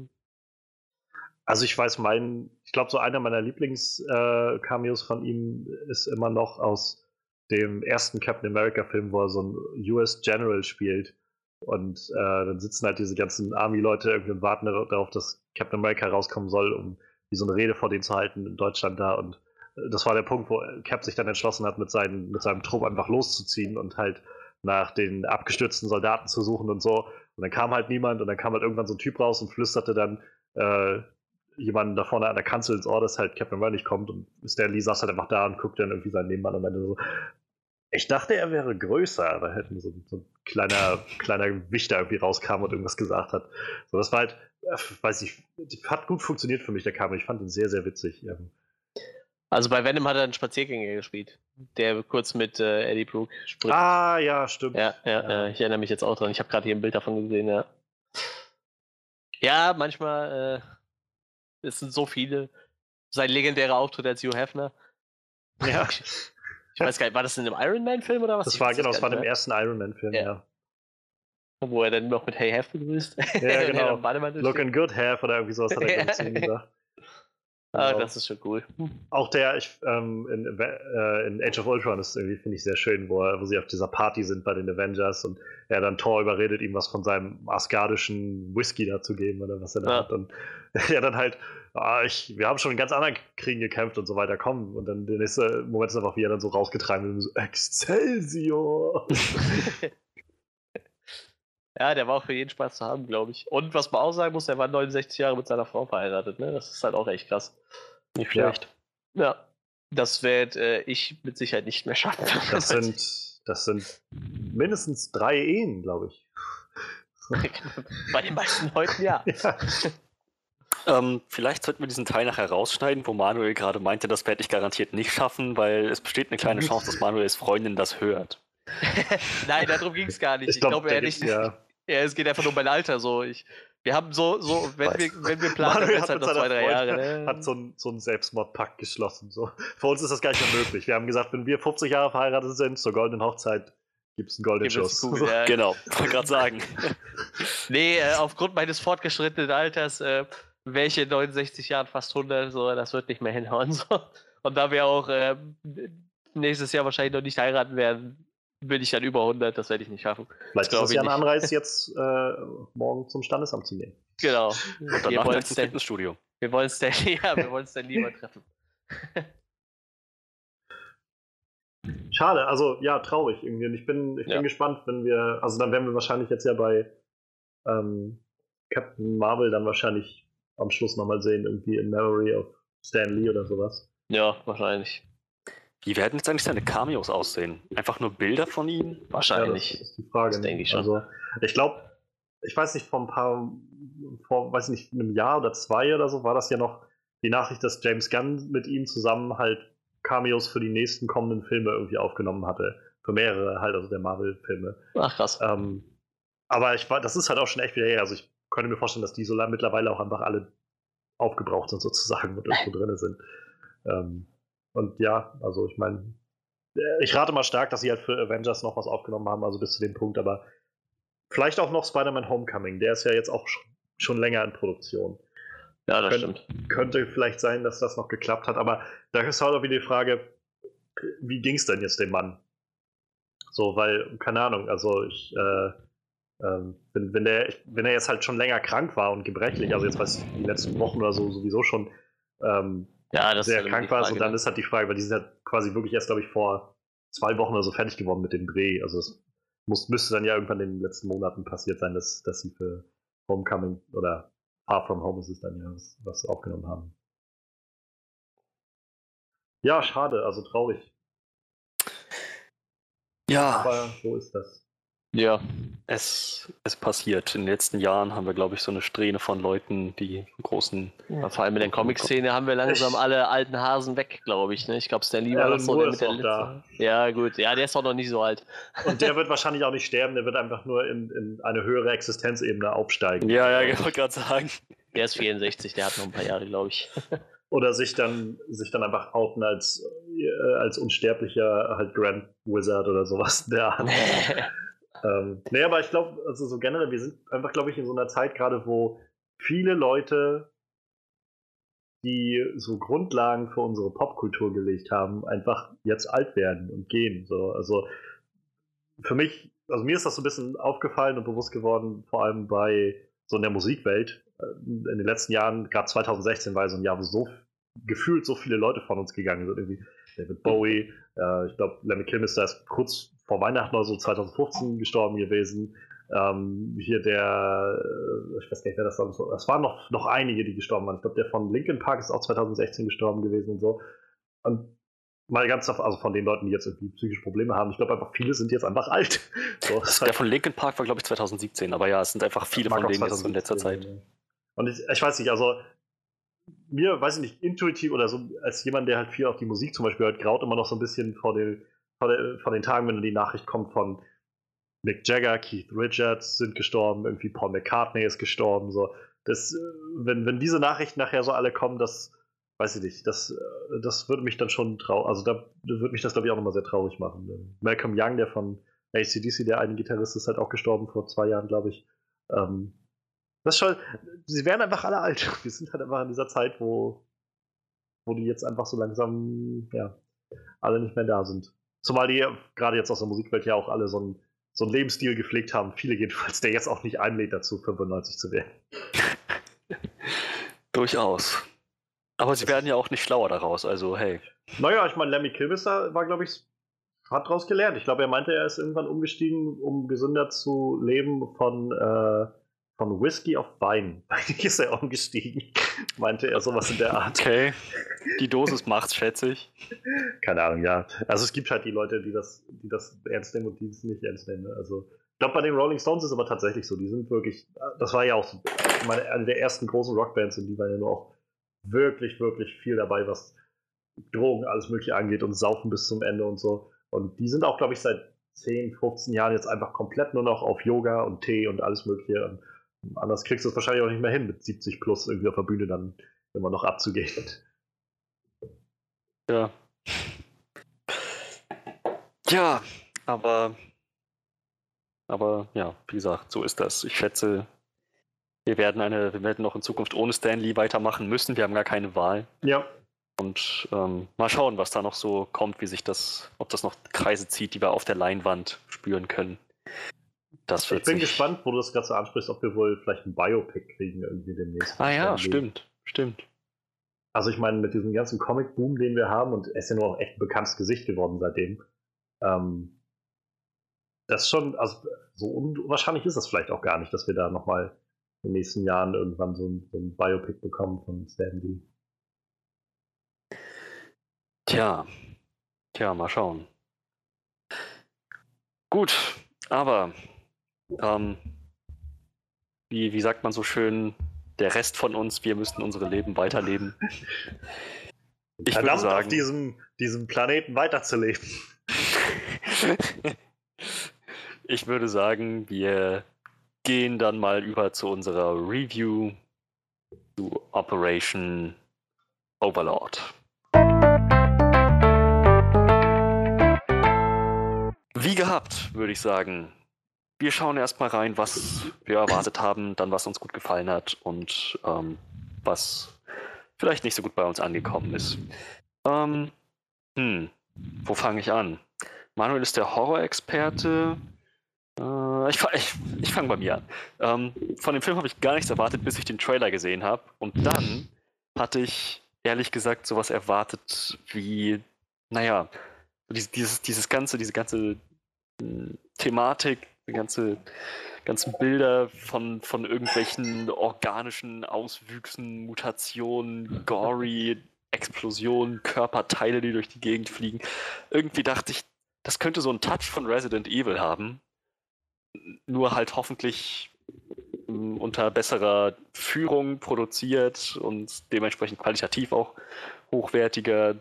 Speaker 2: Also ich weiß, mein, ich glaube, so einer meiner Lieblings-Cameos von ihm ist immer noch aus dem ersten Captain America-Film, wo er so einen US General spielt. Und äh, dann sitzen halt diese ganzen Army-Leute irgendwie und warten darauf, dass Captain America rauskommen soll, um wie so eine Rede vor denen zu halten in Deutschland da. Und äh, das war der Punkt, wo Cap sich dann entschlossen hat, mit, seinen, mit seinem Trupp einfach loszuziehen und halt nach den abgestürzten Soldaten zu suchen und so. Und dann kam halt niemand und dann kam halt irgendwann so ein Typ raus und flüsterte dann äh, jemanden da vorne an der Kanzel ins Ohr, dass halt Captain America nicht kommt und Stan Lee saß halt einfach da und guckte dann irgendwie seinen Nebenmann und meinte so, ich dachte, er wäre größer, aber hätten so, so ein kleiner, kleiner Wichter irgendwie rauskam und irgendwas gesagt hat. So, das war halt, äh, weiß ich, hat gut funktioniert für mich, der kam. Ich fand ihn sehr, sehr witzig. Ähm,
Speaker 3: Also bei Venom hat er einen Spaziergänger gespielt, der kurz mit äh, Eddie Brooke spricht.
Speaker 2: Ah, ja, stimmt.
Speaker 3: Ja, ja,
Speaker 2: Ja.
Speaker 3: ja, ich erinnere mich jetzt auch dran. Ich habe gerade hier ein Bild davon gesehen, ja. Ja, manchmal, äh, es sind so viele. Sein legendärer Auftritt als Hugh Hefner.
Speaker 2: Ja.
Speaker 3: Ich weiß gar nicht, war das in einem Iron Man-Film oder was?
Speaker 2: Das
Speaker 3: Ich
Speaker 2: war, genau, das war im ersten Iron Man-Film,
Speaker 3: Ja.
Speaker 2: ja.
Speaker 3: Wo er dann noch mit Hey Hef begrüßt.
Speaker 2: Ja, genau. Looking good, have oder irgendwie sowas hat er ihm gesagt.
Speaker 3: Ah,
Speaker 2: Genau.
Speaker 3: das ist schon cool.
Speaker 2: Auch der ich, ähm, in, äh, in Age of Ultron ist irgendwie, finde ich, sehr schön, wo, er, wo sie auf dieser Party sind bei den Avengers und er dann Thor überredet, ihm was von seinem asgardischen Whisky da zu geben oder was er da
Speaker 3: Ja.
Speaker 2: hat. Und er dann halt, ah, ich, wir haben schon in ganz anderen Kriegen gekämpft und so weiter, komm. Und dann der nächste Moment ist einfach, wie er dann so rausgetragen wird und so, Excelsior!
Speaker 3: Ja, der war auch für jeden Spaß zu haben, glaube ich. Und was man auch sagen muss, er war 69 Jahre mit seiner Frau verheiratet, ne? Das ist halt auch echt krass.
Speaker 1: Nicht
Speaker 2: Ja.
Speaker 1: schlecht.
Speaker 3: Ja. Das werde äh, ich mit Sicherheit nicht mehr schaffen.
Speaker 2: Das sind, das sind mindestens drei Ehen, glaube ich.
Speaker 3: Bei den meisten Leuten ja.
Speaker 2: Ja.
Speaker 1: Ähm, vielleicht sollten wir diesen Teil nachher rausschneiden, wo Manuel gerade meinte, das werde ich garantiert nicht schaffen, weil es besteht eine kleine Chance, dass Manuels Freundin das hört.
Speaker 3: Nein, darum ging es gar nicht. Ich,
Speaker 2: Ich glaube,
Speaker 3: glaube eher nicht.
Speaker 2: ja.
Speaker 3: Ja, es geht einfach nur um mein Alter so. Ich, wir haben so, so wenn,
Speaker 1: Weiß.
Speaker 3: wir, wenn wir planen, dann
Speaker 2: Manuel hat
Speaker 3: halt noch zwei, drei
Speaker 2: Freundin
Speaker 3: Jahre. Ne?
Speaker 2: hat so einen so Selbstmordpakt geschlossen. So. Für uns ist das gar nicht mehr möglich. Wir haben gesagt, wenn wir 50 Jahre verheiratet sind, zur goldenen Hochzeit, gibt es einen goldenen Schuss.
Speaker 3: Kugel, ja.
Speaker 1: Genau, wollte gerade sagen.
Speaker 3: Nee, äh, aufgrund meines fortgeschrittenen Alters äh, wäre ich in 69 Jahren fast 100, so, das wird nicht mehr hinhauen. So. Und da wir auch äh, nächstes Jahr wahrscheinlich noch nicht heiraten werden, bin ich dann über 100, das werde ich nicht schaffen.
Speaker 2: Vielleicht ist das
Speaker 3: ich
Speaker 2: ja ein. Anreiz, jetzt äh, morgen zum Standesamt zu gehen.
Speaker 3: Genau.
Speaker 1: Und
Speaker 3: Wir
Speaker 1: danach
Speaker 3: wollen
Speaker 1: dann
Speaker 3: Stan,
Speaker 1: Fitnessstudio.
Speaker 3: wir wollen Stan, ja, wir wollen Stan lieber treffen.
Speaker 2: Schade, also ja, traurig irgendwie. Und ich bin, ich
Speaker 3: Ja.
Speaker 2: bin gespannt, wenn wir, also dann werden wir wahrscheinlich jetzt ja bei ähm, Captain Marvel dann wahrscheinlich am Schluss nochmal sehen, irgendwie in Memory of Stan Lee oder sowas.
Speaker 3: Ja, wahrscheinlich.
Speaker 1: Wie werden jetzt eigentlich seine Cameos aussehen? Einfach nur Bilder von ihm?
Speaker 3: Wahrscheinlich.
Speaker 2: Ja, das ist die Frage.
Speaker 3: Das
Speaker 2: ne?
Speaker 3: denke ich schon.
Speaker 2: Also, ich glaube, ich weiß nicht, vor ein paar, vor, weiß nicht, einem Jahr oder zwei oder so war das ja noch die Nachricht, dass James Gunn mit ihm zusammen halt Cameos für die nächsten kommenden Filme irgendwie aufgenommen hatte. Für mehrere halt, also der Marvel-Filme.
Speaker 3: Ach krass.
Speaker 2: Ähm, aber ich war, das ist halt auch schon echt wieder her. Also ich könnte mir vorstellen, dass die so lang mittlerweile auch einfach alle aufgebraucht sind sozusagen und irgendwo drin sind. Ähm, und ja, also ich meine, äh, ich rate mal stark, dass sie halt für Avengers noch was aufgenommen haben, also bis zu dem Punkt, aber vielleicht auch noch Spider-Man Homecoming, der ist ja jetzt auch schon, länger in Produktion.
Speaker 3: Ja, das
Speaker 2: Können-
Speaker 3: stimmt.
Speaker 2: Könnte vielleicht sein, dass das noch geklappt hat, aber da ist halt auch wieder die Frage, wie ging es denn jetzt dem Mann? So, weil, keine Ahnung, also ich, äh, ähm, wenn, wenn, der, wenn er jetzt halt schon länger krank war und gebrechlich, also jetzt weiß ich, die letzten Wochen oder so sowieso schon ähm,
Speaker 3: Ja, das
Speaker 2: sehr
Speaker 3: ist
Speaker 2: krank war, so dann ist halt die Frage, weil die sind halt quasi wirklich erst, glaube ich, vor zwei Wochen oder so fertig geworden mit dem Dreh. Also es muss, müsste dann ja irgendwann in den letzten Monaten passiert sein, dass, dass sie für Homecoming oder Far From Home ist es dann ja, was, was aufgenommen haben. Ja, schade, also traurig.
Speaker 1: Ja,
Speaker 2: Aber so ist das.
Speaker 3: Ja.
Speaker 1: Es, es passiert. In den letzten Jahren haben wir, glaube ich, so eine Strähne von Leuten, die großen.
Speaker 3: ja. Vor allem in der Comic-Szene haben wir langsam alle alten Hasen weg, glaube ich. Ne? Ich glaube, Stan Lee war
Speaker 2: Alan
Speaker 3: noch so der
Speaker 2: ist
Speaker 3: mit der
Speaker 2: da.
Speaker 3: Ja, gut. Ja, der ist auch noch nicht so alt.
Speaker 2: Und der wird wahrscheinlich auch nicht sterben, der wird einfach nur in, in eine höhere Existenzebene aufsteigen.
Speaker 1: Ja, ja, ich wollte gerade sagen.
Speaker 3: Der ist 64, der hat noch ein paar Jahre, glaube ich.
Speaker 2: Oder sich dann, sich dann einfach outen als, äh, als unsterblicher halt Grand Wizard oder sowas. Der. ähm, nee, aber ich glaube, also so generell, wir sind einfach, glaube ich, in so einer Zeit gerade, wo viele Leute, die so Grundlagen für unsere Popkultur gelegt haben, einfach jetzt alt werden und gehen. So. Also für mich, also mir ist das so ein bisschen aufgefallen und bewusst geworden, vor allem bei so in der Musikwelt. Äh, In den letzten Jahren, gerade 2016 war so ein Jahr, wo so gefühlt so viele Leute von uns gegangen sind. Irgendwie David Bowie, äh, ich glaube, Lemmy Kilmister ist kurz vor Weihnachten oder so 2015 gestorben gewesen. Ähm, hier der, äh, ich weiß gar nicht, wer das war. Es waren noch, noch einige, die gestorben waren. Ich glaube, der von Linkin Park ist auch 2016 gestorben gewesen und so. Und mal ganz auf, also von den Leuten, die jetzt irgendwie psychische Probleme haben, ich glaube einfach, viele sind jetzt einfach alt. So,
Speaker 1: Der
Speaker 2: halt-
Speaker 1: von Linkin Park war, glaube ich, 2017, aber ja, es sind einfach viele von denen jetzt in letzter
Speaker 2: 2017
Speaker 1: Zeit.
Speaker 2: ja. Und ich, ich weiß nicht, also mir, weiß ich nicht, intuitiv oder so, als jemand, der halt viel auf die Musik zum Beispiel hört, graut immer noch so ein bisschen vor den, vor, der, vor den Tagen, wenn die Nachricht kommt von Mick Jagger, Keith Richards sind gestorben, irgendwie Paul McCartney ist gestorben, so. Das, äh, wenn, wenn diese Nachrichten nachher so alle kommen, das, weiß ich nicht, das, äh, das würde mich dann schon traurig, also da würde mich das, glaube ich, auch nochmal sehr traurig machen. Malcolm Young, der von ACDC, der eine Gitarrist, ist halt auch gestorben vor zwei Jahren, glaube ich. Ähm, das schon, sie werden einfach alle alt. Wir sind halt einfach in dieser Zeit, wo, wo die jetzt einfach so langsam, ja, alle nicht mehr da sind. Zumal die gerade jetzt aus der Musikwelt ja auch alle so einen, so einen Lebensstil gepflegt haben. Viele jedenfalls, der jetzt auch nicht einlädt dazu, 95 zu werden.
Speaker 1: Durchaus. Aber sie werden ja auch nicht schlauer daraus, also hey.
Speaker 2: Naja, ich meine, Lemmy Kilmister war, glaube ich, hat daraus gelernt. Ich glaube, er meinte, er ist irgendwann umgestiegen, um gesünder zu leben von, äh, von Whisky auf Wein. Ist er umgestiegen. meinte er sowas in der Art.
Speaker 1: Okay. Die Dosis macht's, schätze ich.
Speaker 2: Keine Ahnung, ja. Also es gibt halt die Leute, die das, die das ernst nehmen und die es nicht ernst nehmen. ne? Also ich glaube, bei den Rolling Stones ist es aber tatsächlich so. Die sind wirklich, das war ja auch so meine, eine der ersten großen Rockbands und die waren ja nur auch wirklich, wirklich viel dabei, was Drogen, alles mögliche angeht und Saufen bis zum Ende und so. Und die sind auch, glaube ich, seit 10, 15 Jahren jetzt einfach komplett nur noch auf Yoga und Tee und alles mögliche. Und anders kriegst du es wahrscheinlich auch nicht mehr hin, mit 70 plus irgendwie auf der Bühne dann immer noch abzugehen.
Speaker 1: Ja. Ja, aber. Aber ja, wie gesagt, so ist das. Ich schätze, wir werden eine, wir werden noch in Zukunft ohne Stanley weitermachen müssen. Wir haben gar keine Wahl.
Speaker 2: Ja,
Speaker 1: Und ähm, mal schauen, was da noch so kommt, wie sich das, ob das noch Kreise zieht, die wir auf der Leinwand spüren können. Das wird
Speaker 2: Ich bin
Speaker 1: sich...
Speaker 2: gespannt, wo du das gerade so ansprichst, ob wir wohl vielleicht ein Biopic kriegen irgendwie demnächst.
Speaker 1: Ah ja, stimmt, stimmt.
Speaker 2: Also ich meine, mit diesem ganzen Comic-Boom, den wir haben, und er ist ja nur auch echt ein bekanntes Gesicht geworden seitdem, ähm, das ist schon, also so unwahrscheinlich ist das vielleicht auch gar nicht, dass wir da nochmal in den nächsten Jahren irgendwann so ein, so ein Biopic bekommen von Stan Lee.
Speaker 1: Tja, tja, mal schauen. Gut, aber ähm, wie, wie sagt man so schön, der Rest von uns, wir müssen unsere Leben weiterleben. Ich
Speaker 2: Verdammt, auf
Speaker 1: sagen,
Speaker 2: diesem, diesem Planeten weiterzuleben.
Speaker 1: ich würde sagen, wir gehen dann mal über zu unserer Review zu Operation Overlord. Wie gehabt, würde ich sagen. Wir schauen erstmal rein, was wir erwartet haben, dann was uns gut gefallen hat und ähm, was vielleicht nicht so gut bei uns angekommen ist. Ähm, hm, wo fange ich an? Manuel ist der Horror-Experte. Äh, ich ich, ich fange bei mir an. Ähm, von dem Film habe ich gar nichts erwartet, bis ich den Trailer gesehen habe. Und dann hatte ich ehrlich gesagt sowas erwartet wie, naja, dieses, dieses, ganze, diese ganze mh, Thematik, ganze, ganzen Bilder von, von irgendwelchen organischen Auswüchsen, Mutationen, gory, Explosionen, Körperteile, die durch die Gegend fliegen. Irgendwie dachte ich, das könnte so einen Touch von Resident Evil haben. nur halt hoffentlich ähm, unter besserer Führung produziert und dementsprechend qualitativ auch hochwertiger.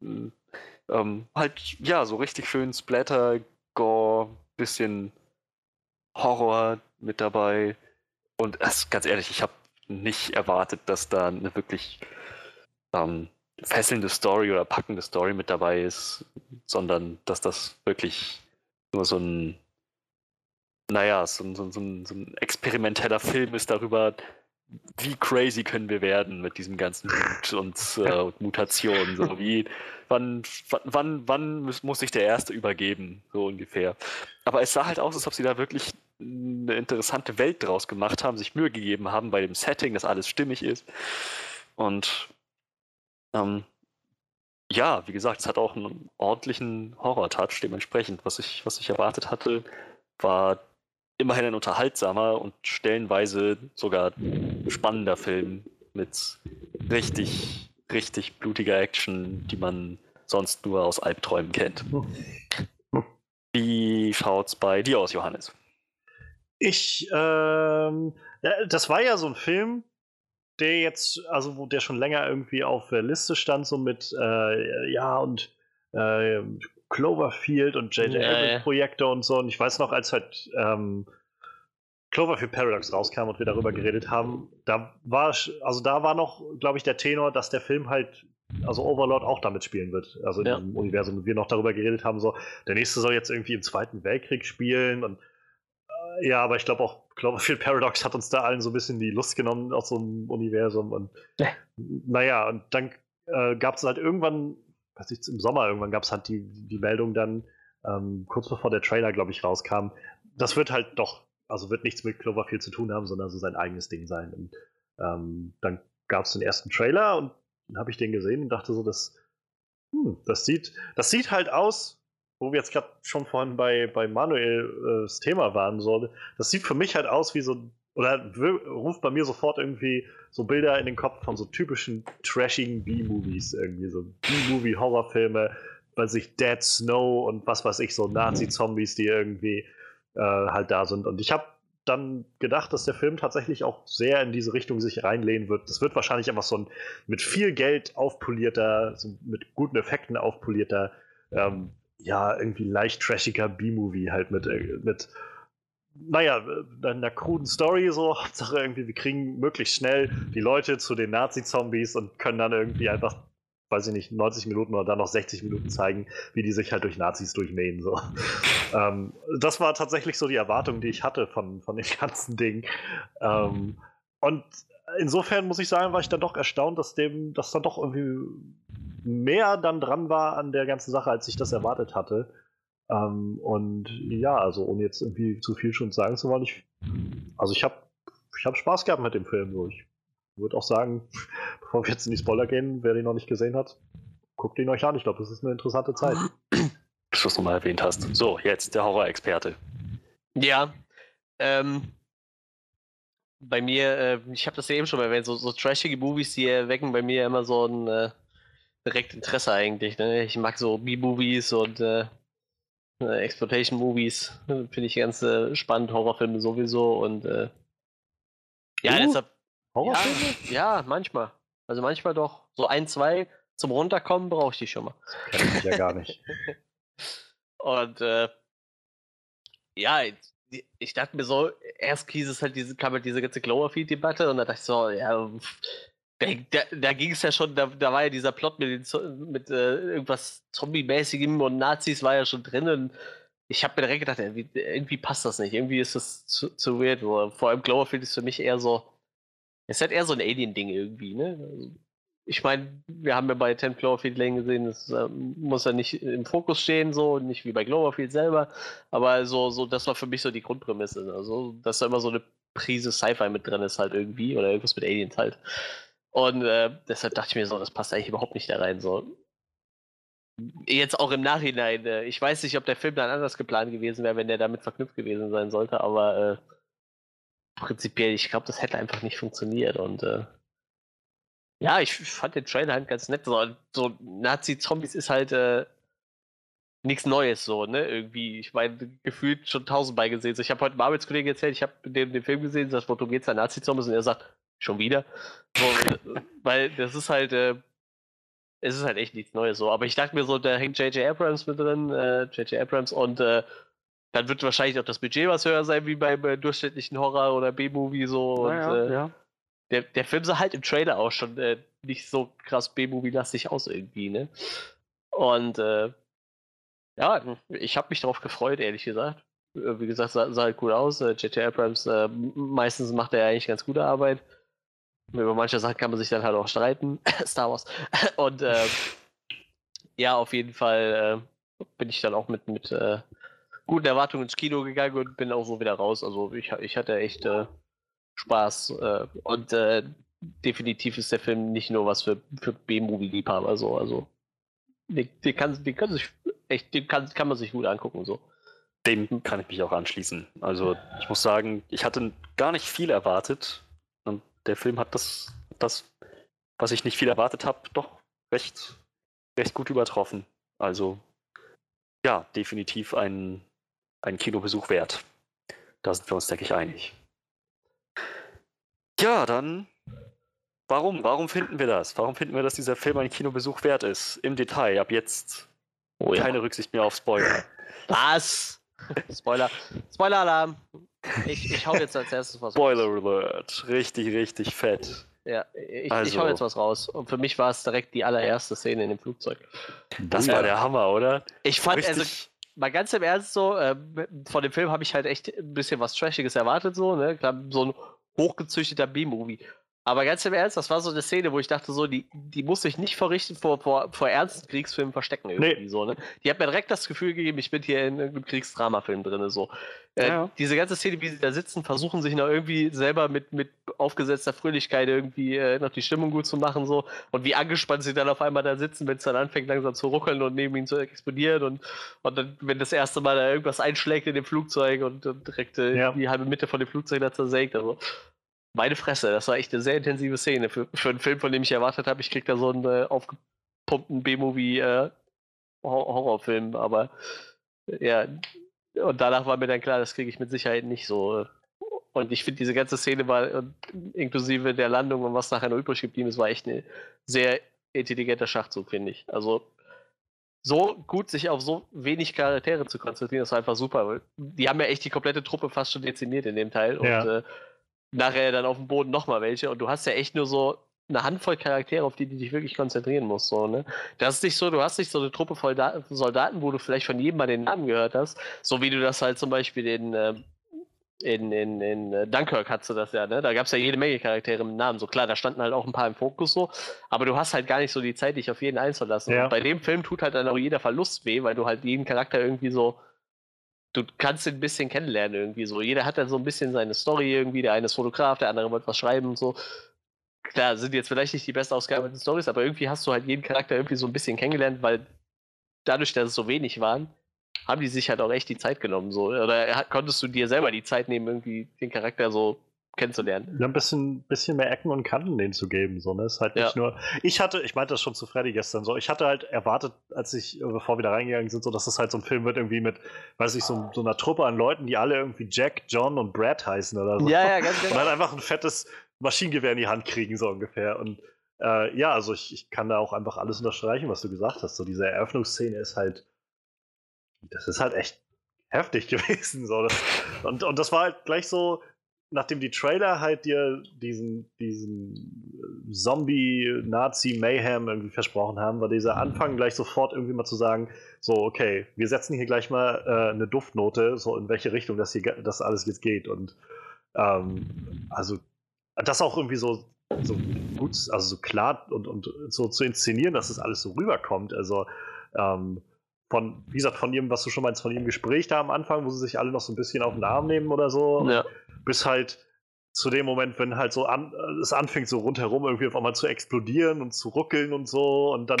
Speaker 1: Ähm, halt, ja, so richtig schön Splatter, Gore, bisschen Horror mit dabei. Und das, ganz ehrlich, ich habe nicht erwartet, dass da eine wirklich ähm, fesselnde Story oder packende Story mit dabei ist, sondern dass das wirklich nur so ein, naja, so so ein, so ein experimenteller Film ist darüber, wie crazy können wir werden mit diesem ganzen Mut und, äh, Mutationen. So wie, wann, wann, wann muss, muss sich der Erste übergeben, so ungefähr. Aber es sah halt aus, als ob sie da wirklich eine interessante Welt draus gemacht haben, sich Mühe gegeben haben bei dem Setting, dass alles stimmig ist. Und ähm, ja, wie gesagt, es hat auch einen ordentlichen Horror-Touch dementsprechend. Was ich, was ich erwartet hatte, war immerhin ein unterhaltsamer und stellenweise sogar spannender Film mit richtig, richtig blutiger Action, die man sonst nur aus Albträumen kennt. Wie schaut's bei dir aus, Johannes?
Speaker 2: Ich, ähm, das war ja so ein Film, der jetzt, also wo der schon länger irgendwie auf der Liste stand, so mit, äh, ja, und äh, Cloverfield und J.J.
Speaker 3: Ja,
Speaker 2: Abrams. Projekte und so. Und ich weiß noch, als halt ähm, Cloverfield Paradox rauskam und wir darüber geredet haben, da war, also da war noch, glaube ich, der Tenor, dass der Film halt, also Overlord auch damit spielen wird. Also in
Speaker 3: Ja.
Speaker 2: diesem Universum, und wir noch darüber geredet haben, so, der nächste soll jetzt irgendwie im Zweiten Weltkrieg spielen und äh, ja, aber ich glaube auch Cloverfield Paradox hat uns da allen so ein bisschen die Lust genommen aus so einem Universum und
Speaker 3: Ja.
Speaker 2: naja, und dann äh, gab es halt irgendwann, weiß ich, im Sommer irgendwann gab es halt die, die Meldung dann, ähm, kurz bevor der Trailer, glaube ich, rauskam, das wird halt doch, also wird nichts mit Cloverfield zu tun haben, sondern so sein eigenes Ding sein. Und ähm, dann gab es den ersten Trailer und dann habe ich den gesehen und dachte so, das, hm, das sieht, das sieht halt aus, wo wir jetzt gerade schon vorhin bei, bei Manuel äh, das Thema waren, so, das sieht für mich halt aus wie so, oder ruft bei mir sofort irgendwie so Bilder in den Kopf von so typischen trashigen B-Movies, irgendwie so B-Movie-Horrorfilme, bei sich Dead Snow und was weiß ich, so Nazi-Zombies, die irgendwie äh, halt da sind. Und ich habe dann gedacht, dass der Film tatsächlich auch sehr in diese Richtung sich reinlehnen wird. Das wird wahrscheinlich einfach so ein mit viel Geld aufpolierter, so mit guten Effekten aufpolierter, ähm, ja, irgendwie leicht trashiger B-Movie halt mit, äh, mit naja, einer kruden Story so. Hauptsache irgendwie, wir kriegen möglichst schnell die Leute zu den Nazi-Zombies und können dann irgendwie einfach, weiß ich nicht, 90 Minuten oder dann noch 60 Minuten zeigen, wie die sich halt durch Nazis durchmähen. So. ähm, das war tatsächlich so die Erwartung, die ich hatte von, von dem ganzen Ding. Ähm, und insofern muss ich sagen, war ich dann doch erstaunt, dass dem, dass dann doch irgendwie mehr dann dran war an der ganzen Sache, als ich das erwartet hatte. Ähm, und ja, also ohne jetzt irgendwie zu viel schon sagen zu wollen, ich, also ich habe ich hab Spaß gehabt mit dem Film. So. Ich würde auch sagen, bevor wir jetzt in die Spoiler gehen, wer den noch nicht gesehen hat, guckt ihn euch an. Ich glaube, das ist eine interessante Zeit.
Speaker 1: Dass du es nochmal erwähnt hast. So, jetzt der Horror-Experte.
Speaker 3: Ja, ähm, bei mir, äh, ich habe das ja eben schon mal erwähnt, so, so trashige Movies, die erwecken bei mir immer so ein äh, direkt Interesse eigentlich. Ne? Ich mag so B-Movies und äh, äh, Exploitation-Movies. Finde ich ganz äh, spannend, Horrorfilme sowieso und äh, ja,
Speaker 2: Du?
Speaker 3: deshalb.
Speaker 2: Horrorfilme?
Speaker 3: Ja, ja, manchmal. Also manchmal doch. So ein, zwei zum Runterkommen brauche ich die schon mal.
Speaker 2: Kenn ich ja gar nicht.
Speaker 3: Und äh, ja, ich- ich dachte mir so, erst hieß es halt diese, kam halt diese ganze Cloverfield-Debatte und da dachte ich so, ja, pff, da, da, da ging es ja schon, da, da war ja dieser Plot mit, den, mit äh, irgendwas Zombie-mäßigem und Nazis war ja schon drin und ich habe mir direkt gedacht, irgendwie, irgendwie passt das nicht, irgendwie ist das zu, zu weird. Vor allem Cloverfield ist für mich eher so, es ist halt eher so ein Alien-Ding irgendwie, ne? Also, ich meine, wir haben ja bei 10 Cloverfield Lane gesehen, das ähm, muss ja nicht im Fokus stehen, so, nicht wie bei Cloverfield selber, aber so, so, das war für mich so die Grundprämisse. Also, dass da immer so eine Prise Sci-Fi mit drin ist, halt irgendwie, oder irgendwas mit Aliens halt. Und äh, deshalb dachte ich mir so, das passt eigentlich überhaupt nicht da rein. So. Jetzt auch im Nachhinein, äh, ich weiß nicht, ob der Film dann anders geplant gewesen wäre, wenn der damit verknüpft gewesen sein sollte, aber äh, prinzipiell, ich glaube, das hätte einfach nicht funktioniert und äh, ja, ich fand den Trailer halt ganz nett. So, so Nazi-Zombies ist halt, äh, nichts Neues so, ne? Irgendwie, ich meine, gefühlt schon tausendmal gesehen. So, ich habe heute einem Arbeitskollegen erzählt, ich habe den, den Film gesehen, das Foto geht an Nazi-Zombies und er sagt, schon wieder. So, weil das ist halt, äh, es ist halt echt nichts Neues so. Aber ich dachte mir so, da hängt J.J. Abrams mit drin, J.J. Äh, Abrams und äh, dann wird wahrscheinlich auch das Budget was höher sein wie beim äh, durchschnittlichen Horror- oder B-Movie so.
Speaker 1: Naja,
Speaker 3: und, äh,
Speaker 1: ja.
Speaker 3: der, der Film sah halt im Trailer auch schon äh, nicht so krass B-Movie-lastig aus irgendwie, ne? Und äh, ja, ich habe mich darauf gefreut, ehrlich gesagt. Äh, Wie gesagt, sah, sah halt cool aus. J.J. Abrams, äh, meistens macht er eigentlich ganz gute Arbeit. Über manche Sachen kann man sich dann halt auch streiten. Star Wars. Und äh, ja, auf jeden Fall äh, bin ich dann auch mit, mit äh, guten Erwartungen ins Kino gegangen und bin auch so wieder raus. Also ich, ich hatte echt äh, Spaß. Äh, und äh, definitiv ist der Film nicht nur was für, für B-Movie-Liebhaber. So. Also den, den, kann, den, kann sich echt, den kann, kann man sich gut angucken. So.
Speaker 1: Dem kann ich mich auch anschließen. Also ich muss sagen, ich hatte gar nicht viel erwartet. Der Film hat das, das was ich nicht viel erwartet habe, doch recht, recht gut übertroffen. Also ja, definitiv ein, ein Kinobesuch wert. Da sind wir uns, denke ich, einig. Ja, dann warum? Warum finden wir das? Warum finden wir, dass dieser Film ein Kinobesuch wert ist? Im Detail, ab jetzt
Speaker 3: Oh
Speaker 1: keine Rücksicht mehr auf Spoiler.
Speaker 3: Was? Spoiler. Spoiler-Alarm. Ich, ich hau jetzt als erstes was
Speaker 1: Spoiler
Speaker 3: raus.
Speaker 1: Alert. Richtig, richtig fett.
Speaker 3: Ja, ich, ich
Speaker 1: Also-
Speaker 3: hau jetzt was raus. Und für mich war es direkt die allererste Szene in dem Flugzeug.
Speaker 1: Das
Speaker 3: Ja.
Speaker 1: war der Hammer, oder?
Speaker 3: Ich fand, also,
Speaker 1: Richtig,
Speaker 3: mal ganz im Ernst so, ähm, von dem Film habe ich halt echt ein bisschen was Trashiges erwartet, so, ne? So ein hochgezüchteter B-Movie. Aber ganz im Ernst, das war so eine Szene, wo ich dachte, so, die, die muss sich nicht vor, richten- vor, vor, vor ernsten Kriegsfilmen verstecken irgendwie
Speaker 2: Nee.
Speaker 3: so, ne? Die hat mir direkt das Gefühl gegeben, ich bin hier in irgendeinem Kriegsdramafilm drin, so. Äh,
Speaker 1: Ja.
Speaker 3: Diese ganze Szene, wie sie da sitzen, versuchen sich noch irgendwie selber mit, mit aufgesetzter Fröhlichkeit irgendwie äh, noch die Stimmung gut zu machen, so. Und wie angespannt sie dann auf einmal da sitzen, wenn es dann anfängt langsam zu ruckeln und neben ihnen zu explodieren und, und dann, wenn das erste Mal da irgendwas einschlägt in dem Flugzeug und, und direkt äh,
Speaker 2: Ja.
Speaker 3: die halbe Mitte von dem Flugzeug da zersägt, also. Meine Fresse, das war echt eine sehr intensive Szene für, für einen Film, von dem ich erwartet habe, ich krieg da so einen äh, aufgepumpten B-Movie äh, aber äh, ja, und danach war mir dann klar, das kriege ich mit Sicherheit nicht so. äh. Und ich finde, diese ganze Szene war, äh, inklusive der Landung und was nachher noch übrig geblieben ist, war echt ein sehr intelligenter Schachzug, finde ich. Also so gut sich auf so wenig Charaktere zu konzentrieren, das war einfach super. Die haben ja echt die komplette Truppe fast schon dezimiert in dem Teil.
Speaker 2: Ja.
Speaker 3: Und nachher dann auf dem Boden nochmal welche. Und du hast ja echt nur so eine Handvoll Charaktere, auf die du dich wirklich konzentrieren musst. So, ne? Das ist nicht so, du hast nicht so eine Truppe voll Da- Soldaten, wo du vielleicht von jedem mal den Namen gehört hast, so wie du das halt zum Beispiel in, ähm, in, in, in äh, Dunkirk hattest du das ja, ne? Da gab es ja jede Menge Charaktere mit Namen. So klar, da standen halt auch ein paar im Fokus so, aber du hast halt gar nicht so die Zeit, dich auf jeden einzulassen.
Speaker 2: Ja.
Speaker 3: Bei dem Film tut halt dann auch jeder Verlust weh, weil du halt jeden Charakter irgendwie so. Du kannst ihn ein bisschen kennenlernen irgendwie so. Jeder hat dann so ein bisschen seine Story irgendwie. Der eine ist Fotograf, der andere wollte was schreiben und so. Klar, sind jetzt vielleicht nicht die best ausgearbeiteten Stories, aber irgendwie hast du halt jeden Charakter irgendwie so ein bisschen kennengelernt, weil dadurch, dass es so wenig waren, haben die sich halt auch echt die Zeit genommen. So. Oder hat- konntest du dir selber die Zeit nehmen, irgendwie den Charakter so kennenzulernen?
Speaker 2: Ja, ein bisschen, bisschen mehr Ecken und Kanten denen zu geben. So, ne? Ist halt nicht
Speaker 3: Ja.
Speaker 2: nur. Ich hatte, ich meinte das schon zu Freddy gestern so, ich hatte halt erwartet, als ich, äh, bevor wir da reingegangen sind, so, dass das halt so ein Film wird, irgendwie mit, weiß ich, so, so einer Truppe an Leuten, die alle irgendwie Jack, John und Brad heißen oder so.
Speaker 3: Ja, ja, ganz
Speaker 2: Und
Speaker 3: genau.
Speaker 2: halt einfach ein fettes Maschinengewehr in die Hand kriegen, so ungefähr. Und äh, ja, also ich, ich kann da auch einfach alles unterstreichen, was du gesagt hast. So, diese Eröffnungsszene ist halt. Das ist halt echt heftig gewesen. So. Das, und, und das war halt gleich so, nachdem die Trailer halt dir diesen, diesen Zombie-Nazi-Mayhem irgendwie versprochen haben, war dieser Anfang gleich sofort irgendwie mal zu sagen, so, okay, wir setzen hier gleich mal äh, eine Duftnote, so in welche Richtung das hier das alles jetzt geht. Und ähm, also das auch irgendwie so, so gut, also so klar und, und so zu inszenieren, dass das alles so rüberkommt. Also ähm, von, wie gesagt, von ihrem, was du schon meinst, von ihrem Gespräch da am Anfang, wo sie sich alle noch so ein bisschen auf den Arm nehmen oder so,
Speaker 3: Ja.
Speaker 2: bis halt zu dem Moment, wenn halt so an, äh, es anfängt, so rundherum irgendwie auf einmal zu explodieren und zu ruckeln und so und dann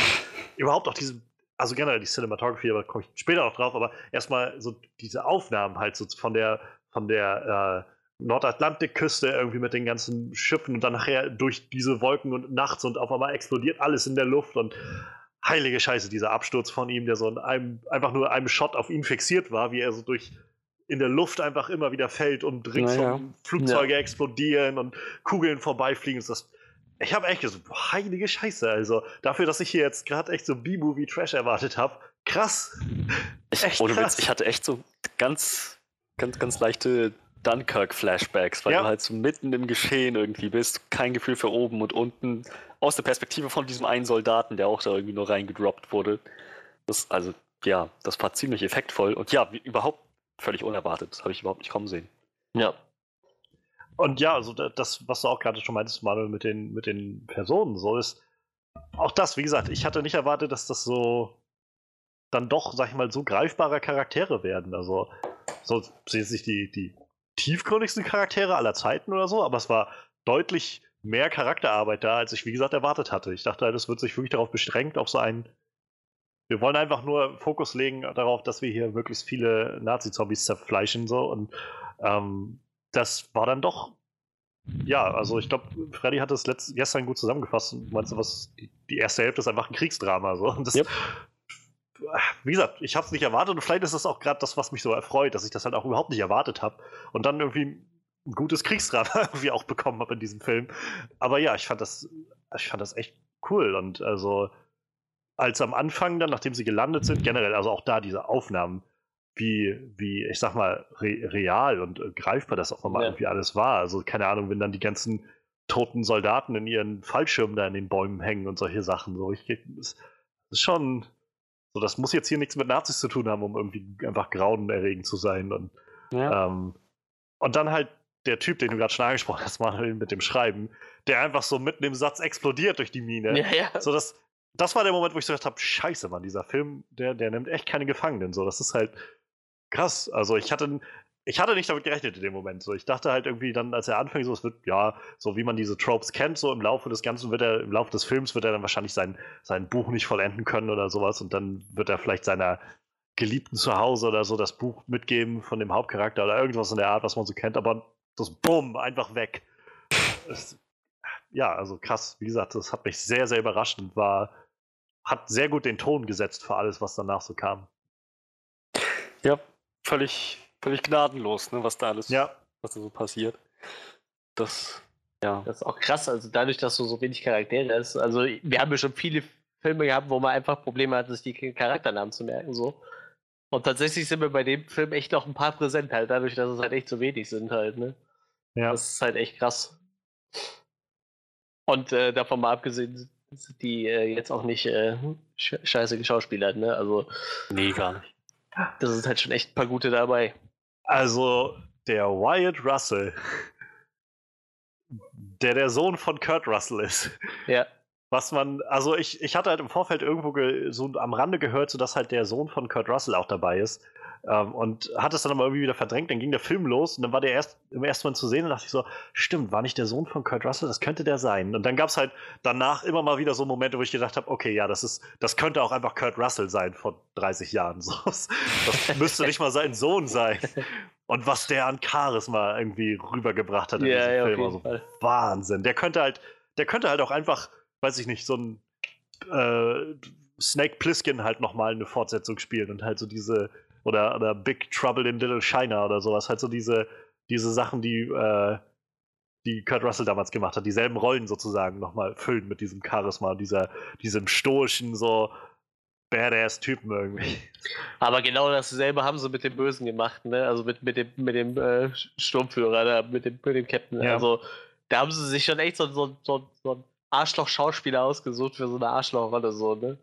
Speaker 2: überhaupt auch diese, also generell die Cinematography, aber da komme ich später noch drauf, aber erstmal so diese Aufnahmen halt so von der, von der äh, Nordatlantikküste irgendwie mit den ganzen Schiffen und dann nachher durch diese Wolken und nachts und auf einmal explodiert alles in der Luft und heilige Scheiße, dieser Absturz von ihm, der so in einem, einfach nur einem Shot auf ihn fixiert war, wie er so durch in der Luft einfach immer wieder fällt und ringsum
Speaker 1: Naja.
Speaker 2: Flugzeuge explodieren und Kugeln vorbeifliegen. Das, ich habe echt gesagt, boah, heilige Scheiße. Also dafür, dass ich hier jetzt gerade echt so B-Movie-Trash erwartet habe, krass.
Speaker 1: Ich,
Speaker 2: Echt
Speaker 1: ohne
Speaker 2: krass.
Speaker 1: Witz, ich hatte echt so ganz, ganz, ganz leichte Dunkirk-Flashbacks, weil
Speaker 2: Ja.
Speaker 1: du halt so mitten im Geschehen irgendwie bist, kein Gefühl für oben und unten, aus der Perspektive von diesem einen Soldaten, der auch da irgendwie nur reingedroppt wurde. Das, also, ja, das war ziemlich effektvoll und ja, wie, überhaupt völlig unerwartet. Das habe ich überhaupt nicht kommen sehen.
Speaker 3: Ja.
Speaker 2: Und ja, also da- das, was du auch gerade schon meintest, Manuel, mit den, mit den Personen, so ist auch das, wie gesagt, ich hatte nicht erwartet, dass das so dann doch, sag ich mal, so greifbare Charaktere werden. Also, so sind nicht die, die tiefgründigsten Charaktere aller Zeiten oder so, aber es war deutlich mehr Charakterarbeit da, als ich, wie gesagt, erwartet hatte. Ich dachte es wird sich wirklich darauf beschränkt, auf so ein. Wir wollen einfach nur Fokus legen darauf, dass wir hier möglichst viele Nazi-Zombies zerfleischen, so und ähm, das war dann doch. Ja, also ich glaube, Freddy hat es letzt, gestern gut zusammengefasst. Und Meinst du, was die, die erste Hälfte ist einfach ein Kriegsdrama. So. Und das,
Speaker 1: Yep.
Speaker 2: Wie gesagt, ich habe es nicht erwartet und vielleicht ist das auch gerade das, was mich so erfreut, dass ich das halt auch überhaupt nicht erwartet habe und dann irgendwie ein gutes Kriegsdrama irgendwie auch bekommen habe in diesem Film. Aber ja, ich fand das, ich fand das echt cool und also als am Anfang dann, nachdem sie gelandet sind, generell, also auch da diese Aufnahmen, wie, wie ich sag mal, re real und äh, greifbar das auch nochmal
Speaker 3: Ja.
Speaker 2: irgendwie alles war. Also keine Ahnung, wenn dann die ganzen toten Soldaten in ihren Fallschirmen da in den Bäumen hängen und solche Sachen. So, ich, das ist schon, so, das muss jetzt hier nichts mit Nazis zu tun haben, um irgendwie einfach grauenerregend zu sein. Und,
Speaker 1: Ja.
Speaker 2: ähm, und dann halt der Typ, den du gerade schon angesprochen hast, Manuel, mit dem Schreiben, der einfach so mitten im Satz explodiert durch die Mine.
Speaker 3: Ja, ja.
Speaker 2: So, das, das war der Moment, wo ich so gedacht habe, scheiße, Mann, dieser Film, der, der nimmt echt keine Gefangenen. So, das ist halt krass. Also ich hatte, ich hatte nicht damit gerechnet in dem Moment. So, ich dachte halt irgendwie dann, als er anfing, so, es wird, ja, so wie man diese Tropes kennt, so im Laufe des Ganzen wird er, im Laufe des Films wird er dann wahrscheinlich sein, sein Buch nicht vollenden können oder sowas und dann wird er vielleicht seiner Geliebten zu Hause oder so das Buch mitgeben von dem Hauptcharakter oder irgendwas in der Art, was man so kennt, aber das Bumm, einfach weg. Es, ja, also krass. Wie gesagt, das hat mich sehr, sehr überrascht und war, hat sehr gut den Ton gesetzt für alles, was danach so kam.
Speaker 1: ja, völlig, völlig gnadenlos, ne, was da alles,
Speaker 2: Ja,
Speaker 1: was da so passiert. Das, ja.
Speaker 3: Das ist auch krass, also dadurch, dass du so wenig Charaktere hast. Also wir haben ja schon viele Filme gehabt, wo man einfach Probleme hat, sich die Charakternamen zu merken, so. Und tatsächlich sind wir bei dem Film echt noch ein paar präsent, halt, dadurch, dass es halt echt so wenig sind, halt, ne?
Speaker 2: ja.
Speaker 3: Das ist halt echt krass. Und äh, davon mal abgesehen, sind die äh, jetzt auch nicht äh, sch scheiße geschauspielert, ne? Also,
Speaker 1: Nee, gar nicht.
Speaker 3: das ist halt schon echt ein paar gute dabei.
Speaker 2: Also, der Wyatt Russell, der der Sohn von Kurt Russell ist.
Speaker 3: Ja.
Speaker 2: Was man, also ich, ich hatte halt im Vorfeld irgendwo ge, so am Rande gehört, so dass halt der Sohn von Kurt Russell auch dabei ist. Ähm, und hat es dann aber irgendwie wieder verdrängt. Dann ging der Film los und dann war der erst im ersten Mal zu sehen und dachte ich so, stimmt, war nicht der Sohn von Kurt Russell? Das könnte der sein. Und dann gab es halt danach immer mal wieder so Momente, wo ich gedacht habe, okay, ja, das ist, das könnte auch einfach Kurt Russell sein vor 30 Jahren. So, das das müsste nicht mal sein Sohn sein. Und was der an Charisma irgendwie rübergebracht hat in
Speaker 3: Ja,
Speaker 2: diesem
Speaker 3: ja,
Speaker 2: Film. Also,
Speaker 3: Fall.
Speaker 2: Wahnsinn. Der könnte halt, der könnte halt auch einfach, weiß ich nicht, so ein äh, Snake Plissken halt nochmal eine Fortsetzung spielen und halt so diese, oder, oder Big Trouble in Little China oder sowas, halt so diese, diese Sachen, die, äh, die Kurt Russell damals gemacht hat, dieselben Rollen sozusagen nochmal füllen mit diesem Charisma, dieser, diesem stoischen, so Badass-Typen irgendwie.
Speaker 3: Aber genau dasselbe haben sie mit dem Bösen gemacht, ne? Also mit, mit dem, mit dem äh, Sturmführer, da, mit, dem, mit dem Captain.
Speaker 2: Ja.
Speaker 3: Also da haben sie sich schon echt so, so, so, so einen Arschloch-Schauspieler ausgesucht für so eine Arschlochrolle, so, ne?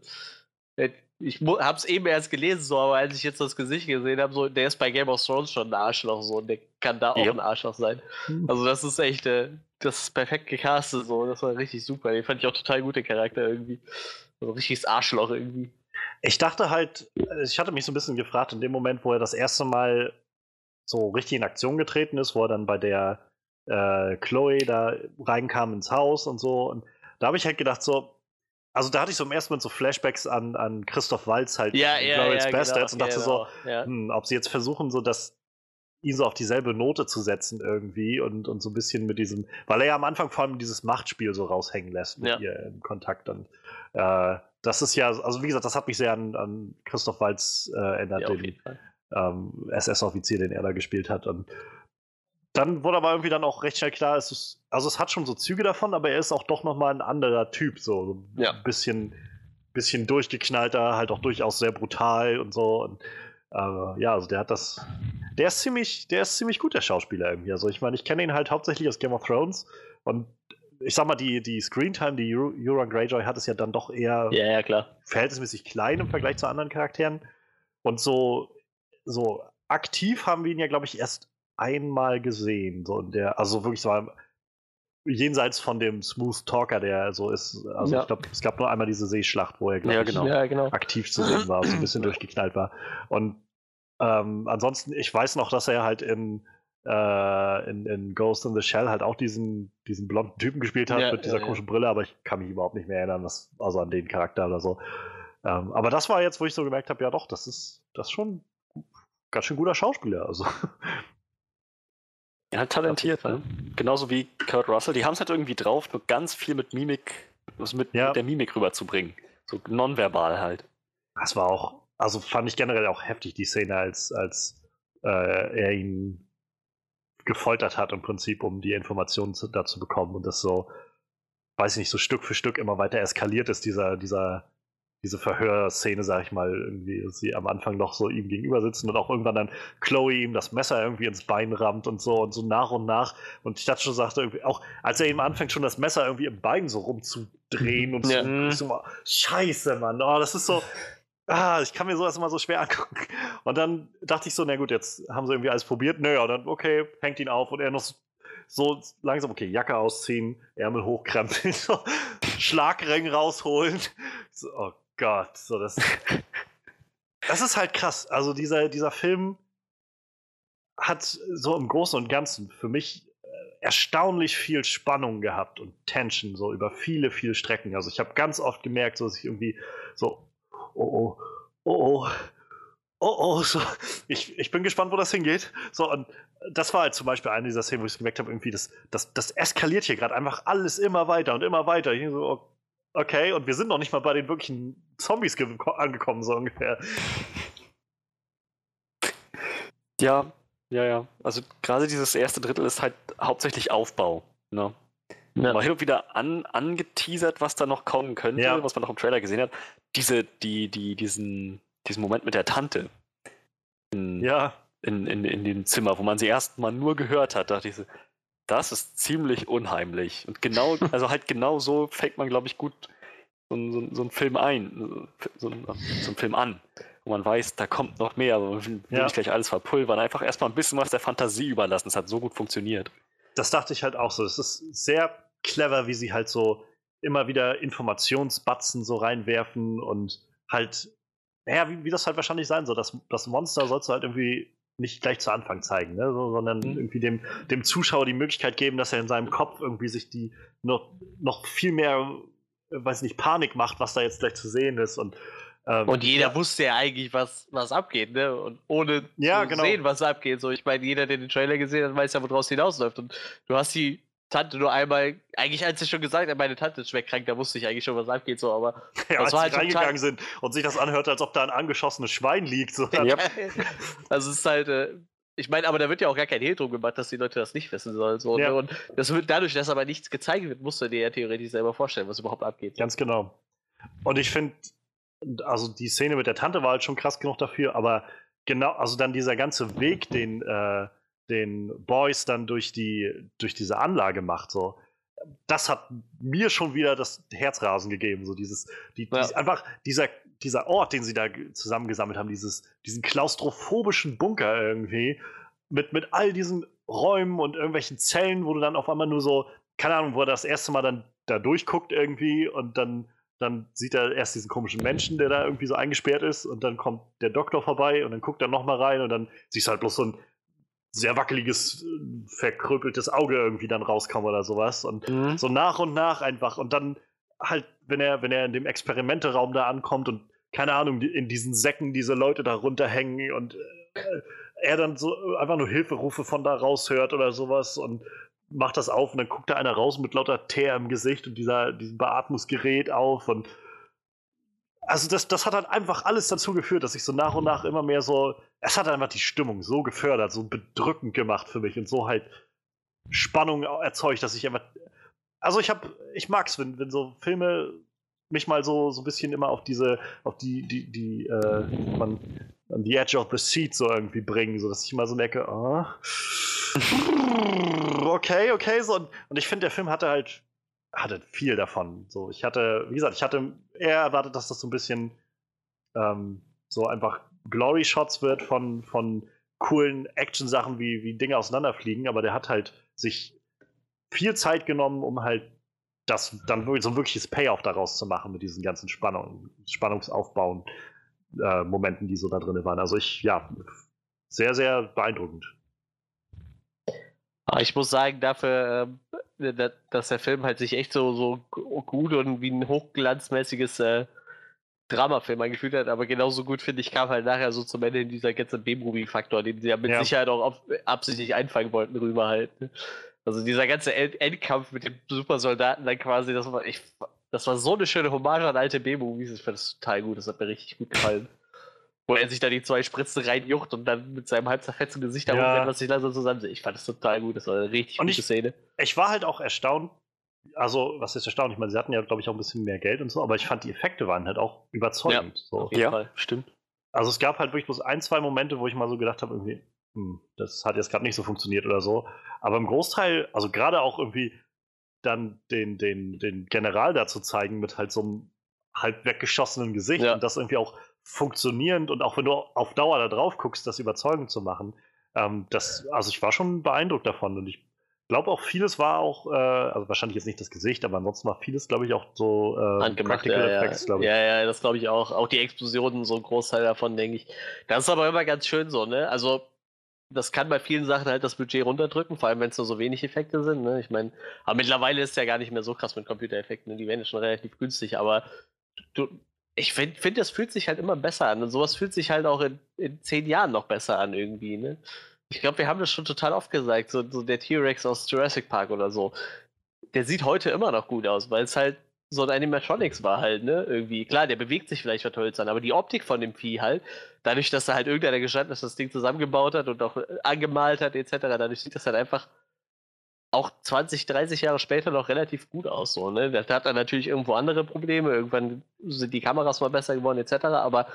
Speaker 3: Ich hab's eben erst gelesen, so, aber als ich jetzt das Gesicht gesehen habe, so, der ist bei Game of Thrones schon ein Arschloch, so, und der kann da auch
Speaker 1: Ja.
Speaker 3: ein Arschloch sein. Also das ist echt, äh, das ist perfekt gecastet, so, das war richtig super. Den fand ich auch total gut, den Charakter irgendwie. So ein richtiges Arschloch irgendwie.
Speaker 2: Ich dachte halt, äh, ich hatte mich so ein bisschen gefragt, in dem Moment, wo er das erste Mal so richtig in Aktion getreten ist, wo er dann bei der äh, Chloe da reinkam ins Haus und so. Und da habe ich halt gedacht, so, also da hatte ich so im ersten Moment so Flashbacks an, an Christoph Waltz halt
Speaker 3: Ja,
Speaker 2: in
Speaker 3: ja,
Speaker 2: Glorious
Speaker 3: ja,
Speaker 2: Bastards
Speaker 3: genau,
Speaker 2: und dachte so,
Speaker 3: genau, ja.
Speaker 2: hm, ob sie jetzt versuchen, so das, ihn so auf dieselbe Note zu setzen irgendwie und, und so ein bisschen mit diesem, weil er ja am Anfang vor allem dieses Machtspiel so raushängen lässt mit ihr im Kontakt und äh, das ist ja, also wie gesagt, das hat mich sehr an, an Christoph Waltz äh, erinnert, den ähm, SS-Offizier, den er da gespielt hat. Und dann wurde aber irgendwie dann auch recht schnell klar, es ist, also es hat schon so Züge davon, aber er ist auch doch nochmal ein anderer Typ, so, so ein
Speaker 3: Ja.
Speaker 2: bisschen, bisschen durchgeknallter, halt auch durchaus sehr brutal und so. Und äh, ja, also der hat das, der ist ziemlich, der ist ziemlich gut, der Schauspieler irgendwie. Also ich meine, ich kenne ihn halt hauptsächlich aus Game of Thrones und ich sag mal, die, die Screentime, die Euro- Euron Greyjoy hat, ist ja dann doch eher
Speaker 3: Ja, ja, klar.
Speaker 2: verhältnismäßig klein im Vergleich zu anderen Charakteren. Und so, so aktiv haben wir ihn ja, glaube ich, erst einmal gesehen. So in der, also wirklich so jenseits von dem Smooth Talker, der so ist. Also
Speaker 3: Ja.
Speaker 2: ich glaube, es gab nur einmal diese Seeschlacht, wo er, glaube
Speaker 1: Ja,
Speaker 2: ich,
Speaker 1: genau.
Speaker 3: Ja, genau.
Speaker 2: aktiv zu sehen war, so ein bisschen durchgeknallt war. Und ähm, ansonsten, ich weiß noch, dass er halt in, äh, in, in Ghost in the Shell halt auch diesen, diesen blonden Typen gespielt hat
Speaker 3: Ja,
Speaker 2: mit dieser
Speaker 3: ja, ja.
Speaker 2: komischen Brille, aber ich kann mich überhaupt nicht mehr erinnern, was, also an den Charakter oder so. Ähm, aber das war jetzt, wo ich so gemerkt habe, ja doch, das ist, das ist schon ganz schön guter Schauspieler. Also.
Speaker 1: Ja, halt talentiert, ne? Genauso wie Kurt Russell. Die haben es halt irgendwie drauf, nur ganz viel mit Mimik, was mit,
Speaker 2: Ja.
Speaker 1: mit der Mimik rüberzubringen. So nonverbal halt.
Speaker 2: Das war auch, also fand ich generell auch heftig, die Szene, als, als äh, er ihn gefoltert hat im Prinzip, um die Informationen zu, dazu bekommen und das so, weiß ich nicht, so Stück für Stück immer weiter eskaliert ist, dieser, dieser, diese Verhörszene, sag ich mal, irgendwie, dass sie am Anfang noch so ihm gegenüber sitzen und auch irgendwann dann Chloe ihm das Messer irgendwie ins Bein rammt und so und so nach und nach. Und ich dachte schon, sagte irgendwie, auch als er ihm anfängt, schon das Messer irgendwie im Bein so rumzudrehen und so,
Speaker 3: Ja.
Speaker 2: ich so mal, scheiße, Mann, oh, das ist so, ah, ich kann mir sowas immer so schwer angucken. Und dann dachte ich so, na gut, jetzt haben sie irgendwie alles probiert. Naja, dann, okay, hängt ihn auf und er noch so- so langsam, okay, Jacke ausziehen, Ärmel hochkrempeln, so, Schlagring rausholen. So, oh Gott, so das. Das ist halt krass. Also dieser, dieser Film hat so im Großen und Ganzen für mich äh, erstaunlich viel Spannung gehabt und Tension so über viele, viele Strecken. Also ich habe ganz oft gemerkt, so, dass ich irgendwie so, oh oh, oh oh, oh oh, so, ich, ich bin gespannt, wo das hingeht. So, und das war halt zum Beispiel eine dieser Szenen, wo ich gemerkt habe, irgendwie, das, das, das eskaliert hier gerade einfach alles immer weiter und immer weiter. Ich so, okay, und wir sind noch nicht mal bei den wirklichen Zombies ge- angekommen, so ungefähr.
Speaker 1: Ja, ja, ja. Also gerade dieses erste Drittel ist halt hauptsächlich Aufbau. Ne?
Speaker 3: Ja.
Speaker 1: Mal hin und wieder an, angeteasert, was da noch kommen könnte,
Speaker 2: Ja.
Speaker 1: was man noch im Trailer gesehen hat. Diese, die, die, diesen, diesen Moment mit der Tante in,
Speaker 2: Ja,
Speaker 1: in, in, in dem Zimmer, wo man sie erst mal nur gehört hat, dachte ich so, das ist ziemlich unheimlich. Und genau, also halt genau so fängt man, glaube ich, gut so, so, so einen Film ein, so, einen- so einen Film an, wo man weiß, da kommt noch mehr, aber man will
Speaker 2: Ja.
Speaker 1: nicht gleich alles verpulvern, einfach erstmal ein bisschen was der Fantasie überlassen. Das hat so gut funktioniert.
Speaker 2: das dachte ich halt auch so. Es ist sehr clever, wie sie halt so immer wieder Informationsbatzen so reinwerfen und halt, naja, wie, wie das halt wahrscheinlich sein soll. Das, das Monster sollst du halt irgendwie nicht gleich zu Anfang zeigen, ne? so, sondern
Speaker 1: Mhm.
Speaker 2: irgendwie dem, dem Zuschauer die Möglichkeit geben, dass er in seinem Kopf irgendwie sich die noch, noch viel mehr, weiß nicht, Panik macht, was da jetzt gleich zu sehen ist. Und, ähm,
Speaker 3: Und jeder wusste ja eigentlich, was, was abgeht, ne? Und ohne
Speaker 2: Ja,
Speaker 3: zu
Speaker 2: genau.
Speaker 3: sehen, was abgeht. So, ich meine, jeder, der den Trailer gesehen hat, weiß ja, woraus hinausläuft. Und du hast die Tante nur einmal, eigentlich als sie schon gesagt hat, meine Tante ist schwer krank, da wusste ich eigentlich schon, was abgeht, so, aber.
Speaker 2: ja, als
Speaker 3: war
Speaker 2: sie
Speaker 3: halt
Speaker 2: reingegangen sind und sich das anhört, als ob da ein angeschossenes Schwein liegt. So,
Speaker 1: Ja.
Speaker 3: also es ist halt, äh, ich meine, aber da wird ja auch gar kein Hehl drum gemacht, dass die Leute das nicht wissen sollen. So,
Speaker 2: Ja.
Speaker 3: ne? Und das wird dadurch, dass aber nichts gezeigt wird, musst du dir ja theoretisch selber vorstellen, was überhaupt abgeht.
Speaker 2: Ganz genau. Und ich finde, also die Szene mit der Tante war halt schon krass genug dafür, aber genau, also dann dieser ganze Weg, den, äh, den Boys dann durch die, durch diese Anlage macht, so, das hat mir schon wieder das Herzrasen gegeben. So dieses, die,
Speaker 3: Ja.
Speaker 2: dies- einfach dieser, dieser Ort, den sie da ge- zusammengesammelt haben, dieses, diesen klaustrophobischen Bunker irgendwie, mit, mit all diesen Räumen und irgendwelchen Zellen, wo du dann auf einmal nur so, keine Ahnung, wo er das erste Mal dann da durchguckt irgendwie und dann, dann sieht er erst diesen komischen Menschen, der da irgendwie so eingesperrt ist und dann kommt der Doktor vorbei und dann guckt er nochmal rein und dann siehst du halt bloß so ein sehr wackeliges, äh, verkröpeltes Auge irgendwie dann rauskommen oder sowas und
Speaker 1: Mhm.
Speaker 2: so nach und nach einfach und dann halt, wenn er, wenn er in dem Experimenteraum da ankommt und keine Ahnung, in diesen Säcken diese Leute da runterhängen und äh, er dann so einfach nur Hilferufe von da raushört oder sowas und macht das auf und dann guckt da einer raus mit lauter Teer im Gesicht und dieser, diesem Beatmungsgerät auf und also das, das hat halt einfach alles dazu geführt, dass ich so nach und nach immer mehr so, es hat einfach die Stimmung so gefördert, so bedrückend gemacht für mich und so halt Spannung erzeugt, dass ich einfach, also ich habe, ich mag's, wenn, wenn so Filme mich mal so, so ein bisschen immer auf diese, auf die, die, die, äh, man, an the edge of the seat so irgendwie bringen, so dass ich mal so merke, oh, okay, okay, so und, und ich finde, der Film hatte halt hatte viel davon. So, ich hatte, wie gesagt, ich hatte eher erwartet, dass das so ein bisschen ähm, so einfach Glory Shots wird von, von coolen Action-Sachen, wie, wie Dinge auseinanderfliegen, aber der hat halt sich viel Zeit genommen, um halt das dann wirklich so ein wirkliches Payoff daraus zu machen mit diesen ganzen Spannungen, Spannungsaufbauen, äh, Momenten, die so da drin waren. Also ich, ja, sehr, sehr beeindruckend.
Speaker 3: Ah, ich muss sagen, dafür, äh, dass der Film halt sich echt so, so gut und wie ein hochglanzmäßiges äh, Dramafilm angefühlt hat, aber genauso gut, finde ich, kam halt nachher so zum Ende in dieser ganze B-Movie-Faktor, den sie ja mit ja. Sicherheit auch auf, absichtlich einfangen wollten, rüber halt. Also dieser ganze Endkampf mit dem Supersoldaten dann quasi, das war, ich, das war so eine schöne Hommage an alte B-Movies, ich fand das total gut, das hat mir richtig gut gefallen wo er sich da die zwei Spritzen reinjucht und dann mit seinem halb zerfetzten Gesicht darum ja. was sich langsam zusammen Ich fand das total gut, das war eine richtig und gute
Speaker 2: ich,
Speaker 3: Szene.
Speaker 2: Ich war halt auch erstaunt, also was ist erstaunt, ich meine, sie hatten ja, glaube ich, auch ein bisschen mehr Geld und so, aber ich fand die Effekte waren halt auch überzeugend. Ja, so.
Speaker 1: ja Fall. stimmt.
Speaker 2: Also es gab halt wirklich bloß ein, zwei Momente, wo ich mal so gedacht habe, irgendwie, hm, das hat jetzt gerade nicht so funktioniert oder so. Aber im Großteil, also gerade auch irgendwie dann den, den, den General da zu zeigen mit halt so einem halb weggeschossenen Gesicht ja. und das irgendwie auch funktionierend und auch wenn du auf Dauer da drauf guckst, das überzeugend zu machen. Ähm, das, also ich war schon beeindruckt davon und ich glaube auch vieles war auch, äh, also wahrscheinlich jetzt nicht das Gesicht, aber ansonsten war vieles, glaube ich, auch so
Speaker 3: äh, Handgemacht, Practical ja, Effects, glaube ich. Ja, ja, das glaube ich auch. Auch die Explosionen, so ein Großteil davon, denke ich. Das ist aber immer ganz schön so, ne? Also das kann bei vielen Sachen halt das Budget runterdrücken, vor allem wenn es nur so wenig Effekte sind. Ne? Ich meine, aber mittlerweile ist es ja gar nicht mehr so krass mit Computereffekten, ne? die werden ja schon relativ günstig, aber du, ich finde, find, das fühlt sich halt immer besser an. Und sowas fühlt sich halt auch in, in zehn Jahren noch besser an irgendwie, ne? Ich glaube, wir haben das schon total oft gesagt, so, so der T-Rex aus Jurassic Park oder so. Der sieht heute immer noch gut aus, weil es halt so ein Animatronics war halt, ne? Irgendwie. Klar, der bewegt sich vielleicht vertölzern, aber die Optik von dem Vieh halt, dadurch, dass da halt irgendeiner gestanden ist, das Ding zusammengebaut hat und auch angemalt hat, etc., dadurch sieht das halt einfach auch 20, 30 Jahre später noch relativ gut aus. So, ne? Da hat er natürlich irgendwo andere Probleme. Irgendwann sind die Kameras mal besser geworden, etc. Aber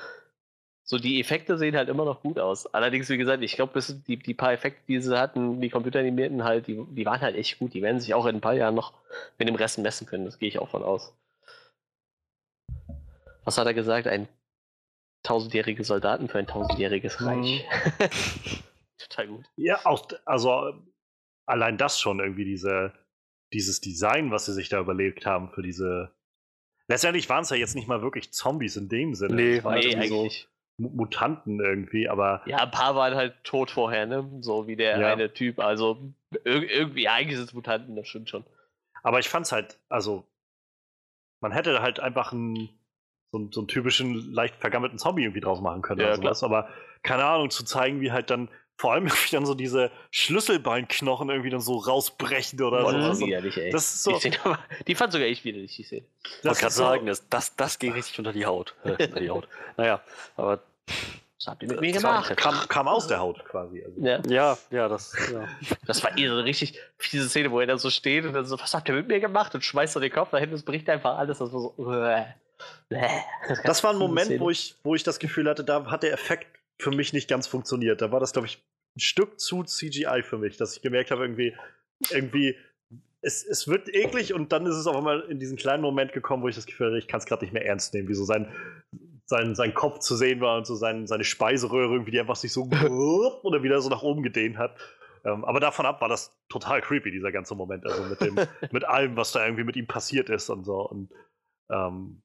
Speaker 3: so die Effekte sehen halt immer noch gut aus. Allerdings, wie gesagt, ich glaube, die, die paar Effekte, die sie hatten, die computeranimierten halt, die, die waren halt echt gut. Die werden sich auch in ein paar Jahren noch mit dem Rest messen können. Das gehe ich auch von aus. Was hat er gesagt? Ein tausendjährige Soldaten für ein tausendjähriges mhm. Reich. Mhm. Total gut.
Speaker 2: Ja, auch, also allein das schon irgendwie diese, dieses Design, was sie sich da überlegt haben für diese. Letztendlich waren es ja jetzt nicht mal wirklich Zombies in dem Sinne.
Speaker 3: Nee, nee eigentlich.
Speaker 2: Mutanten irgendwie, aber.
Speaker 3: Ja, ein paar waren halt tot vorher, ne? So wie der ja. eine Typ. Also irgendwie, eigentlich sind es Mutanten, das stimmt schon.
Speaker 2: Aber ich fand's halt, also, man hätte halt einfach einen, so, so einen typischen, leicht vergammelten Zombie irgendwie draus machen können. Ja, oder sowas. Aber keine Ahnung, zu zeigen, wie halt dann vor allem wie dann so diese Schlüsselbeinknochen irgendwie dann so rausbrechen oder Boah, so. Das ist
Speaker 3: widerlich, ey. Das ist so. Die, aber, die fand sogar ich widerlich, die Szene.
Speaker 1: Ich wollte gerade sagen, das, das, das ging richtig unter die Haut. Äh, unter die Haut. Naja, aber.
Speaker 3: Was habt ihr mit mir gemacht?
Speaker 2: Kam, kam aus der Haut quasi.
Speaker 1: Also. Ja. ja, ja, das. Ja.
Speaker 3: Das war eh so richtig diese Szene, wo er da so steht und dann so, was habt ihr mit mir gemacht? Und schmeißt so den Kopf dahin, es bricht einfach alles. Das war so.
Speaker 2: Das war ein Moment, wo ich, wo ich das Gefühl hatte, da hat der Effekt für mich nicht ganz funktioniert. Da war das, glaube ich, ein Stück zu CGI für mich, dass ich gemerkt habe, irgendwie, irgendwie, es, es wird eklig und dann ist es auch immer in diesen kleinen Moment gekommen, wo ich das Gefühl hatte, ich kann es gerade nicht mehr ernst nehmen, wie so sein, sein, sein Kopf zu sehen war und so sein, seine Speiseröhre irgendwie, die einfach sich so oder wieder so nach oben gedehnt hat. Ähm, aber davon ab war das total creepy, dieser ganze Moment. Also mit dem, mit allem, was da irgendwie mit ihm passiert ist und so. Und ähm,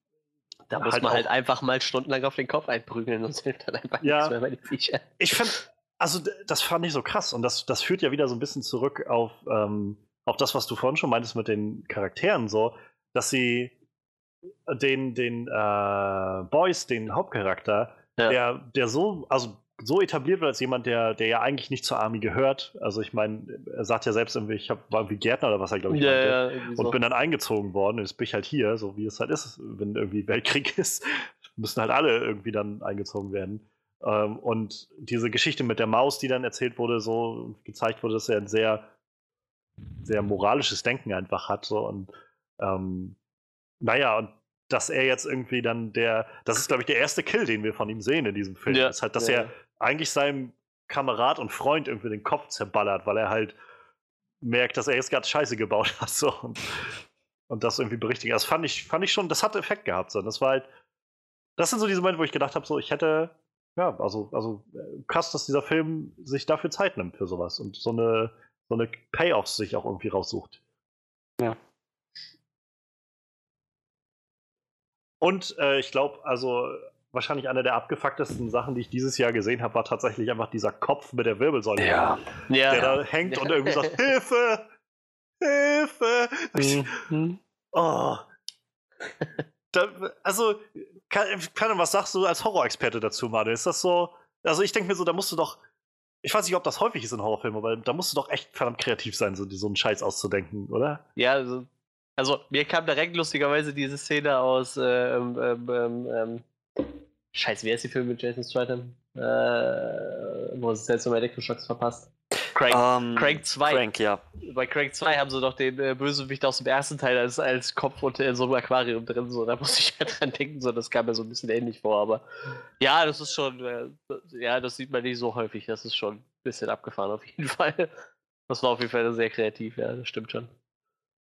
Speaker 3: da muss halt man halt einfach mal stundenlang auf den Kopf einprügeln, sonst hilft dann einfach
Speaker 2: ja, nichts mehr bei den Viechern. Ich finde, also das fand ich so krass und das, das führt ja wieder so ein bisschen zurück auf, ähm, auf das, was du vorhin schon meintest mit den Charakteren, so, dass sie den, den äh, Boys, den Hauptcharakter, ja. der, der so, also so etabliert wird als jemand, der, der ja eigentlich nicht zur Army gehört. Also ich meine, er sagt ja selbst irgendwie, ich hab, war irgendwie Gärtner oder was er, glaube ich,
Speaker 3: Ja, ja,
Speaker 2: und
Speaker 3: so.
Speaker 2: bin dann eingezogen worden. Und jetzt bin ich halt hier, so wie es halt ist, wenn irgendwie Weltkrieg ist, müssen halt alle irgendwie dann eingezogen werden. Ähm, und diese Geschichte mit der Maus, die dann erzählt wurde, so gezeigt wurde, dass er ein sehr, sehr moralisches Denken einfach hat. So, und ähm, naja, und dass er jetzt irgendwie dann der, das ist, glaube ich, der erste Kill, den wir von ihm sehen in diesem Film.
Speaker 3: Ja,
Speaker 2: Ist halt, dass
Speaker 3: ja,
Speaker 2: er eigentlich seinem Kamerad und Freund irgendwie den Kopf zerballert, weil er halt merkt, dass er jetzt gerade Scheiße gebaut hat. So. Und, und das irgendwie berichtigt. Das fand ich, fand ich schon, das hat Effekt gehabt. So. Das war halt, das sind so diese Momente, wo ich gedacht habe, so, ich hätte, ja, also, also äh, krass, dass dieser Film sich dafür Zeit nimmt für sowas und so eine, so eine Payoffs sich auch irgendwie raussucht.
Speaker 1: Ja.
Speaker 2: Und äh, ich glaube, also wahrscheinlich eine der abgefucktesten Sachen, die ich dieses Jahr gesehen habe, war tatsächlich einfach dieser Kopf mit der Wirbelsäule,
Speaker 1: Ja.
Speaker 3: ja.
Speaker 2: der da hängt und irgendwie sagt, Hilfe! Hilfe!
Speaker 1: Mhm.
Speaker 2: Oh. Da, also, kann, kann, was sagst du als Horrorexperte dazu, Manu? Ist das so? Also, ich denke mir so, da musst du doch. Ich weiß nicht, ob das häufig ist in Horrorfilmen, aber da musst du doch echt verdammt kreativ sein, so, so einen Scheiß auszudenken, oder?
Speaker 3: Ja, also, also mir kam direkt lustigerweise diese Szene aus äh, ähm, ähm, ähm, ähm, Scheiße, wie heißt die Film mit Jason Statham? Äh, wo es um Elektroschocks verpasst. Crank,
Speaker 1: Ähm,
Speaker 3: Crank 2.
Speaker 1: Crank, ja.
Speaker 3: Bei Crank 2 haben sie doch den äh, Bösewicht aus dem ersten Teil als, als Kopf unter in so einem Aquarium drin. So, da muss ich halt dran denken, so, das kam mir so ein bisschen ähnlich vor. Aber ja, das ist schon, äh, ja, das sieht man nicht so häufig. Das ist schon ein bisschen abgefahren auf jeden Fall. Das war auf jeden Fall sehr kreativ, ja, das stimmt schon.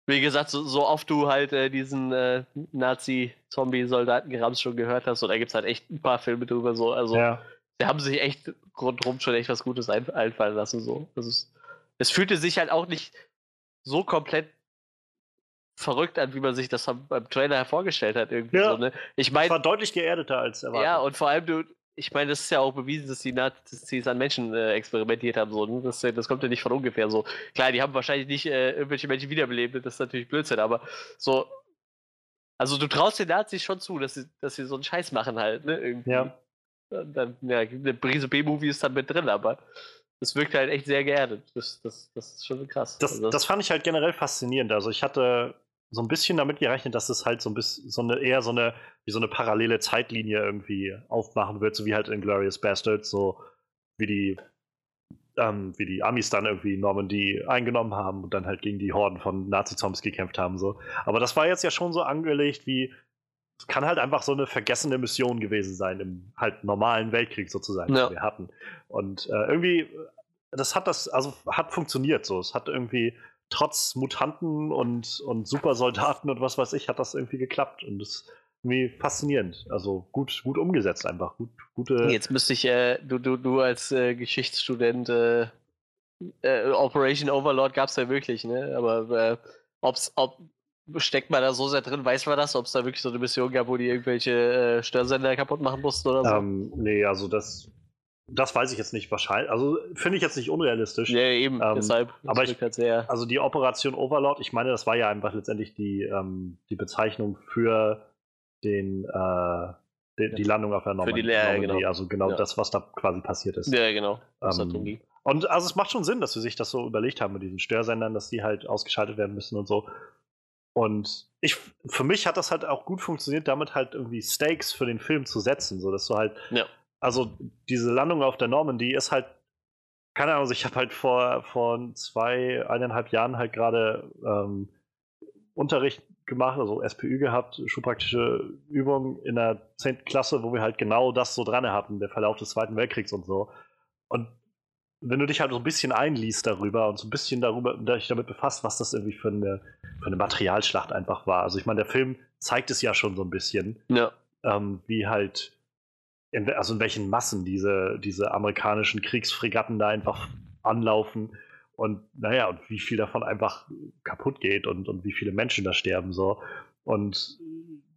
Speaker 3: Wie gesagt, so, so oft du halt äh, diesen äh, Nazi-Zombie-Soldaten-Grams schon gehört hast, und da gibt es halt echt ein paar Filme drüber so. Also,
Speaker 2: ja.
Speaker 3: sie haben sich echt rundherum schon echt was Gutes ein, einfallen lassen. So. Ist, es fühlte sich halt auch nicht so komplett verrückt an, wie man sich das beim Trailer vorgestellt hat. Irgendwie
Speaker 2: Ja.
Speaker 3: so, ne? Ich
Speaker 2: Es war deutlich geerdeter als erwartet.
Speaker 3: ja, und vor allem, du, ich meine, das ist ja auch bewiesen, dass die Nazis an Menschen äh, experimentiert haben. So, ne? das, äh, das kommt ja nicht von ungefähr so. Klar, die haben wahrscheinlich nicht äh, irgendwelche Menschen wiederbelebt, das ist natürlich Blödsinn, aber so. Also du traust den Nazis schon zu, dass sie, dass sie so einen Scheiß machen halt, ne? Irgendwie.
Speaker 2: Ja.
Speaker 3: Dann, ja, eine Prise B-Movie ist dann mit drin, aber das wirkt halt echt sehr geerdet. Das, das, das ist schon krass.
Speaker 2: Das,
Speaker 3: Also
Speaker 2: das fand ich halt generell faszinierend. Also ich hatte so ein bisschen damit gerechnet, dass es halt so ein bisschen so eine eher so eine wie so eine parallele Zeitlinie irgendwie aufmachen wird, so wie halt in Glorious Bastards, so wie die ähm, wie die Amis dann irgendwie Normandy eingenommen haben und dann halt gegen die Horden von Nazi-Zombies gekämpft haben. So. Aber das war jetzt ja schon so angelegt wie es kann halt einfach so eine vergessene Mission gewesen sein im halt normalen Weltkrieg sozusagen,
Speaker 3: Ja.
Speaker 2: den wir hatten. Und äh, irgendwie, das hat das, also hat funktioniert so. Es hat irgendwie trotz Mutanten und, und Supersoldaten und was weiß ich, hat das irgendwie geklappt. Und das ist irgendwie faszinierend. Also gut, gut umgesetzt einfach. Gut, gute.
Speaker 3: Jetzt müsste ich, äh, du, du, du als äh, Geschichtsstudent, äh, äh, Operation Overlord gab es ja wirklich, ne? Aber äh, ob's, ob steckt man da so sehr drin, weiß man das, ob es da wirklich so eine Mission gab, wo die irgendwelche äh, Störsender kaputt machen mussten oder so?
Speaker 2: Ähm, nee, also das, das weiß ich jetzt nicht wahrscheinlich. Also finde ich jetzt nicht unrealistisch.
Speaker 3: ja, eben,
Speaker 2: ähm,
Speaker 3: deshalb.
Speaker 2: aber ich-
Speaker 3: halt sehr.
Speaker 2: Also die Operation Overlord, ich meine, das war ja einfach letztendlich die, ähm, die Bezeichnung für den, äh, die, die Landung auf der
Speaker 3: Für die-
Speaker 2: Normandie.
Speaker 3: ja,
Speaker 2: Normandie,
Speaker 3: genau.
Speaker 2: Also genau
Speaker 3: Ja.
Speaker 2: das, was da quasi passiert ist.
Speaker 3: Ja, genau.
Speaker 2: ähm. Und also es macht schon Sinn, dass sie sich das so überlegt haben mit diesen Störsendern, dass die halt ausgeschaltet werden müssen und so. Und ich, für mich hat das halt auch gut funktioniert, damit halt irgendwie Stakes für den Film zu setzen, so dass du halt,
Speaker 3: Ja.
Speaker 2: Also diese Landung auf der Normandie ist halt, keine Ahnung, also ich habe halt vor, vor zwei, eineinhalb Jahren halt gerade ähm, Unterricht gemacht, also SPÜ gehabt, schulpraktische Übungen in der 10. Klasse, wo wir halt genau das so dran hatten, der Verlauf des Zweiten Weltkriegs und so. Und wenn du dich halt so ein bisschen einliest darüber und so ein bisschen darüber, dich damit befasst, was das irgendwie für eine, für eine Materialschlacht einfach war. Also ich meine, der Film zeigt es ja schon so ein bisschen,
Speaker 3: Ja.
Speaker 2: ähm, wie halt, in, also in welchen Massen diese, diese amerikanischen Kriegsfregatten da einfach anlaufen und naja, und wie viel davon einfach kaputt geht und, und wie viele Menschen da sterben so. Und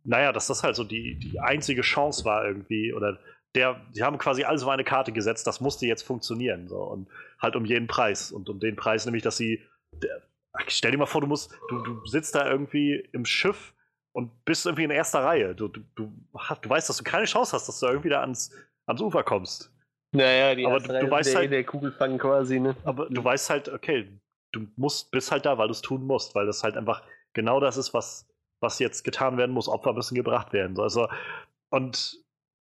Speaker 2: naja, dass das halt so die, die einzige Chance war irgendwie, oder der, die haben quasi alles auf eine Karte gesetzt, das musste jetzt funktionieren. So. Und halt um jeden Preis. Und um den Preis nämlich, dass sie. Der, stell dir mal vor, du musst, du, du sitzt da irgendwie im Schiff und bist irgendwie in erster Reihe. Du, du, du, hast- du weißt, dass du keine Chance hast, dass du irgendwie da ans, ans Ufer kommst.
Speaker 3: Naja, die
Speaker 2: Aber du-
Speaker 3: Reihe
Speaker 2: du weißt
Speaker 3: der,
Speaker 2: halt-
Speaker 3: der Kugel fangen quasi, ne?
Speaker 2: Aber du weißt halt, okay, du musst, bist halt da, weil du es tun musst, weil das halt einfach genau das ist, was, was jetzt getan werden muss. Opfer müssen gebracht werden. So, Also, und,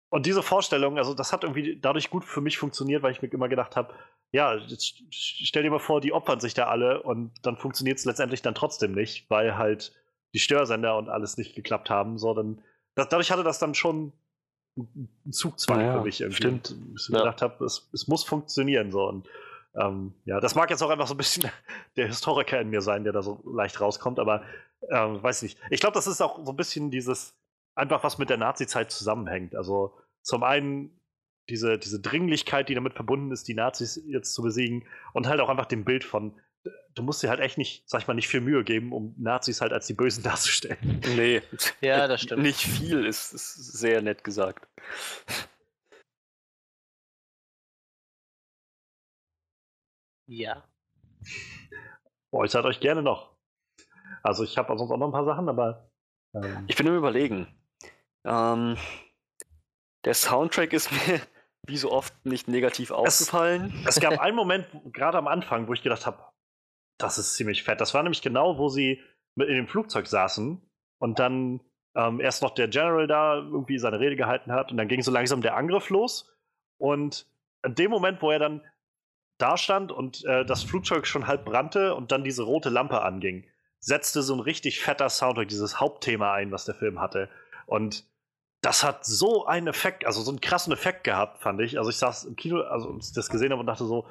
Speaker 2: und diese Vorstellung, also das hat irgendwie dadurch gut für mich funktioniert, weil ich mir immer gedacht habe, ja, jetzt stell dir mal vor, die opfern sich da alle und dann funktioniert es letztendlich dann trotzdem nicht, weil halt die Störsender und alles nicht geklappt haben. So, dann, das, dadurch hatte das dann schon einen Zugzwang
Speaker 1: Ja,
Speaker 2: für mich irgendwie.
Speaker 1: stimmt.
Speaker 2: Und Ich mir
Speaker 3: Ja.
Speaker 2: gedacht habe, es, es muss funktionieren. So. Und ähm, ja, das mag jetzt auch einfach so ein bisschen der Historiker in mir sein, der da so leicht rauskommt, aber ähm, weiß nicht. Ich glaube, das ist auch so ein bisschen dieses, einfach was mit der Nazi-Zeit zusammenhängt. Also zum einen diese, diese Dringlichkeit, die damit verbunden ist, die Nazis jetzt zu besiegen und halt auch einfach dem Bild von, du musst dir halt echt nicht, sag ich mal, nicht viel Mühe geben, um Nazis halt als die Bösen darzustellen.
Speaker 1: Nee.
Speaker 3: Ja, das stimmt.
Speaker 1: Nicht viel ist, ist sehr nett gesagt.
Speaker 3: Ja.
Speaker 2: Äußert euch gerne noch. Also ich habe sonst auch noch ein paar Sachen, aber ähm,
Speaker 1: Ich bin im Überlegen. Ähm, der Soundtrack ist mir wie so oft nicht negativ aufgefallen.
Speaker 2: Es gab einen Moment, gerade am Anfang, wo ich gedacht habe, das ist ziemlich fett. Das war nämlich genau, wo sie mit in dem Flugzeug saßen und dann ähm, erst noch der General da irgendwie seine Rede gehalten hat und dann ging so langsam der Angriff los. Und in dem Moment, wo er dann da stand und äh, das Flugzeug schon halb brannte und dann diese rote Lampe anging, setzte so ein richtig fetter Soundtrack dieses Hauptthema ein, was der Film hatte. Und das hat so einen Effekt, also so einen krassen Effekt gehabt, fand ich. Also ich saß im Kino, also das gesehen habe und dachte so,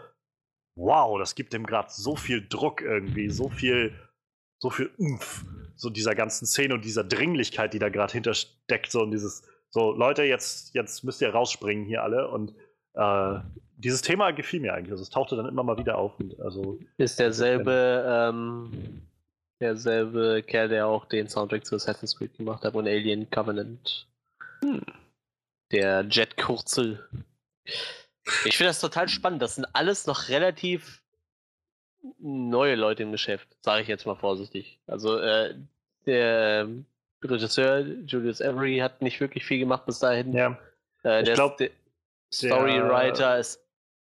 Speaker 2: wow, das gibt dem gerade so viel Druck irgendwie, so viel, so viel Umf, so dieser ganzen Szene und dieser Dringlichkeit, die da gerade hintersteckt, so und dieses, so Leute, jetzt, jetzt müsst ihr rausspringen hier alle und äh, dieses Thema gefiel mir eigentlich. Also es tauchte dann immer mal wieder auf und also
Speaker 3: Ist derselbe, ähm, derselbe Kerl, der auch den Soundtrack zu Assassin's Creed gemacht hat und Alien Covenant.
Speaker 1: Hm.
Speaker 3: Der Jet Kurzel. Ich finde das total spannend. Das sind alles noch relativ neue Leute im Geschäft, sage ich jetzt mal vorsichtig. Also äh, der Regisseur Julius Avery hat nicht wirklich viel gemacht bis dahin.
Speaker 2: ja,
Speaker 3: Äh,
Speaker 2: Ich
Speaker 3: der,
Speaker 2: glaub,
Speaker 3: der Storywriter ist,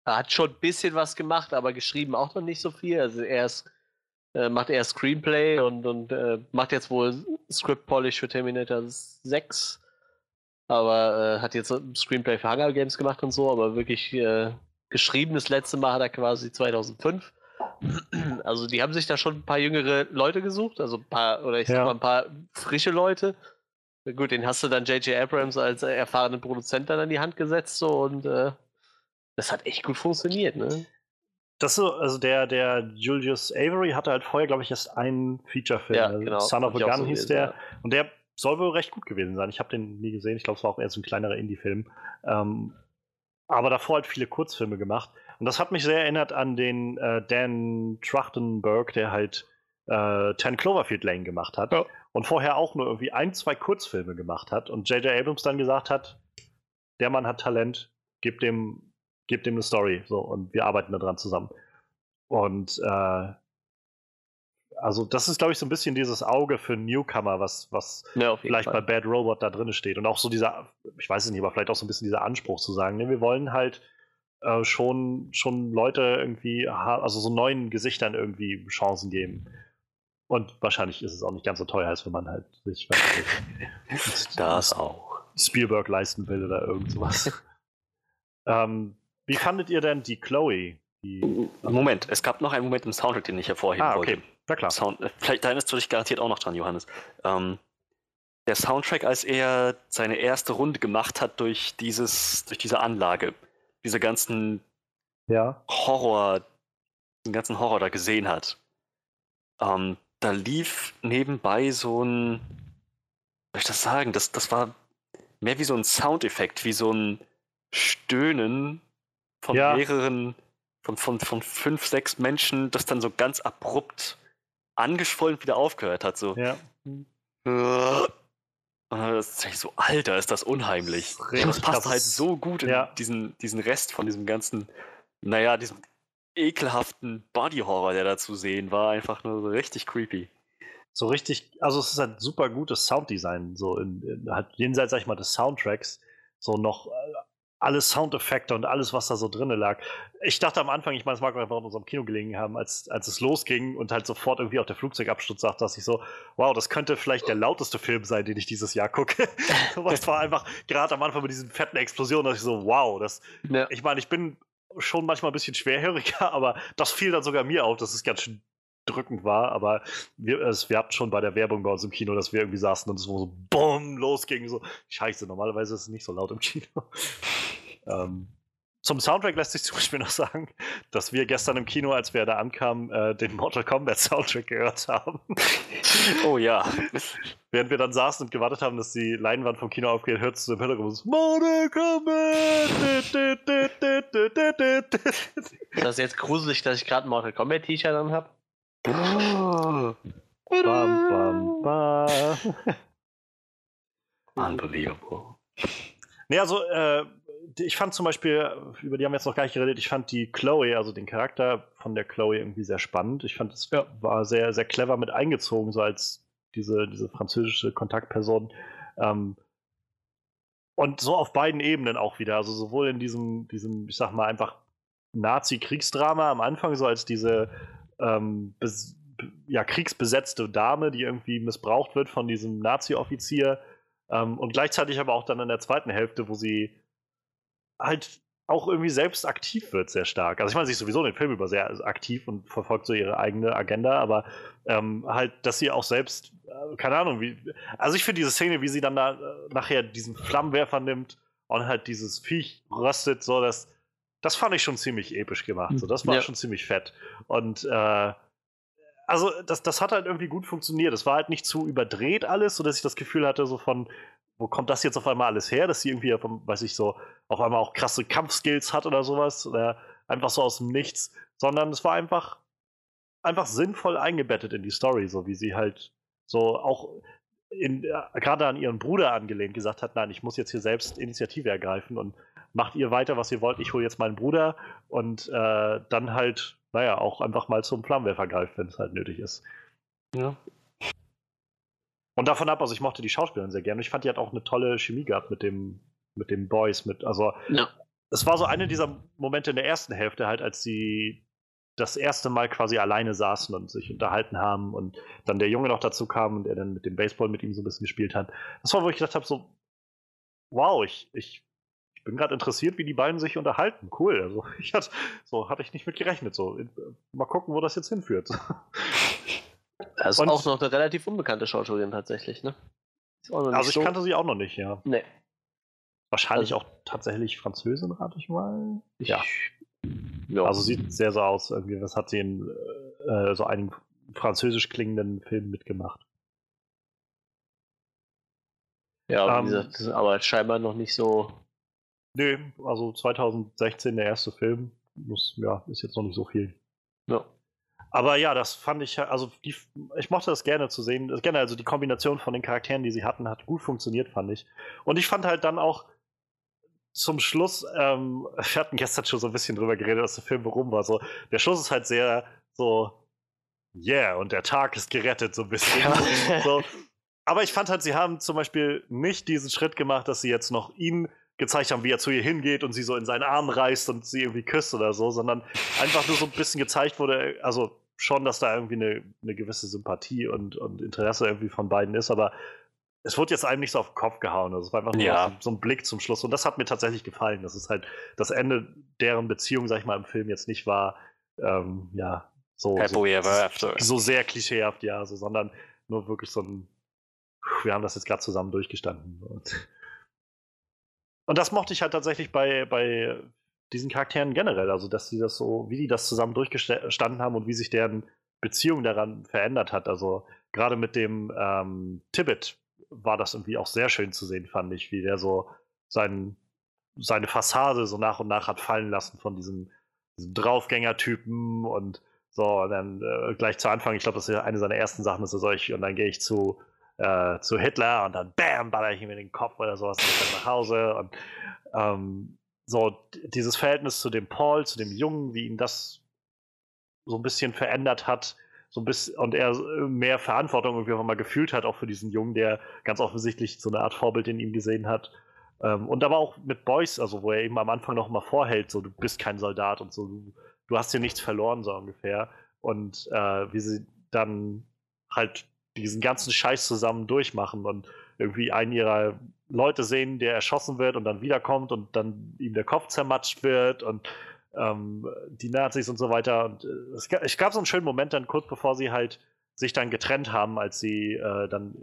Speaker 3: er hat schon ein bisschen was gemacht, aber geschrieben auch noch nicht so viel. Also er ist, äh, macht eher Screenplay und, und äh, macht jetzt wohl Script Polish für Terminator 6. Aber äh, hat jetzt ein Screenplay für Hunger Games gemacht und so, aber wirklich äh, geschrieben das letzte Mal hat er quasi 2005. Also die haben sich da schon ein paar jüngere Leute gesucht, also ein paar, oder ich sag
Speaker 2: Ja.
Speaker 3: mal ein paar frische Leute. Gut, den hast du dann J.J. Abrams als erfahrenen Produzent dann an die Hand gesetzt so und äh, das hat echt gut funktioniert, ne?
Speaker 2: Das so, also der, der Julius Avery hatte halt vorher, glaube ich, erst einen Feature-Film.
Speaker 3: Ja,
Speaker 2: also
Speaker 3: genau.
Speaker 2: Son of a Gun hieß der.
Speaker 3: ja.
Speaker 2: Und der soll wohl recht gut gewesen sein. Ich habe den nie gesehen. Ich glaube, es war auch eher so ein kleinerer Indie-Film. Ähm, aber davor halt viele Kurzfilme gemacht. Und das hat mich sehr erinnert an den äh, Dan Trachtenberg, der halt äh, 10 Cloverfield Lane gemacht hat.
Speaker 3: Ja.
Speaker 2: Und vorher auch nur irgendwie ein, zwei Kurzfilme gemacht hat. Und J.J. Abrams dann gesagt hat, der Mann hat Talent, gib dem, gib dem eine Story. So, und wir arbeiten daran zusammen. Und äh, also das ist, glaube ich, so ein bisschen dieses Auge für Newcomer, was, was
Speaker 3: Ja,
Speaker 2: vielleicht bei
Speaker 3: Fall.
Speaker 2: Bad Robot da drin steht. Und auch so dieser, ich weiß es nicht, aber vielleicht auch so ein bisschen dieser Anspruch zu sagen, ne, wir wollen halt äh, schon, schon Leute irgendwie, also so neuen Gesichtern irgendwie Chancen geben. Und wahrscheinlich ist es auch nicht ganz so teuer, als wenn man halt sich weiß nicht,
Speaker 1: Das auch.
Speaker 2: Spielberg leisten will oder irgend sowas. ähm, wie fandet ihr denn die Chloe? Die,
Speaker 1: Moment, es gab noch einen Moment im Soundtrack, den ich hervorheben
Speaker 2: ah,
Speaker 1: wollte.
Speaker 2: Na klar.
Speaker 1: Sound, äh, vielleicht da erinnerst du dich garantiert auch noch dran, Johannes. Ähm, der Soundtrack, als er seine erste Runde gemacht hat durch dieses, durch diese Anlage, diese ganzen
Speaker 2: Ja.
Speaker 1: Horror, den ganzen Horror da gesehen hat. Ähm, da lief nebenbei so ein, wie soll ich das sagen? Das, das war mehr wie so ein Soundeffekt, wie so ein Stöhnen von
Speaker 2: Ja.
Speaker 1: mehreren, von, von, von fünf, sechs Menschen, das dann so ganz abrupt angeschwollen wieder aufgehört hat. So.
Speaker 2: Ja.
Speaker 1: Und das ist echt so, Alter, ist das unheimlich.
Speaker 2: Das ist
Speaker 1: Das passt
Speaker 2: krass.
Speaker 1: halt so gut in
Speaker 2: Ja.
Speaker 1: diesen, diesen Rest von diesem ganzen, naja, diesem ekelhaften Body-Horror, der da zu sehen war. Einfach nur so richtig creepy.
Speaker 2: so richtig, also es ist halt super gutes Sounddesign, so in, in, halt jenseits, sag ich mal, des Soundtracks, so noch, äh, alle Soundeffekte und alles, was da so drin lag. Ich dachte am Anfang, ich meine, es mag einfach in unserem Kino gelegen haben, als, als es losging und halt sofort irgendwie auch der Flugzeugabsturz sagt, dass ich so, wow, das könnte vielleicht der lauteste Film sein, den ich dieses Jahr gucke. es war einfach gerade am Anfang mit diesen fetten Explosionen, dass ich so, wow, das, ja. ich meine, ich bin schon manchmal ein bisschen schwerhöriger, aber das fiel dann sogar mir auf, dass es ganz schön drückend war, aber wir, es, wir hatten schon bei der Werbung bei uns im Kino, dass wir irgendwie saßen und es so BOM losging. So, scheiße, normalerweise ist es nicht so laut im Kino. ähm, zum Soundtrack lässt sich zum Beispiel noch sagen, dass wir gestern im Kino, als wir da ankamen, äh, den Mortal Kombat Soundtrack gehört haben.
Speaker 1: Oh ja.
Speaker 2: Während wir dann saßen und gewartet haben, dass die Leinwand vom Kino aufgeht, hört es im Hintergrund Mortal Kombat!
Speaker 3: Ist das jetzt gruselig, dass ich gerade ein Mortal Kombat T-Shirt an habe?
Speaker 2: Bam, bam, bam.
Speaker 1: Unbelievable.
Speaker 2: Nee, also, äh, ich fand zum Beispiel, über die haben wir jetzt noch gar nicht geredet, ich fand die Chloe, also den Charakter von der Chloe irgendwie sehr spannend. Ich fand, es ja. war sehr, sehr clever mit eingezogen, so als diese, diese französische Kontaktperson. Ähm, und so auf beiden Ebenen auch wieder. Also sowohl in diesem, diesem, ich sag mal, einfach Nazi-Kriegsdrama am Anfang, so als diese ähm, ja, kriegsbesetzte Dame, die irgendwie missbraucht wird von diesem Nazi-Offizier. Ähm, und gleichzeitig aber auch dann in der zweiten Hälfte, wo sie halt auch irgendwie selbst aktiv wird, sehr stark. Also ich meine, sie ist sowieso in den Film über sehr aktiv und verfolgt so ihre eigene Agenda, aber ähm, halt, dass sie auch selbst, äh, keine Ahnung, wie. Also ich finde diese Szene, wie sie dann da äh, nachher diesen Flammenwerfer nimmt und halt dieses Viech röstet, so das, das fand ich schon ziemlich episch gemacht. So, das war ja. schon ziemlich fett. Und äh, also das, das hat halt irgendwie gut funktioniert. Es war halt nicht zu überdreht alles, sodass ich das Gefühl hatte, so von, wo kommt das jetzt auf einmal alles her, dass sie irgendwie, weiß ich so, auf einmal auch krasse Kampfskills hat oder sowas, oder einfach so aus dem Nichts, sondern es war einfach, einfach sinnvoll eingebettet in die Story, so wie sie halt so auch in, äh, gerade an ihren Bruder angelehnt gesagt hat, nein, ich muss jetzt hier selbst Initiative ergreifen und macht ihr weiter, was ihr wollt, ich hole jetzt meinen Bruder und äh, dann halt, naja, auch einfach mal zum Flammenwerfer greift, wenn es halt nötig ist.
Speaker 1: Ja.
Speaker 2: Und davon ab, also ich mochte die Schauspielerin sehr gerne. Ich fand, die hat auch eine tolle Chemie gehabt mit dem, mit dem Boys. Mit, also, ja. es war so eine dieser Momente in der ersten Hälfte, halt, als sie das erste Mal quasi alleine saßen und sich unterhalten haben und dann der Junge noch dazu kam und er dann mit dem Baseball mit ihm so ein bisschen gespielt hat. Das war, wo ich gedacht habe, so, wow, ich, ich bin gerade interessiert, wie die beiden sich unterhalten. Cool. Also ich hatte, so hatte ich nicht mit gerechnet. So, mal gucken, wo das jetzt hinführt.
Speaker 3: Das ist Und, auch noch eine relativ unbekannte Schauspielerin tatsächlich, ne?
Speaker 2: Also ich so. kannte sie auch noch nicht, ja.
Speaker 3: Nee.
Speaker 2: Wahrscheinlich also, auch tatsächlich Französin, rate ich mal.
Speaker 3: Ich, ja.
Speaker 2: ja. Also sieht sehr so aus. Irgendwie, was hat sie in äh, so einigen französisch klingenden Filmen mitgemacht?
Speaker 3: Ja, ähm, wie gesagt, aber scheinbar noch nicht so
Speaker 2: Nee, also 2016 der erste Film. Muss, ja, ist jetzt noch nicht so viel.
Speaker 3: Ja.
Speaker 2: Aber ja, das fand ich, also die, ich mochte das gerne zu sehen. Generell, also die Kombination von den Charakteren, die sie hatten, hat gut funktioniert, fand ich. Und ich fand halt dann auch zum Schluss, ähm, wir hatten gestern schon so ein bisschen drüber geredet, dass der Film rum war. So, der Schluss ist halt sehr so, yeah, und der Tag ist gerettet, so ein bisschen. Ja. so. Aber ich fand halt, sie haben zum Beispiel nicht diesen Schritt gemacht, dass sie jetzt noch ihn gezeigt haben, wie er zu ihr hingeht und sie so in seinen Arm reißt und sie irgendwie küsst oder so, sondern einfach nur so ein bisschen gezeigt wurde, also schon, dass da irgendwie eine, eine gewisse Sympathie und, und Interesse irgendwie von beiden ist, aber es wurde jetzt einem nicht so auf den Kopf gehauen. Also es war einfach nur ja. so, ein Blick zum Schluss. Und das hat mir tatsächlich gefallen. Das ist halt das Ende deren Beziehung, sag ich mal, im Film jetzt nicht war, ähm, ja, so, so, so, sehr klischeehaft, ja, so, sondern nur wirklich so ein, wir haben das jetzt gerade zusammen durchgestanden. Und und das mochte ich halt tatsächlich bei, bei diesen Charakteren generell. Also, dass sie das so, wie die das zusammen durchgestanden haben und wie sich deren Beziehung daran verändert hat. Also, gerade mit dem ähm, Tibbet war das irgendwie auch sehr schön zu sehen, fand ich, wie der so sein, seine Fassade so nach und nach hat fallen lassen von diesem, diesem Draufgänger-Typen und so, und dann äh, gleich zu Anfang, ich glaube, das ist eine seiner ersten Sachen, ist so solch, und dann gehe ich zu äh, zu Hitler und dann bam, baller ich ihm in den Kopf oder sowas und ich nach Hause. Und ähm, so dieses Verhältnis zu dem Paul, zu dem Jungen, wie ihn das so ein bisschen verändert hat, so ein bisschen und er mehr Verantwortung irgendwie auch mal gefühlt hat, auch für diesen Jungen, der ganz offensichtlich so eine Art Vorbild in ihm gesehen hat. Ähm, und aber auch mit Boys, also wo er eben am Anfang noch mal vorhält, so du bist kein Soldat und so, du, du hast hier nichts verloren, so ungefähr. Und äh, wie sie dann halt diesen ganzen Scheiß zusammen durchmachen und irgendwie einen ihrer Leute sehen, der erschossen wird und dann wiederkommt und dann ihm der Kopf zermatscht wird und ähm, die Nazis und so weiter. Und äh, es, gab, es gab so einen schönen Moment dann kurz bevor sie halt sich dann getrennt haben, als sie äh, dann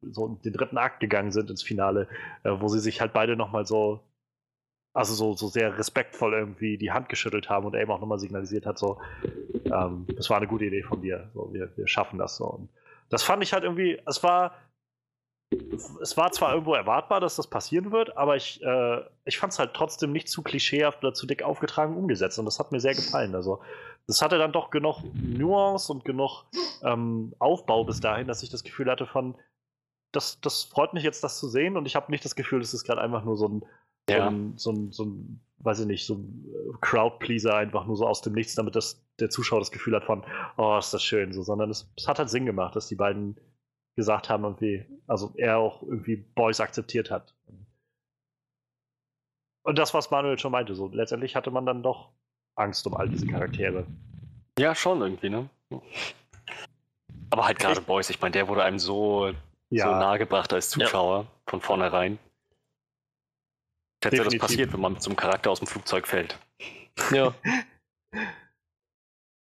Speaker 2: so den dritten Akt gegangen sind ins Finale, äh, wo sie sich halt beide nochmal so, also so, so sehr respektvoll irgendwie die Hand geschüttelt haben und eben auch nochmal signalisiert hat, so, ähm, das war eine gute Idee von dir, so, wir, wir schaffen das so. Und das fand ich halt irgendwie, es war, es war zwar irgendwo erwartbar, dass das passieren wird, aber ich, äh, ich fand es halt trotzdem nicht zu klischeehaft oder zu dick aufgetragen umgesetzt und das hat mir sehr gefallen. Also, das hatte dann doch genug Nuance und genug ähm, Aufbau bis dahin, dass ich das Gefühl hatte von, das, das freut mich jetzt, das zu sehen und ich habe nicht das Gefühl, das ist gerade einfach nur so ein, ja. so, ein, so, ein, so ein, weiß ich nicht, so äh, Crowd-Pleaser einfach nur so aus dem Nichts, damit das, der Zuschauer das Gefühl hat von, oh, ist das schön, so, sondern es, es hat halt Sinn gemacht, dass die beiden gesagt haben, irgendwie, also er auch irgendwie Boys akzeptiert hat. Und das, was Manuel schon meinte, so letztendlich hatte man dann doch Angst um all diese Charaktere.
Speaker 1: Ja, schon irgendwie, ne? Aber halt gerade Boys, ich meine, der wurde einem so, ja. so nahegebracht als Zuschauer ja. von vornherein. Ja das passiert, wenn man mit so einem Charakter aus dem Flugzeug fällt.
Speaker 2: Ja.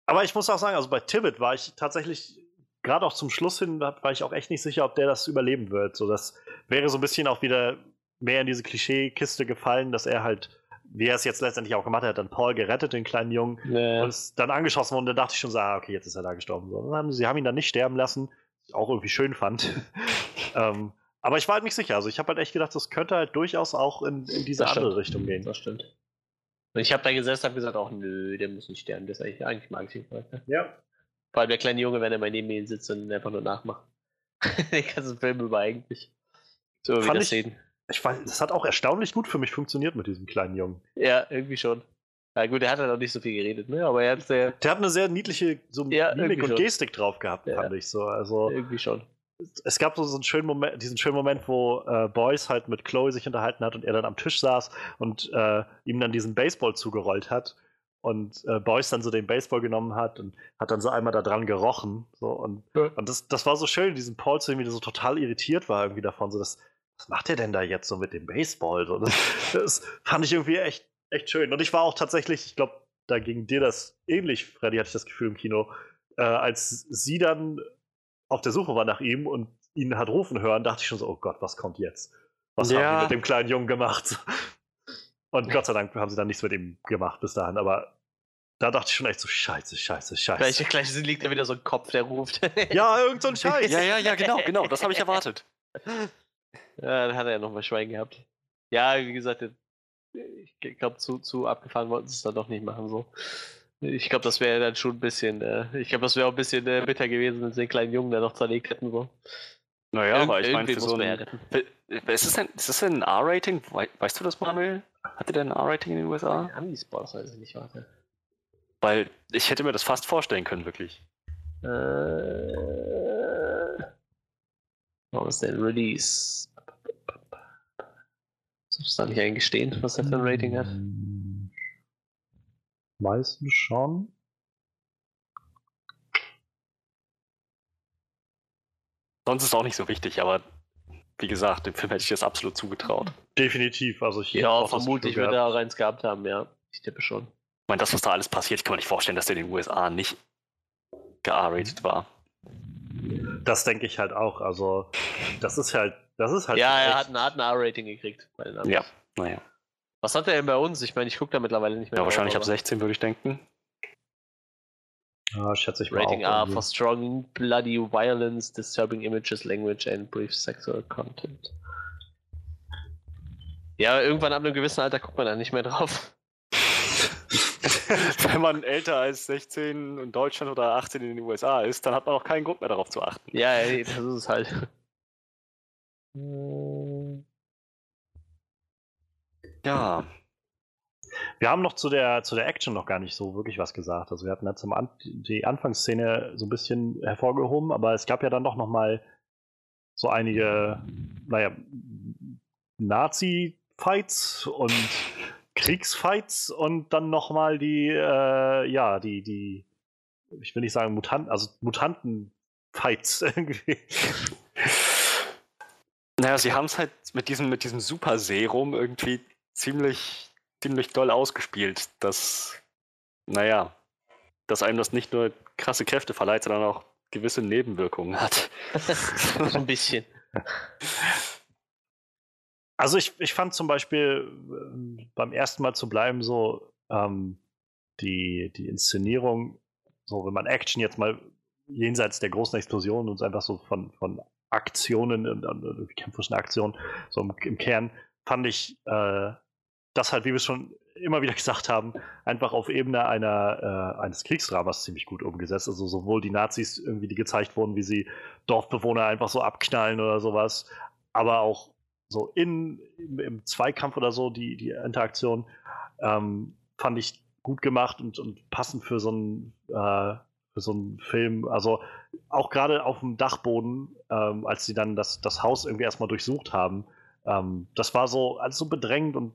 Speaker 2: Aber ich muss auch sagen, also bei Tibbet war ich tatsächlich gerade auch zum Schluss hin war ich auch echt nicht sicher, ob der das überleben wird. So, das wäre so ein bisschen auch wieder mehr in diese Klischeekiste gefallen, dass er halt, wie er es jetzt letztendlich auch gemacht hat, dann Paul gerettet, den kleinen Jungen, nee. und ist dann angeschossen worden. Da dachte ich schon so, ah, okay, jetzt ist er da gestorben. So, haben, sie haben ihn dann nicht sterben lassen, was ich auch irgendwie schön fand. ähm, aber ich war halt nicht sicher. Also ich habe halt echt gedacht, das könnte halt durchaus auch in, in diese das andere Richtung gehen.
Speaker 3: Das stimmt. Und ich habe da gesessen und gesagt, auch nö, der muss nicht sterben. Das ist eigentlich, eigentlich mag ich ihn.
Speaker 2: Ja.
Speaker 3: Vor allem der kleine Junge, wenn er mal neben mir sitzt und einfach nur nachmacht. Den ganzen Film über eigentlich.
Speaker 2: So wie das sehen. Ich weiß, das hat auch erstaunlich gut für mich funktioniert mit diesem kleinen Jungen.
Speaker 3: Ja, irgendwie schon. Ja gut, der hat halt auch nicht so viel geredet, ne? Aber er hat sehr.
Speaker 2: Der hat eine sehr niedliche so
Speaker 3: ja,
Speaker 2: Mimik und schon. Gestik drauf gehabt, ja. fand ich so. Also
Speaker 3: irgendwie schon.
Speaker 2: Es gab so, einen schönen Moment, diesen schönen Moment, wo äh, Boyce halt mit Chloe sich unterhalten hat und er dann am Tisch saß und äh, ihm dann diesen Baseball zugerollt hat und äh, Boyce dann so den Baseball genommen hat und hat dann so einmal da dran gerochen. So, und ja. und das, das war so schön, diesen Paul zu irgendwie so total irritiert war irgendwie davon. So, das, was macht er denn da jetzt so mit dem Baseball? So, das, das fand ich irgendwie echt, echt schön. Und ich war auch tatsächlich, ich glaube, da ging dir das ähnlich, Freddy, hatte ich das Gefühl im Kino, äh, als sie dann auf der Suche war nach ihm und ihn hat rufen hören, dachte ich schon so, oh Gott, was kommt jetzt? Was ja. haben die mit dem kleinen Jungen gemacht? Und Gott sei Dank haben sie dann nichts mit ihm gemacht bis dahin, aber da dachte ich schon echt so, scheiße, scheiße, scheiße.
Speaker 3: Gleich, gleich liegt da wieder so ein Kopf, der ruft.
Speaker 2: ja, irgend so ein Scheiß.
Speaker 1: ja, ja, ja, genau, genau, das habe ich erwartet.
Speaker 3: Ja, dann hat er ja nochmal Schwein gehabt. Ja, wie gesagt, ich glaube, zu, zu abgefahren wollten sie es dann doch nicht machen, so. Ich glaube, das wäre dann schon ein bisschen, äh, ich glaube, das wäre auch ein bisschen äh, bitter gewesen, wenn sie den kleinen Jungen da noch zerlegt hätten, so.
Speaker 1: Naja, Irgend, aber ich meine, so ein, ist es denn, ist das denn ein R-Rating? Weißt du das, Manuel? Hatte der ein R-Rating in den USA?
Speaker 3: Haben die Spoilers, weiß ich nicht, warte.
Speaker 1: Weil ich hätte mir das fast vorstellen können, wirklich.
Speaker 3: Äh, warum ist denn Release? Soll das nicht eingestehen, was er für ein Rating hat?
Speaker 2: Meistens schon.
Speaker 1: Sonst ist es auch nicht so wichtig, aber wie gesagt, dem Film hätte ich das absolut zugetraut.
Speaker 2: Definitiv. Also ich
Speaker 3: ja, vermutlich wird er auch eins gehabt haben, ja. Ich tippe schon.
Speaker 1: Ich meine, das, was da alles passiert, ich kann mir nicht vorstellen, dass der in den USA nicht gear-rated war.
Speaker 2: Das denke ich halt auch. Also, das ist halt, das ist halt.
Speaker 3: Ja, er hat ein, ein R-Rating gekriegt.
Speaker 1: ja, naja.
Speaker 3: Was hat er denn bei uns? Ich meine, ich gucke da mittlerweile nicht mehr.
Speaker 1: Ja, wahrscheinlich ab 16 würde ich denken.
Speaker 2: Ja, schätze ich
Speaker 3: mal. Rating R for strong, bloody violence, disturbing images, language and brief sexual content. Ja, irgendwann ab einem gewissen Alter guckt man da nicht mehr drauf.
Speaker 1: Wenn man älter als 16 in Deutschland oder 18 in den USA ist, dann hat man auch keinen Grund mehr darauf zu achten.
Speaker 3: Ja, ey, das ist es halt.
Speaker 1: Ja,
Speaker 2: wir haben noch zu der, zu der Action noch gar nicht so wirklich was gesagt. Also wir hatten ja zum An die Anfangsszene so ein bisschen hervorgehoben, aber es gab ja dann doch noch mal so einige, naja, Nazi Fights und Kriegsfights und dann nochmal die, äh, ja, die, die, ich will nicht sagen Mutanten, also Mutanten-Fights irgendwie.
Speaker 1: Naja, sie haben es halt mit diesem, mit diesem Super-Serum irgendwie ziemlich, ziemlich doll ausgespielt, dass, naja, dass einem das nicht nur krasse Kräfte verleiht, sondern auch gewisse Nebenwirkungen hat.
Speaker 3: so ein bisschen.
Speaker 2: Also ich, ich fand zum Beispiel äh, beim ersten Mal zu bleiben so ähm, die, die Inszenierung, so wenn man Action jetzt mal jenseits der großen Explosionen und einfach so von, von Aktionen und, und kämpferischen Aktionen so im, im, Kern, fand ich äh, das halt, wie wir schon immer wieder gesagt haben, einfach auf Ebene einer, äh, eines Kriegsdramas ziemlich gut umgesetzt. Also sowohl die Nazis irgendwie, die gezeigt wurden, wie sie Dorfbewohner einfach so abknallen oder sowas, aber auch so in, im, im Zweikampf oder so, die, die Interaktion, ähm, fand ich gut gemacht und, und passend für so einen, äh, für so einen Film. Also auch gerade auf dem Dachboden, ähm, als sie dann das, das Haus irgendwie erstmal durchsucht haben, ähm, das war so alles so bedrängt und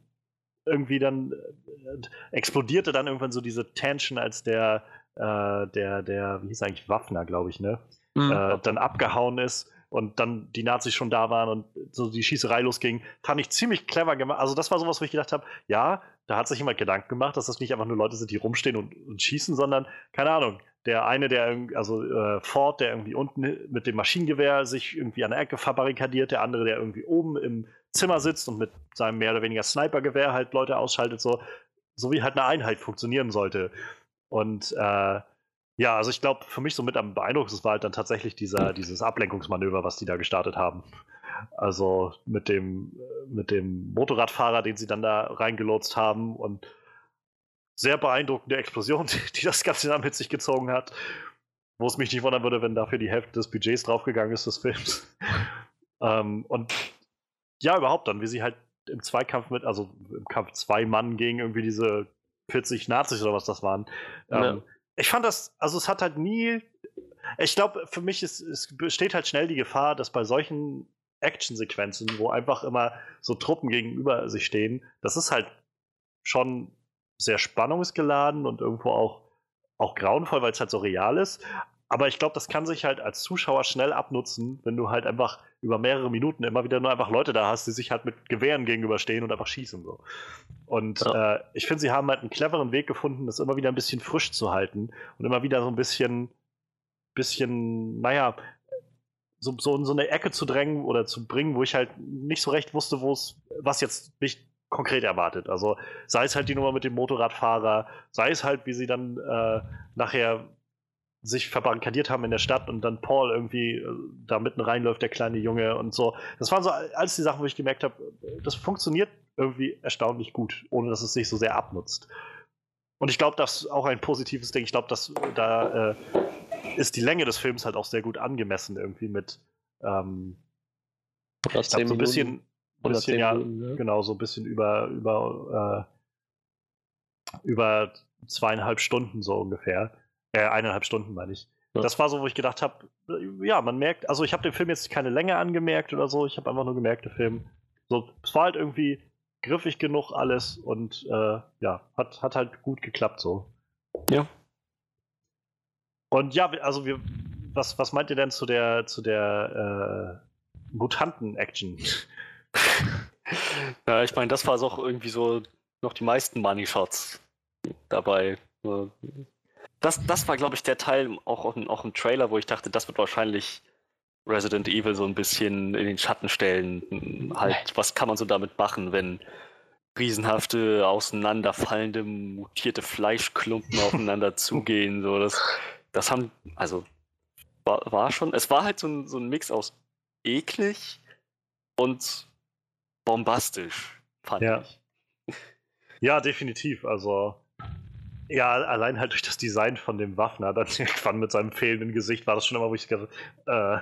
Speaker 2: irgendwie dann äh, explodierte dann irgendwann so diese Tension, als der, äh, der, der, wie hieß eigentlich Waffner, glaube ich, ne? Mhm. Äh, dann abgehauen ist und dann die Nazis schon da waren und so die Schießerei losging, fand ich ziemlich clever gemacht. Also das war sowas, wo ich gedacht habe, ja, da hat sich jemand Gedanken gemacht, dass das nicht einfach nur Leute sind, die rumstehen und, und schießen, sondern, keine Ahnung, der eine, der also äh, Ford, der irgendwie unten mit dem Maschinengewehr sich irgendwie an der Ecke verbarrikadiert, der andere, der irgendwie oben im Zimmer sitzt und mit seinem mehr oder weniger Snipergewehr halt Leute ausschaltet, so, so wie halt eine Einheit funktionieren sollte. Und äh, ja, also ich glaube, für mich so mit am beeindruckendsten war halt dann tatsächlich dieser, dieses Ablenkungsmanöver, was die da gestartet haben. Also mit dem, mit dem Motorradfahrer, den sie dann da reingelotst haben und sehr beeindruckende Explosion, die, das Ganze dann mit sich gezogen hat. Wo es mich nicht wundern würde, wenn dafür die Hälfte des Budgets draufgegangen ist des Films. ähm, und ja, überhaupt dann, wie sie halt im Zweikampf mit, also im Kampf zwei Mann gegen irgendwie diese 40 Nazis oder was das waren, ähm, ja ich fand das, also es hat halt nie. Ich glaube, für mich ist, es besteht halt schnell die Gefahr, dass bei solchen Actionsequenzen, wo einfach immer so Truppen gegenüber sich stehen, das ist halt schon sehr spannungsgeladen und irgendwo auch, auch grauenvoll, weil es halt so real ist. Aber ich glaube, das kann sich halt als Zuschauer schnell abnutzen, wenn du halt einfach über mehrere Minuten immer wieder nur einfach Leute da hast, die sich halt mit Gewehren gegenüberstehen und einfach schießen. So. Und ja. äh, ich finde, sie haben halt einen cleveren Weg gefunden, das immer wieder ein bisschen frisch zu halten und immer wieder so ein bisschen, bisschen, naja, so, so in so eine Ecke zu drängen oder zu bringen, wo ich halt nicht so recht wusste, wo es, was jetzt mich konkret erwartet. Also sei es halt die Nummer mit dem Motorradfahrer, sei es halt, wie sie dann äh, nachher sich verbarrikadiert haben in der Stadt und dann Paul irgendwie äh, da mitten reinläuft, der kleine Junge und so. Das waren so alles die Sachen, wo ich gemerkt habe, das funktioniert irgendwie erstaunlich gut, ohne dass es sich so sehr abnutzt. Und ich glaube, das ist auch ein positives Ding. Ich glaube, dass da äh, ist die Länge des Films halt auch sehr gut angemessen irgendwie mit ähm, ich glaub, so ein bisschen, bisschen ja, Minuten, ja, genau, so ein bisschen über über äh, über zweieinhalb Stunden so ungefähr. Äh, eineinhalb Stunden, meine ich. Ja. Das war so, wo ich gedacht habe, ja, man merkt, also ich habe dem Film jetzt keine Länge angemerkt oder so, ich habe einfach nur gemerkt, der Film, so, es war halt irgendwie griffig genug alles und äh, ja, hat, hat halt gut geklappt so.
Speaker 1: Ja.
Speaker 2: Und ja, also wir, was, was meint ihr denn zu der, zu der äh, Mutanten-Action?
Speaker 1: ja, ich meine, das war auch irgendwie so noch die meisten Money-Shots dabei das, das war, glaube ich, der Teil auch, auch im Trailer, wo ich dachte, das wird wahrscheinlich Resident Evil so ein bisschen in den Schatten stellen. Halt, was kann man so damit machen, wenn riesenhafte, auseinanderfallende, mutierte Fleischklumpen aufeinander zugehen? So, das, das haben, also, war, war schon, es war halt so ein, so ein Mix aus eklig und bombastisch,
Speaker 2: fand ja. ich. Ja, definitiv. Also, ja, allein halt durch das Design von dem Waffner, dann irgendwann mit seinem fehlenden Gesicht war das schon immer, wo ich gedacht äh,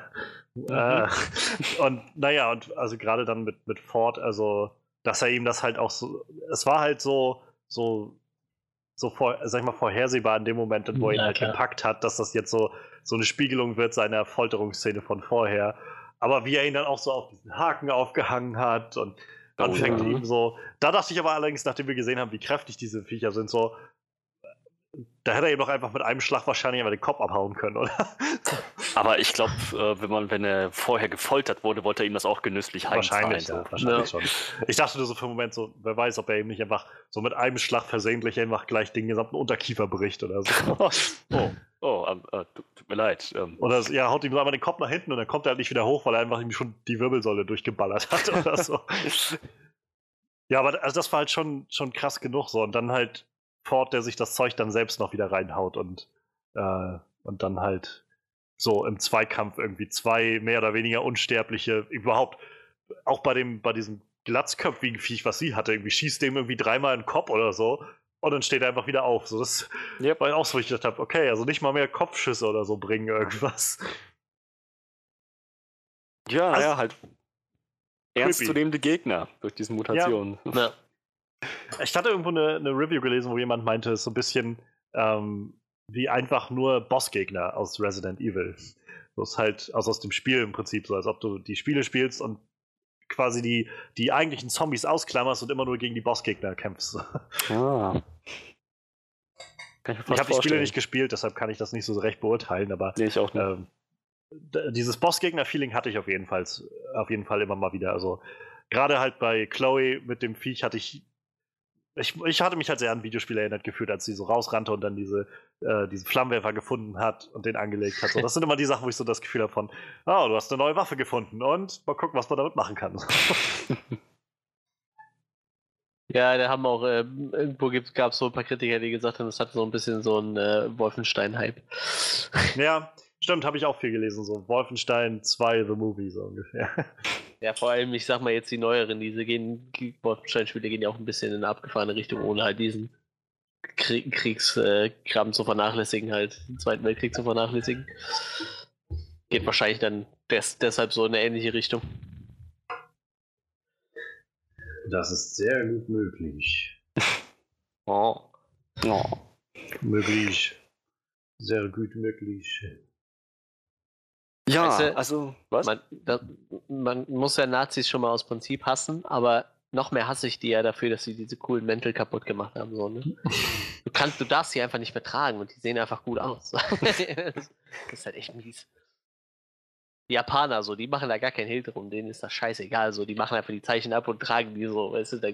Speaker 2: mhm. äh, und naja, und also gerade dann mit, mit Ford, also, dass er ihm das halt auch so, es war halt so, so, so vor, sag ich mal, vorhersehbar in dem Moment, wo er ihn halt klar. gepackt hat, dass das jetzt so, so eine Spiegelung wird seiner Folterungsszene von vorher. Aber wie er ihn dann auch so auf diesen Haken aufgehangen hat und anfängt,
Speaker 1: ja.
Speaker 2: ihm so. Da dachte ich aber allerdings, nachdem wir gesehen haben, wie kräftig diese Viecher sind, so. Da hätte er ihm doch einfach mit einem Schlag wahrscheinlich einfach den Kopf abhauen können, oder?
Speaker 1: Aber ich glaube, äh, wenn man, wenn er vorher gefoltert wurde, wollte er ihm das auch genüsslich heimzahlen.
Speaker 2: wahrscheinlich,
Speaker 1: so.
Speaker 2: ja, wahrscheinlich schon. Ich dachte nur so für einen Moment so, wer weiß, ob er ihm nicht einfach so mit einem Schlag versehentlich einfach gleich den gesamten Unterkiefer bricht oder so.
Speaker 1: oh, oh ähm, äh, tut, mir leid. Ähm,
Speaker 2: Oder es- ja, haut ihm so einmal den Kopf nach hinten und dann kommt er halt nicht wieder hoch, weil er einfach ihm schon die Wirbelsäule durchgeballert hat oder so. Ja, aber also das war halt schon, schon krass genug so. Und dann halt Ford, der sich das Zeug dann selbst noch wieder reinhaut und, äh, und dann halt so im Zweikampf irgendwie zwei mehr oder weniger unsterbliche, überhaupt, auch bei dem, bei diesem glatzköpfigen Viech, was sie hatte, irgendwie schießt dem irgendwie dreimal in den Kopf oder so und dann steht er einfach wieder auf. So, das
Speaker 1: Yep.
Speaker 2: war auch so, wo ich gedacht habe, okay, also nicht mal mehr Kopfschüsse oder so bringen irgendwas.
Speaker 1: ja,
Speaker 2: Also-
Speaker 1: ja, halt ernstzunehmende Gegner durch diese Mutation.
Speaker 3: Ja.
Speaker 2: Ich hatte irgendwo eine, eine Review gelesen, wo jemand meinte, es ist so ein bisschen ähm, wie einfach nur Bossgegner aus Resident Evil. Das ist halt also aus dem Spiel im Prinzip so, als ob du die Spiele spielst und quasi die, die eigentlichen Zombies ausklammerst und immer nur gegen die Bossgegner kämpfst.
Speaker 1: Ah. Kann ich
Speaker 2: Ich habe die Spiele nicht gespielt, deshalb kann ich das nicht so recht beurteilen, aber
Speaker 1: Nee, ich auch nicht.
Speaker 2: ähm, dieses Bossgegner-Feeling hatte ich auf jeden Fall, auf jeden Fall immer mal wieder. Also gerade halt bei Chloe mit dem Viech hatte ich, ich, ich hatte mich halt sehr an Videospiele erinnert gefühlt, als sie so rausrannte und dann diese, äh, diesen Flammenwerfer gefunden hat und den angelegt hat. So, das sind immer die Sachen, wo ich so das Gefühl habe von, oh, du hast eine neue Waffe gefunden und mal gucken, was man damit machen kann.
Speaker 3: Ja, da haben auch, ähm, irgendwo gab es so ein paar Kritiker, die gesagt haben, es hat so ein bisschen so einen äh, Wolfenstein-Hype.
Speaker 2: ja, stimmt, habe ich auch viel gelesen. So Wolfenstein 2 The Movie so ungefähr.
Speaker 3: Ja, vor allem, ich sag mal jetzt die neueren, diese gehen, die Wolfenstein-Spiele gehen ja auch ein bisschen in eine abgefahrene Richtung, ohne halt diesen Krieg, Kriegskram zu vernachlässigen, halt den Zweiten Weltkrieg zu vernachlässigen. Geht wahrscheinlich dann des, deshalb so in eine ähnliche Richtung.
Speaker 5: Das ist sehr gut möglich.
Speaker 3: Oh.
Speaker 1: Oh.
Speaker 2: Möglich. Sehr gut möglich.
Speaker 1: Ja,
Speaker 3: Weißt du,
Speaker 1: also, was?
Speaker 3: Man, da, man muss ja Nazis schon mal aus Prinzip hassen, aber noch mehr hasse ich die ja dafür, dass sie diese coolen Mäntel kaputt gemacht haben. So, ne? du, kannst, du darfst sie einfach nicht vertragen und die sehen einfach gut aus. das ist halt echt mies. Die Japaner, so, die machen da gar keinen Hehl drum, denen ist das scheißegal. So, die machen einfach die Zeichen ab und tragen die so, weißt du, da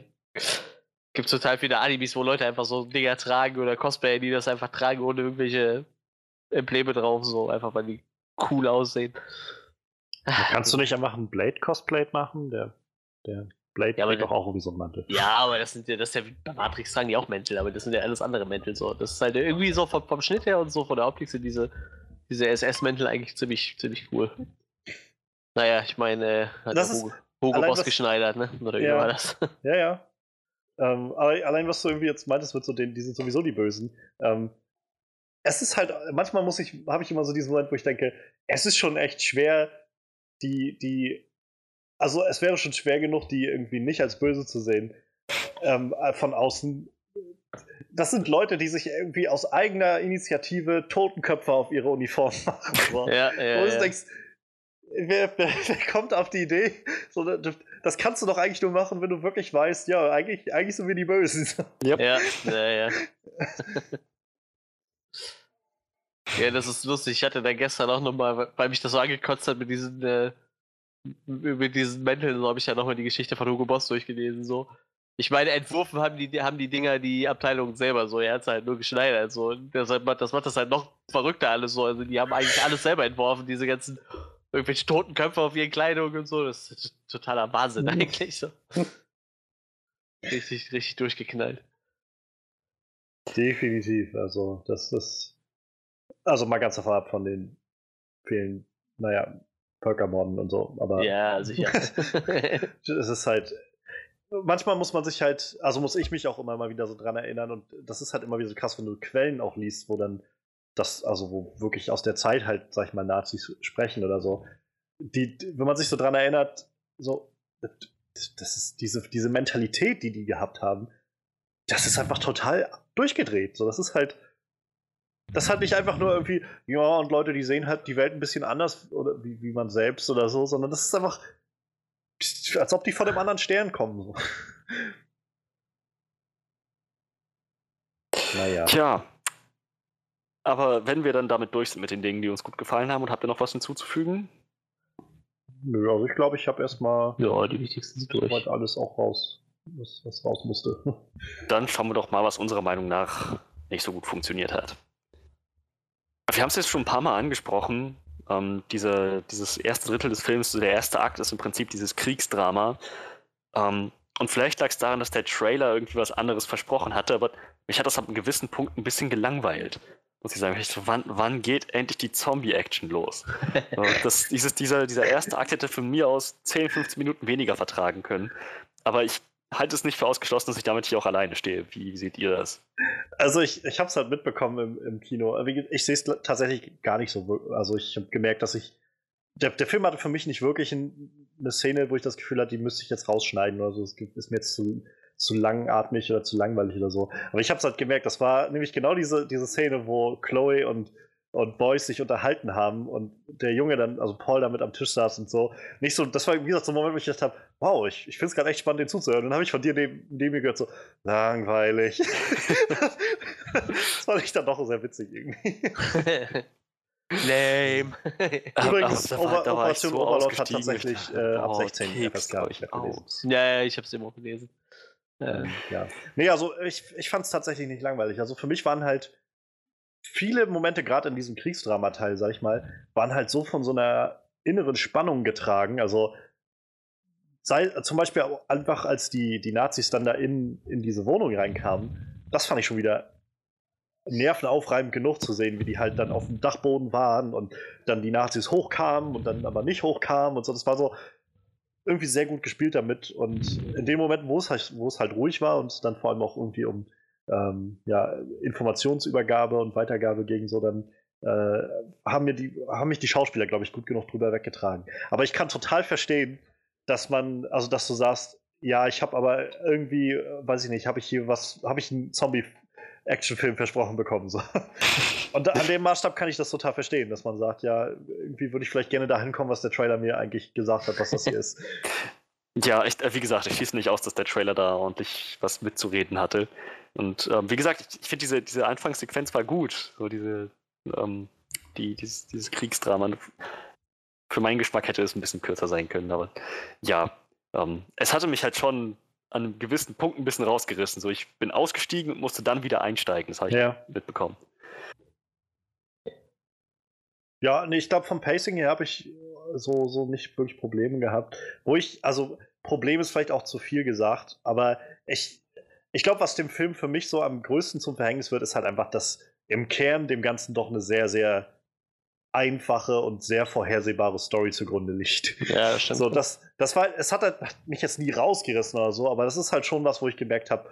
Speaker 3: gibt es total viele Animes, wo Leute einfach so Dinger tragen oder Cosplayer, die das einfach tragen, ohne irgendwelche Embleme drauf, so, einfach weil die cool aussehen.
Speaker 2: Kannst du nicht einfach einen Blade-Cosplay machen? Der, der Blade
Speaker 3: Ja, aber
Speaker 2: doch auch irgendwie so einen Mantel.
Speaker 3: Ja, aber das sind ja, das ist ja bei Matrix tragen die auch Mäntel, aber das sind ja alles andere Mäntel so. Das ist halt irgendwie so vom, vom Schnitt her und so von der Optik sind diese, diese SS-Mäntel eigentlich ziemlich, ziemlich cool. Naja, ich meine, äh, hat
Speaker 2: Das
Speaker 3: Hugo, Hugo Boss geschneidert, ne? Oder wie
Speaker 2: Ja.
Speaker 3: war das?
Speaker 2: Ja, ja. Ähm, aber allein, was du irgendwie jetzt meintest, mit so den, die sind sowieso die Bösen. Ähm, es ist halt, manchmal muss ich, habe ich immer so diesen Moment, wo ich denke, es ist schon echt schwer, die, die, also es wäre schon schwer genug, die irgendwie nicht als böse zu sehen. Ähm, äh, von außen. Das sind Leute, die sich irgendwie aus eigener Initiative Totenköpfe auf ihre Uniform machen. So.
Speaker 3: ja,
Speaker 2: Wo
Speaker 3: ja,
Speaker 2: du
Speaker 3: ja.
Speaker 2: denkst, wer, wer, wer kommt auf die Idee? So, das, kannst du doch eigentlich nur machen, wenn du wirklich weißt, ja, eigentlich, eigentlich sind wir die Bösen.
Speaker 3: Ja, ja, ja. Ja, das ist lustig. Ich hatte da gestern auch nochmal, weil mich das so angekotzt hat mit diesen, äh, mit diesen Mänteln, so habe ich ja nochmal die Geschichte von Hugo Boss durchgelesen. So. Ich meine, entworfen haben die, haben die Dinger die Abteilung selber so. Er hat es halt nur geschneidert. So. Und Deshalb macht, das macht das halt noch verrückter alles so. Also die haben eigentlich alles selber entworfen, diese ganzen irgendwelche Totenköpfe auf ihren Kleidung und so. Das ist totaler Wahnsinn eigentlich. So. Richtig, richtig durchgeknallt.
Speaker 2: Definitiv. Also, das ist. Also mal ganz davon ab von den vielen, naja, Völkermorden und so. Aber
Speaker 3: Ja, sicher.
Speaker 2: es ist halt. Manchmal muss man sich halt, also muss ich mich auch immer mal wieder so dran erinnern und das ist halt immer wieder so krass, wenn du Quellen auch liest, wo dann das, also wo wirklich aus der Zeit halt, sag ich mal, Nazis sprechen oder so. Die, wenn man sich so dran erinnert, so, das ist diese, diese Mentalität, die die gehabt haben, das ist einfach total durchgedreht. So, das ist halt, das ist halt nicht einfach nur irgendwie, ja, und Leute, die sehen halt die Welt ein bisschen anders oder wie, wie man selbst oder so, sondern das ist einfach, als ob die von einem anderen Stern kommen. So. naja.
Speaker 1: Tja. Aber wenn wir dann damit durch sind mit den Dingen, die uns gut gefallen haben, und habt ihr noch was hinzuzufügen?
Speaker 2: Nö, also ich glaube, ich habe erstmal
Speaker 3: Ja, die wichtigsten sind durch.
Speaker 2: alles auch raus, was, was raus musste.
Speaker 1: Dann schauen wir doch mal, was unserer Meinung nach nicht so gut funktioniert hat. Wir haben es jetzt schon ein paar Mal angesprochen. Ähm, diese, dieses erste Drittel des Films, der erste Akt, ist im Prinzip dieses Kriegsdrama. Ähm, und vielleicht lag es daran, dass der Trailer irgendwie was anderes versprochen hatte, aber mich hat das ab einem gewissen Punkt ein bisschen gelangweilt. Muss ich sagen. Ich so, wann, wann geht endlich die Zombie-Action los? So, das, dieses, dieser, dieser erste Akt hätte von mir aus 10, 15 Minuten weniger vertragen können. Aber ich halte es nicht für ausgeschlossen, dass ich damit hier auch alleine stehe. Wie seht ihr das?
Speaker 2: Also ich, ich habe es halt mitbekommen im, im Kino. Ge- Ich sehe es tatsächlich gar nicht so. Also ich habe gemerkt, dass ich. Der, der Film hatte für mich nicht wirklich ein, eine Szene, wo ich das Gefühl hatte, die müsste ich jetzt rausschneiden oder so. Es ist mir jetzt zu, zu langatmig oder zu langweilig oder so. Aber ich habe es halt gemerkt, das war nämlich genau diese, diese Szene, wo Chloe und, und Boyce sich unterhalten haben und der Junge dann, also Paul damit am Tisch saß und so. Nicht so, das war wie gesagt so ein Moment, wo ich gedacht habe, wow, ich, ich finde es gerade echt spannend, den zuzuhören. Und dann habe ich von dir neben, neben mir gehört, so, langweilig. das fand ich dann doch sehr witzig irgendwie.
Speaker 3: Lame.
Speaker 2: Übrigens, Ober-
Speaker 1: da
Speaker 2: Operation
Speaker 1: so
Speaker 2: Overlord hat
Speaker 1: ausgestiegen,
Speaker 2: tatsächlich äh, ab
Speaker 1: oh,
Speaker 2: 16
Speaker 1: Keks,
Speaker 2: FSK,
Speaker 1: ich,
Speaker 3: ja, ja, ich hab's eben auch gelesen. Äh,
Speaker 2: Ja. Nee, also ich, ich fand es tatsächlich nicht langweilig. Also für mich waren halt viele Momente, gerade in diesem Kriegsdrama-Teil, sag ich mal, waren halt so von so einer inneren Spannung getragen. Also sei zum Beispiel einfach, als die, die Nazis dann da in, in diese Wohnung reinkamen, das fand ich schon wieder nervenaufreibend genug zu sehen, wie die halt dann auf dem Dachboden waren und dann die Nazis hochkamen und dann aber nicht hochkamen und so. Das war so irgendwie sehr gut gespielt damit. Und in dem Moment, wo es halt, wo es halt ruhig war und dann vor allem auch irgendwie um ähm, ja, Informationsübergabe und Weitergabe ging, so dann äh, haben, mir die, haben mich die Schauspieler, glaube ich, gut genug drüber weggetragen. Aber ich kann total verstehen, dass man, also dass du sagst, ja, ich habe aber irgendwie, äh, weiß ich nicht, habe ich hier was, habe ich einen Zombie-Actionfilm versprochen bekommen. So. Und an dem Maßstab kann ich das total verstehen, dass man sagt, ja, irgendwie würde ich vielleicht gerne dahin kommen, was der Trailer mir eigentlich gesagt hat, was das hier ist.
Speaker 1: Ja, ich, äh, wie gesagt, ich schließe nicht aus, dass der Trailer da ordentlich was mitzureden hatte. Und ähm, wie gesagt, ich, ich finde diese, diese Anfangssequenz war gut. So diese, ähm, die, dieses, dieses Kriegsdrama. Für meinen Geschmack hätte es ein bisschen kürzer sein können, aber ja, ähm, es hatte mich halt schon an einem gewissen Punkt ein bisschen rausgerissen. So, ich bin ausgestiegen und musste dann wieder einsteigen. Das habe ich
Speaker 2: Ja.
Speaker 1: mitbekommen.
Speaker 2: Ja, nee, ich glaube, vom Pacing her habe ich so, so nicht wirklich Probleme gehabt. Wo ich, also, Problem ist vielleicht auch zu viel gesagt, aber ich, ich glaube, was dem Film für mich so am größten zum Verhängnis wird, ist halt einfach, dass im Kern dem Ganzen doch eine sehr, sehr einfache und sehr vorhersehbare Story zugrunde liegt.
Speaker 3: ja, stimmt.
Speaker 2: So, das, das war, es hat halt mich jetzt nie rausgerissen oder so, aber das ist halt schon was, wo ich gemerkt habe,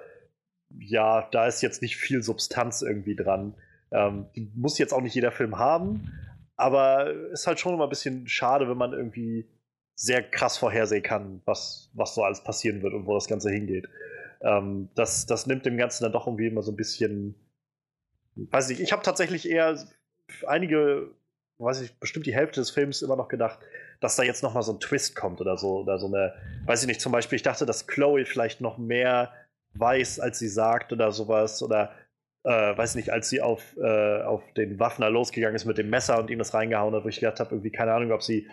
Speaker 2: ja, da ist jetzt nicht viel Substanz irgendwie dran. Ähm, die muss jetzt auch nicht jeder Film haben, aber ist halt schon immer ein bisschen schade, wenn man irgendwie sehr krass vorhersehen kann, was, was so alles passieren wird und wo das Ganze hingeht. Ähm, das, das nimmt dem Ganzen dann doch irgendwie immer so ein bisschen. Weiß nicht, ich habe tatsächlich eher einige, weiß ich, bestimmt die Hälfte des Films immer noch gedacht, dass da jetzt nochmal so ein Twist kommt oder so. Oder so eine, weiß ich nicht, zum Beispiel, ich dachte, dass Chloe vielleicht noch mehr weiß, als sie sagt oder sowas. Oder äh, weiß nicht, als sie auf, äh, auf den Waffner losgegangen ist mit dem Messer und ihm das reingehauen hat, wo ich gedacht habe, irgendwie, keine Ahnung, ob sie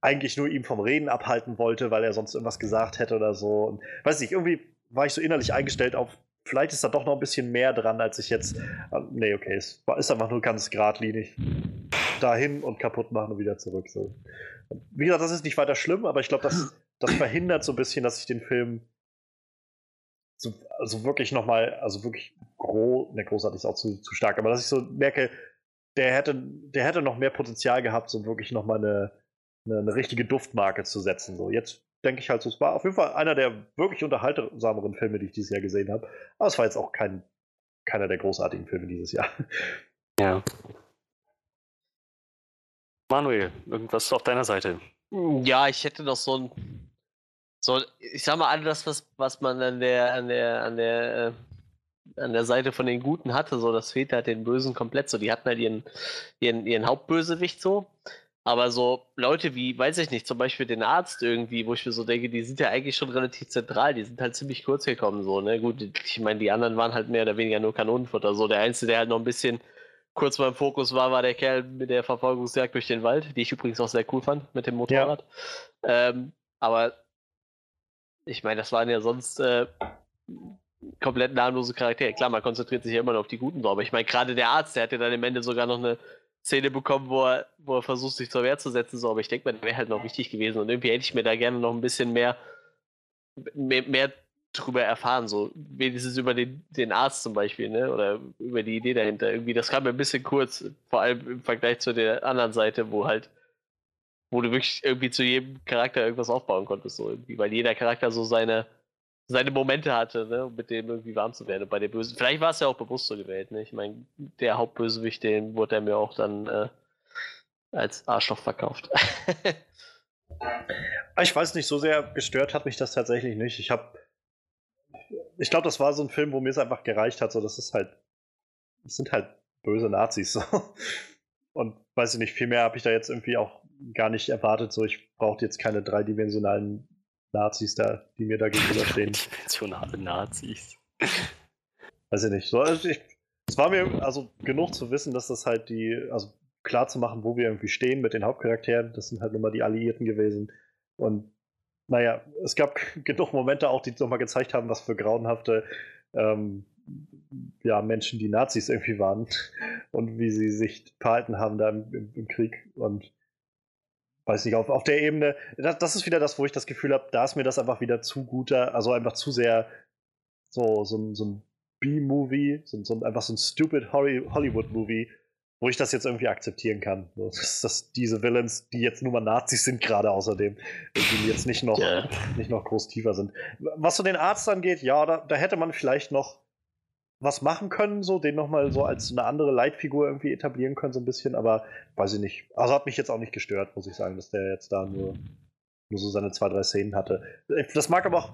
Speaker 2: eigentlich nur ihm vom Reden abhalten wollte, weil er sonst irgendwas gesagt hätte oder so. Und weiß nicht, irgendwie war ich so innerlich eingestellt auf, vielleicht ist da doch noch ein bisschen mehr dran, als ich jetzt. äh, Nee, okay, es ist einfach nur ganz geradlinig. Dahin und kaputt machen und wieder zurück. So. Wie gesagt, das ist nicht weiter schlimm, aber ich glaube, das, das verhindert so ein bisschen, dass ich den Film so, also wirklich nochmal, also wirklich gro, ne, großartig ist auch zu, zu stark, aber dass ich so merke, der hätte, der hätte noch mehr Potenzial gehabt, so wirklich nochmal eine, eine, eine richtige Duftmarke zu setzen. So, jetzt denke ich halt, so, es war auf jeden Fall einer der wirklich unterhaltsameren Filme, die ich dieses Jahr gesehen habe. Aber es war jetzt auch kein, keiner der großartigen Filme dieses Jahr.
Speaker 1: Ja. Manuel, irgendwas auf deiner Seite?
Speaker 3: Ja, ich hätte noch so ein, so, ich sag mal, all das, was, was man an der, an der, an der, äh, an der Seite von den Guten hatte, so, das fehlt halt den Bösen komplett so. Die hatten halt ihren, ihren, ihren Hauptbösewicht so. Aber so Leute wie, weiß ich nicht, zum Beispiel den Arzt irgendwie, wo ich mir so denke, die sind ja eigentlich schon relativ zentral, die sind halt ziemlich kurz gekommen, so, ne? Gut, ich meine, die anderen waren halt mehr oder weniger nur Kanonenfutter. So, der Einzige, der halt noch ein bisschen kurz mal im Fokus war, war der Kerl mit der Verfolgungsjagd durch den Wald, die ich übrigens auch sehr cool fand mit dem Motorrad. Ähm, aber ich meine, das waren ja sonst äh, komplett namenlose Charaktere. Klar, man konzentriert sich ja immer noch auf die Guten, so, aber ich meine, gerade der Arzt, der hat ja dann am Ende sogar noch eine Szene bekommen, wo er, wo er versucht, sich zur Wehr zu setzen, so, aber ich denke mal, das wäre halt noch wichtig gewesen und irgendwie hätte ich mir da gerne noch ein bisschen mehr, mehr, mehr drüber erfahren, so wenigstens über den, den Arzt zum Beispiel, ne? Oder über die Idee dahinter. Irgendwie, das kam mir ein bisschen kurz, vor allem im Vergleich zu der anderen Seite, wo halt, wo du wirklich irgendwie zu jedem Charakter irgendwas aufbauen konntest, so irgendwie, weil jeder Charakter so seine, seine Momente hatte, ne, um mit dem irgendwie warm zu werden. Bei der Bösen, vielleicht war es ja auch bewusst so gewählt, ne? Ich meine, der Hauptbösewicht, den wurde er mir auch dann äh, als Arschloch verkauft.
Speaker 2: Ich weiß nicht, so sehr gestört hat mich das tatsächlich nicht. Ich habe, ich glaube, das war so ein Film, wo mir es einfach gereicht hat. So, das ist halt, das sind halt böse Nazis. So. Und weiß ich nicht, viel mehr habe ich da jetzt irgendwie auch gar nicht erwartet. So, ich brauchte jetzt keine dreidimensionalen Nazis da, die mir da gegenüberstehen.
Speaker 1: Dimensionale Nazis.
Speaker 2: Weiß ich nicht. So, also ich, es war mir also genug zu wissen, dass das halt die, also klar zu machen, wo wir irgendwie stehen mit den Hauptcharakteren. Das sind halt nun mal die Alliierten gewesen. Und naja, es gab genug Momente auch, die nochmal gezeigt haben, was für grauenhafte ähm, ja, Menschen die Nazis irgendwie waren und wie sie sich verhalten haben da im, im, im Krieg. Und weiß nicht, auf, auf der Ebene, das, das, ist wieder das, wo ich das Gefühl habe, da ist mir das einfach wieder zu guter, also einfach zu sehr so, so, so ein B-Movie, so, so, einfach so ein stupid Hollywood-Movie, wo ich das jetzt irgendwie akzeptieren kann. Dass, dass, diese Villains, die jetzt nur mal Nazis sind, gerade außerdem, die jetzt nicht noch, yeah. nicht noch groß tiefer sind. Was so den Arzt angeht, ja, da, da hätte man vielleicht noch was machen können, so den nochmal so als eine andere Leitfigur irgendwie etablieren können, so ein bisschen, aber weiß ich nicht. Also hat mich jetzt auch nicht gestört, muss ich sagen, dass der jetzt da nur, nur so seine zwei, drei Szenen hatte. Das mag aber auch,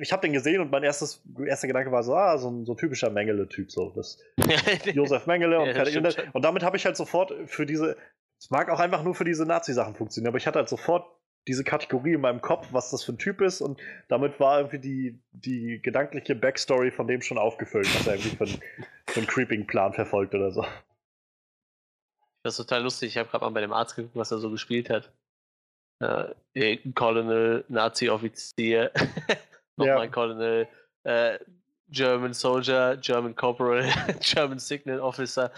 Speaker 2: ich habe den gesehen und mein erstes, erster Gedanke war so, ah, so ein, so typischer Mengele-Typ, so. Das Josef Mengele und, ja, und damit habe ich halt sofort für diese, es mag auch einfach nur für diese Nazi-Sachen funktionieren, aber ich hatte halt sofort diese Kategorie in meinem Kopf, was das für ein Typ ist und damit war irgendwie die, die gedankliche Backstory von dem schon aufgefüllt, was er irgendwie für, ein, für einen Creeping-Plan verfolgt oder so.
Speaker 3: Das ist total lustig. Ich habe gerade mal bei dem Arzt geguckt, was er so gespielt hat. Äh, Colonel, Nazi-Offizier, nochmal ja. Colonel, äh, German Soldier, German Corporal, German Signal Officer.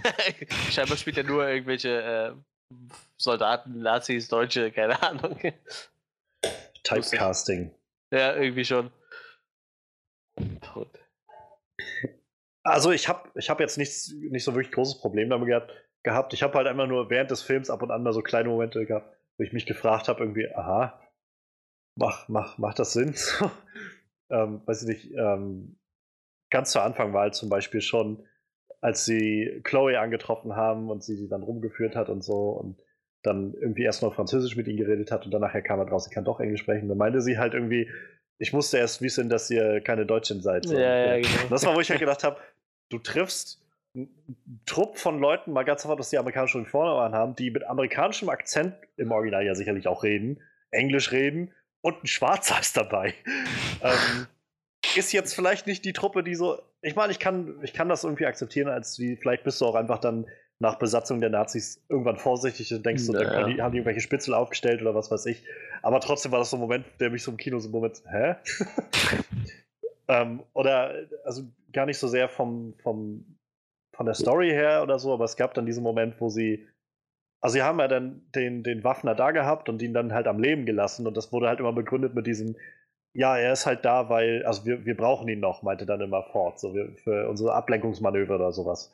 Speaker 3: Scheinbar spielt er nur irgendwelche äh, Soldaten, Nazis, Deutsche, keine Ahnung.
Speaker 2: Typecasting.
Speaker 3: Ja, irgendwie schon.
Speaker 2: Tot. Also ich habe ich hab jetzt nichts, nicht so wirklich großes Problem damit gehabt. Ich habe halt einfach nur während des Films ab und an mal so kleine Momente gehabt, wo ich mich gefragt habe, irgendwie, aha, mach, mach, macht das Sinn? ähm, weiß ich nicht, ähm, ganz zu Anfang war halt zum Beispiel schon als sie Chloe angetroffen haben und sie sie dann rumgeführt hat und so und dann irgendwie erst noch Französisch mit ihnen geredet hat und dann nachher kam er raus, sie kann doch Englisch sprechen. Dann meinte sie halt irgendwie, ich musste erst wissen, dass ihr keine Deutschen seid. So.
Speaker 3: Ja, ja, genau.
Speaker 2: Das war, wo ich halt gedacht habe, du triffst einen Trupp von Leuten, mal ganz davon, dass die amerikanischen Uniformen haben, die mit amerikanischem Akzent im Original ja sicherlich auch reden, Englisch reden und ein Schwarzer ist dabei. ähm, ist jetzt vielleicht nicht die Truppe, die so. Ich meine, ich kann, ich kann das irgendwie akzeptieren, als wie, vielleicht bist du auch einfach dann nach Besatzung der Nazis irgendwann vorsichtig und denkst, so, naja. die, haben die irgendwelche Spitzel aufgestellt oder was weiß ich. Aber trotzdem war das so ein Moment, der mich so im Kino so ein Moment, hä? ähm, oder, also gar nicht so sehr vom, vom, von der Story her oder so, aber es gab dann diesen Moment, wo sie, also sie haben ja dann den, den Waffner da gehabt und ihn dann halt am Leben gelassen und das wurde halt immer begründet mit diesem, ja, er ist halt da, weil, also wir, wir brauchen ihn noch, meinte dann immer Ford, so wir, für unsere Ablenkungsmanöver oder sowas.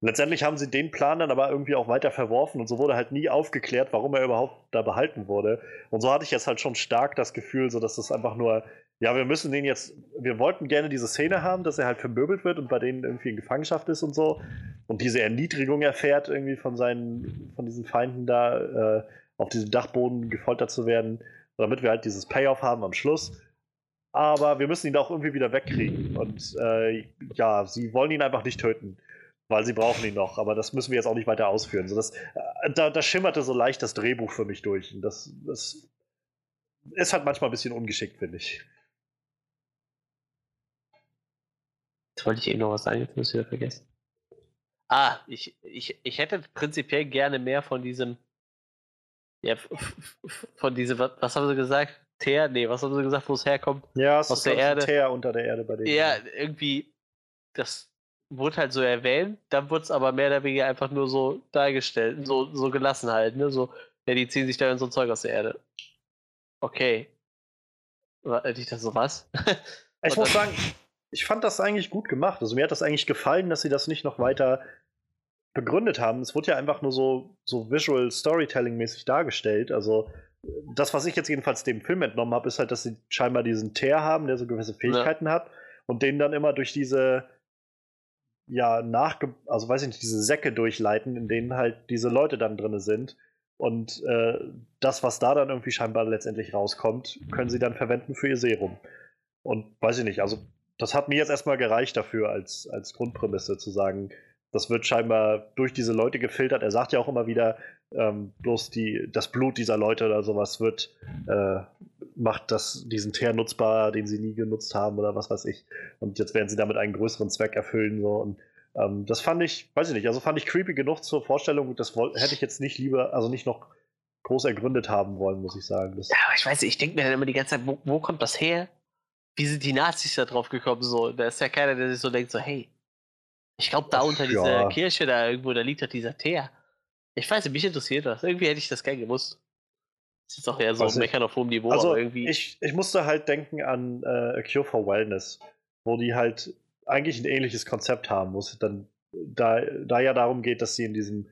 Speaker 2: Letztendlich haben sie den Plan dann aber irgendwie auch weiter verworfen und so wurde halt nie aufgeklärt, warum er überhaupt da behalten wurde. Und so hatte ich jetzt halt schon stark das Gefühl, so dass das einfach nur, ja, wir müssen den jetzt, wir wollten gerne diese Szene haben, dass er halt vermöbelt wird und bei denen irgendwie in Gefangenschaft ist und so und diese Erniedrigung erfährt irgendwie von seinen, von diesen Feinden da äh, auf diesem Dachboden gefoltert zu werden, damit wir halt dieses Payoff haben am Schluss aber wir müssen ihn auch irgendwie wieder wegkriegen. Und äh, ja, sie wollen ihn einfach nicht töten, weil sie brauchen ihn noch. Aber das müssen wir jetzt auch nicht weiter ausführen. So, das, da, da schimmerte so leicht das Drehbuch für mich durch. Und das, das ist halt manchmal ein bisschen ungeschickt, finde ich.
Speaker 3: Jetzt wollte ich eben noch was sagen, jetzt muss ich wieder vergessen. Ah, ich, ich, ich hätte prinzipiell gerne mehr von diesem. Ja, von diesem, was haben sie gesagt? Teer? Nee, was haben sie gesagt, wo es herkommt?
Speaker 2: Ja, es
Speaker 3: Aus
Speaker 2: ist
Speaker 3: der Erde.
Speaker 2: Teer unter der Erde bei denen.
Speaker 3: Ja, irgendwie, das wurde halt so erwähnt, dann wurde es aber mehr oder weniger einfach nur so dargestellt, so, so gelassen halt, ne? So, ja, die ziehen sich da in so ein Zeug aus der Erde. Okay. Wa- Ich dachte so, was?
Speaker 2: Ich muss sagen, ich fand das eigentlich gut gemacht. Also mir hat das eigentlich gefallen, dass sie das nicht noch weiter begründet haben. Es wurde ja einfach nur so, so Visual Storytelling-mäßig dargestellt. Also das, was ich jetzt jedenfalls dem Film entnommen habe, ist halt, dass sie scheinbar diesen Teer haben, der so gewisse Fähigkeiten hat und den dann immer durch diese ja, nachge also weiß ich nicht, diese Säcke durchleiten, in denen halt diese Leute dann drin sind. Und äh, das, was da dann irgendwie scheinbar letztendlich rauskommt, können sie dann verwenden für ihr Serum. Und weiß ich nicht, also das hat mir jetzt erstmal gereicht dafür als, als Grundprämisse zu sagen, das wird scheinbar durch diese Leute gefiltert. Er sagt ja auch immer wieder, ähm, bloß die, das Blut dieser Leute oder sowas wird, äh, macht das, diesen Teer nutzbar, den sie nie genutzt haben oder was weiß ich. Und jetzt werden sie damit einen größeren Zweck erfüllen. So. Und ähm, das fand ich, weiß ich nicht, also fand ich creepy genug zur Vorstellung, das hätte ich jetzt nicht lieber, also nicht noch groß ergründet haben wollen, muss ich sagen. Das,
Speaker 3: Ja, aber ich weiß nicht, ich denke mir dann immer die ganze Zeit, wo, wo kommt das her? Wie sind die Nazis da drauf gekommen? So, da ist ja keiner, der sich so denkt, so, hey, ich glaube, da unter
Speaker 2: ja.
Speaker 3: dieser Kirche, da irgendwo, da liegt doch dieser Teer. Ich weiß nicht, mich interessiert das. Irgendwie hätte ich das gern gewusst. Das ist auch eher so ein. Meckern auf hohem Niveau,
Speaker 2: Also
Speaker 3: aber irgendwie.
Speaker 2: ich, ich musste halt denken an äh, A Cure for Wellness, wo die halt eigentlich ein ähnliches Konzept haben, wo es dann da, da ja darum geht, dass sie in diesem,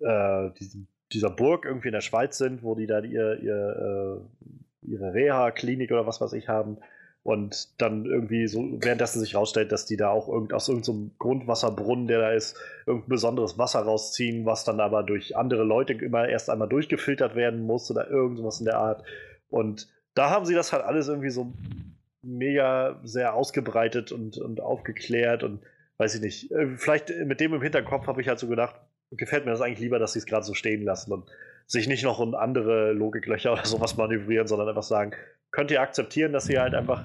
Speaker 2: äh, diesem dieser Burg irgendwie in der Schweiz sind, wo die da ihr, ihr, äh, ihre Reha-Klinik oder was weiß ich haben und dann irgendwie so währenddessen sich rausstellt, dass die da auch irgend, aus irgendeinem Grundwasserbrunnen, der da ist, irgendein besonderes Wasser rausziehen, was dann aber durch andere Leute immer erst einmal durchgefiltert werden muss oder irgendwas in der Art. Und da haben sie das halt alles irgendwie so mega sehr ausgebreitet und, und aufgeklärt und weiß ich nicht. äh, Vielleicht mit dem im Hinterkopf habe ich halt so gedacht, gefällt mir das eigentlich lieber, dass sie es gerade so stehen lassen und sich nicht noch in andere Logiklöcher oder sowas manövrieren, sondern einfach sagen, könnt ihr akzeptieren, dass hier halt einfach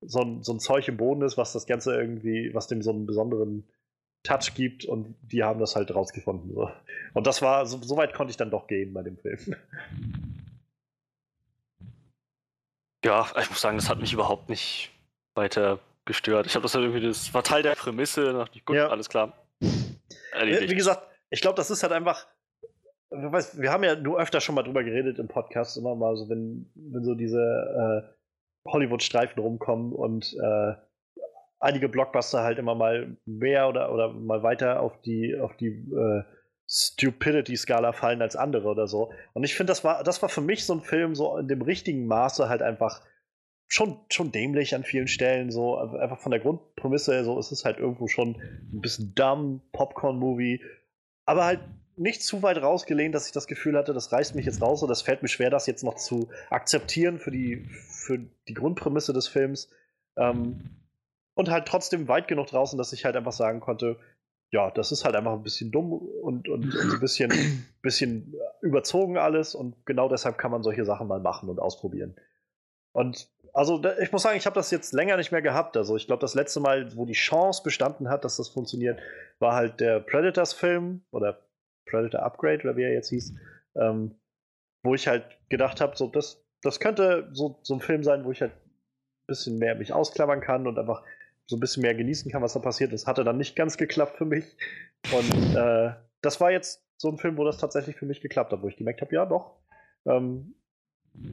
Speaker 2: so ein, so ein Zeug im Boden ist, was das Ganze irgendwie, was dem so einen besonderen Touch gibt und die haben das halt rausgefunden. So. Und das war, so, so weit konnte ich dann doch gehen bei dem Film.
Speaker 1: Ja, ich muss sagen, das hat mich überhaupt nicht weiter gestört. Ich habe das halt irgendwie, das war Teil der Prämisse. Da dachte ich, gut,
Speaker 2: Ja.
Speaker 1: alles klar. Erledigt.
Speaker 2: wie gesagt, ich glaube, das ist halt einfach. Weißt, Wir haben ja nur öfter schon mal drüber geredet im Podcast, immer mal so, wenn, wenn so diese äh, Hollywood-Streifen rumkommen und äh, einige Blockbuster halt immer mal mehr oder, oder mal weiter auf die, auf die äh, Stupidity-Skala fallen als andere oder so. Und ich finde, das war, das war für mich so ein Film so in dem richtigen Maße halt einfach schon, schon dämlich an vielen Stellen, so einfach von der Grundprämisse, so ist es halt irgendwo schon ein bisschen dumb, Popcorn-Movie, aber halt nicht zu weit rausgelehnt, dass ich das Gefühl hatte, das reißt mich jetzt raus und das fällt mir schwer, das jetzt noch zu akzeptieren für die, für die Grundprämisse des Films. Ähm, und halt trotzdem weit genug draußen, dass ich halt einfach sagen konnte, ja, das ist halt einfach ein bisschen dumm und, und, und ein bisschen, bisschen überzogen alles und genau deshalb kann man solche Sachen mal machen und ausprobieren. Und also ich muss sagen, ich habe das jetzt länger nicht mehr gehabt. Also ich glaube, das letzte Mal, wo die Chance bestanden hat, dass das funktioniert, war halt der Predators-Film oder Predator Upgrade oder wie er jetzt hieß, ähm, wo ich halt gedacht habe, so das, das könnte so, so ein Film sein, wo ich halt ein bisschen mehr mich ausklammern kann und einfach so ein bisschen mehr genießen kann, was da passiert ist. Hatte dann nicht ganz geklappt für mich. Und äh, das war jetzt so ein Film, wo das tatsächlich für mich geklappt hat, wo ich gemerkt habe, ja doch. Ähm,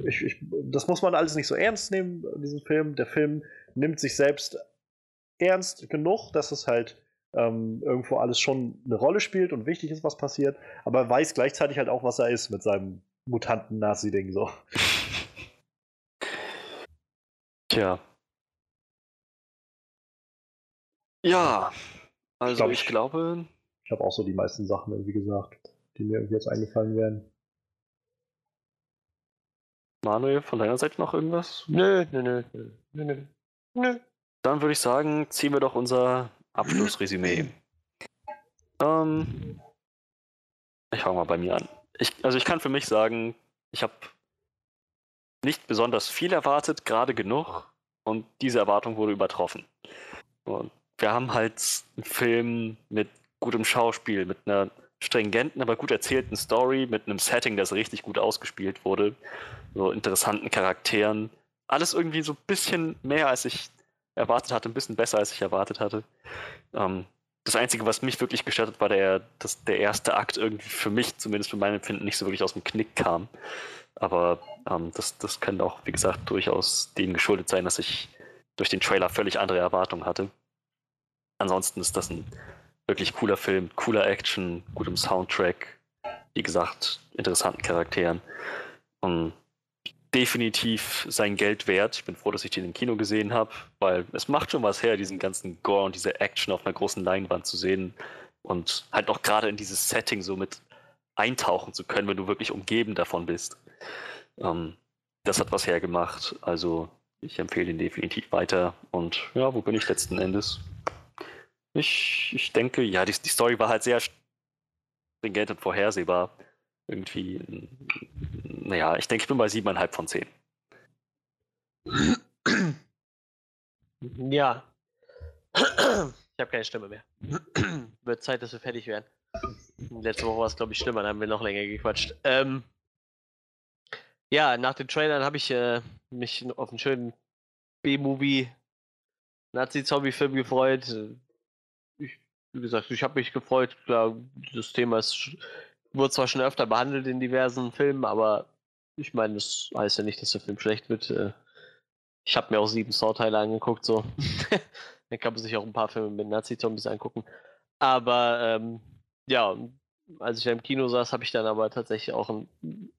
Speaker 2: ich, ich, das muss man alles nicht so ernst nehmen, diesen Film. Der Film nimmt sich selbst ernst genug, dass es halt ähm, irgendwo alles schon eine Rolle spielt und wichtig ist, was passiert, aber weiß gleichzeitig halt auch, was er ist mit seinem Mutanten-Nazi-Ding so.
Speaker 1: Tja. Ja, also
Speaker 2: glaub,
Speaker 1: ich,
Speaker 2: ich-
Speaker 1: glaube,
Speaker 2: Ich habe auch so die meisten Sachen irgendwie gesagt, die mir irgendwie jetzt eingefallen wären.
Speaker 1: Manuel, von deiner Seite noch irgendwas?
Speaker 3: Nö, nö, nö, nö, nö. Nö.
Speaker 1: Dann würde ich sagen, ziehen wir doch unser Abschlussresümee. ähm, Ich fange mal bei mir an. Ich, also ich kann für mich sagen, ich habe nicht besonders viel erwartet, gerade genug. Und diese Erwartung wurde übertroffen. Und wir haben halt einen Film mit gutem Schauspiel, mit einer stringenten, aber gut erzählten Story, mit einem Setting, das richtig gut ausgespielt wurde, so interessanten Charakteren. Alles irgendwie so ein bisschen mehr, als ich erwartet hatte, ein bisschen besser, als ich erwartet hatte. Ähm, das Einzige, was mich wirklich gestört hat, war der, dass der erste Akt irgendwie für mich, zumindest für mein Empfinden, nicht so wirklich aus dem Knick kam. Aber ähm, das, das könnte auch, wie gesagt, durchaus dem geschuldet sein, dass ich durch den Trailer völlig andere Erwartungen hatte. Ansonsten ist das ein wirklich cooler Film, cooler Action, gutem Soundtrack, wie gesagt, interessanten Charakteren. Und definitiv sein Geld wert. Ich bin froh, dass ich den im Kino gesehen habe, weil es macht schon was her, diesen ganzen Gore und diese Action auf einer großen Leinwand zu sehen und halt auch gerade in dieses Setting so mit eintauchen zu können, wenn du wirklich umgeben davon bist. Ähm, das hat was hergemacht. Also ich empfehle ihn definitiv weiter. Und ja, wo bin ich letzten Endes? Ich, ich denke, ja, die, die Story war halt sehr stringent und vorhersehbar. Irgendwie, naja, ich denke, ich bin bei siebeneinhalb von zehn.
Speaker 3: Ja. Ich habe keine Stimme mehr. Wird Zeit, dass wir fertig werden. Letzte Woche war es, glaube ich, schlimmer, dann haben wir noch länger gequatscht. Ähm, ja, nach den Trailern habe ich äh, mich auf einen schönen B-Movie Nazi-Zombie-Film gefreut. Ich, wie gesagt, ich habe mich gefreut. Klar, das Thema ist, wurde zwar schon öfter behandelt in diversen Filmen, aber ich meine, das heißt ja nicht, dass der Film schlecht wird. Äh, ich habe mir auch sieben Saw-Teile angeguckt, so. Dann kann man sich auch ein paar Filme mit Nazi-Zombies angucken. Aber ähm, ja, als ich im Kino saß, habe ich dann aber tatsächlich auch einen,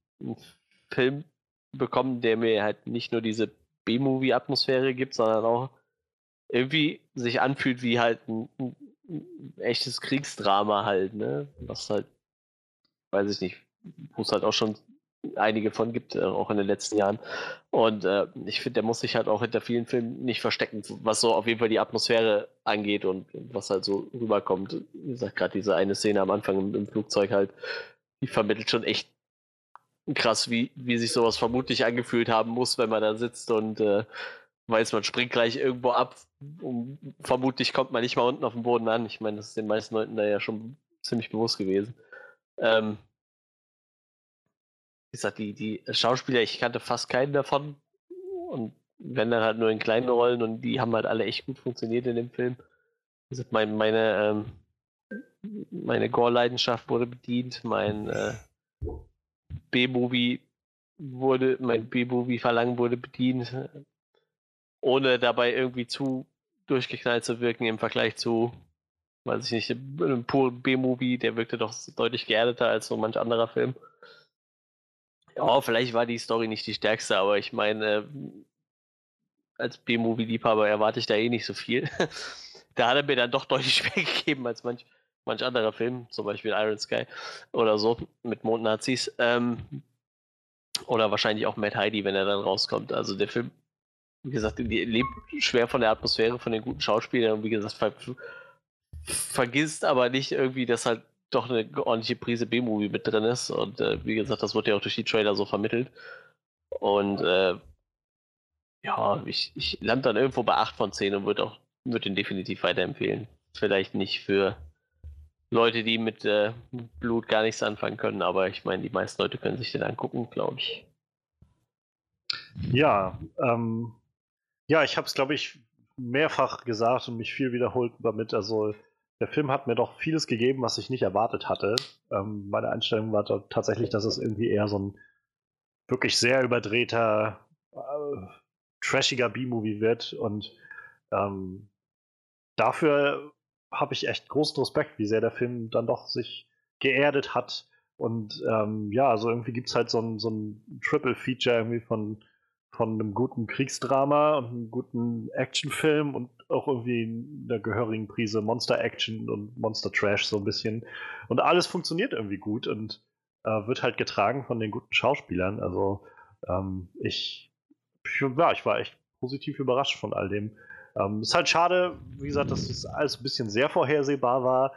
Speaker 3: Film bekommen, der mir halt nicht nur diese B-Movie-Atmosphäre gibt, sondern auch irgendwie sich anfühlt wie halt ein, ein, ein, echtes Kriegsdrama halt, ne? Was halt, weiß ich nicht, wo es halt auch schon einige von gibt, äh, auch in den letzten Jahren. Und äh, ich finde, der muss sich halt auch hinter vielen Filmen nicht verstecken, was so auf jeden Fall die Atmosphäre angeht und was halt so rüberkommt. Wie gesagt, gerade diese eine Szene am Anfang im, im, Flugzeug halt, die vermittelt schon echt krass, wie, wie sich sowas vermutlich angefühlt haben muss, wenn man da sitzt und äh, weiß, man springt gleich irgendwo ab. Und vermutlich kommt man nicht mal unten auf dem Boden an. Ich meine, das ist den meisten Leuten da ja schon ziemlich bewusst gewesen. Ähm, wie gesagt, die, die Schauspieler, ich kannte fast keinen davon. Und wenn dann halt nur in kleinen Rollen und die haben halt alle echt gut funktioniert in dem Film. Gesagt, mein, meine, ähm, meine Gore-Leidenschaft wurde bedient, mein äh, B-Movie wurde, mein B-Movie-Verlangen wurde bedient, ohne dabei irgendwie zu durchgeknallt zu wirken im Vergleich zu, weiß ich nicht, einem puren B-Movie, der wirkte doch deutlich geerdeter als so manch anderer Film. Ja, vielleicht war die Story nicht die stärkste, aber ich meine, als B-Movie-Liebhaber erwarte ich da eh nicht so viel. da hat er mir dann doch deutlich mehr gegeben als manch, manch anderer Film, zum Beispiel Iron Sky oder so, mit Mondnazis. Ähm, oder wahrscheinlich auch Matt Heidi, wenn er dann rauskommt. Also der Film, wie gesagt, lebt schwer von der Atmosphäre, von den guten Schauspielern und wie gesagt, ver vergisst aber nicht irgendwie, dass halt doch eine ordentliche Prise B-Movie mit drin ist. Und äh, wie gesagt, das wird ja auch durch die Trailer so vermittelt. Und äh, ja, ich, ich lande dann irgendwo bei 8 von 10 und würde auch würde ihn definitiv weiterempfehlen. Vielleicht nicht für Leute, die mit äh, Blut gar nichts anfangen können, aber ich meine, die meisten Leute können sich den angucken, glaube ich.
Speaker 2: Ja, ähm, ja, ich habe es, glaube ich, mehrfach gesagt und mich viel wiederholt damit. Also der Film hat mir doch vieles gegeben, was ich nicht erwartet hatte. Ähm, meine Einstellung war tatsächlich, dass es irgendwie eher so ein wirklich sehr überdrehter, äh, trashiger B-Movie wird. Und ähm, dafür habe ich echt großen Respekt, wie sehr der Film dann doch sich geerdet hat. Und ähm, ja, also irgendwie gibt es halt so ein, so ein Triple-Feature irgendwie von von einem guten Kriegsdrama und einem guten Actionfilm und auch irgendwie einer gehörigen Prise Monster-Action und Monster-Trash so ein bisschen. Und alles funktioniert irgendwie gut und äh, wird halt getragen von den guten Schauspielern. Also ähm, ich, ja, ich war echt positiv überrascht von all dem. Ähm, ist halt schade, wie gesagt, dass das alles ein bisschen sehr vorhersehbar war.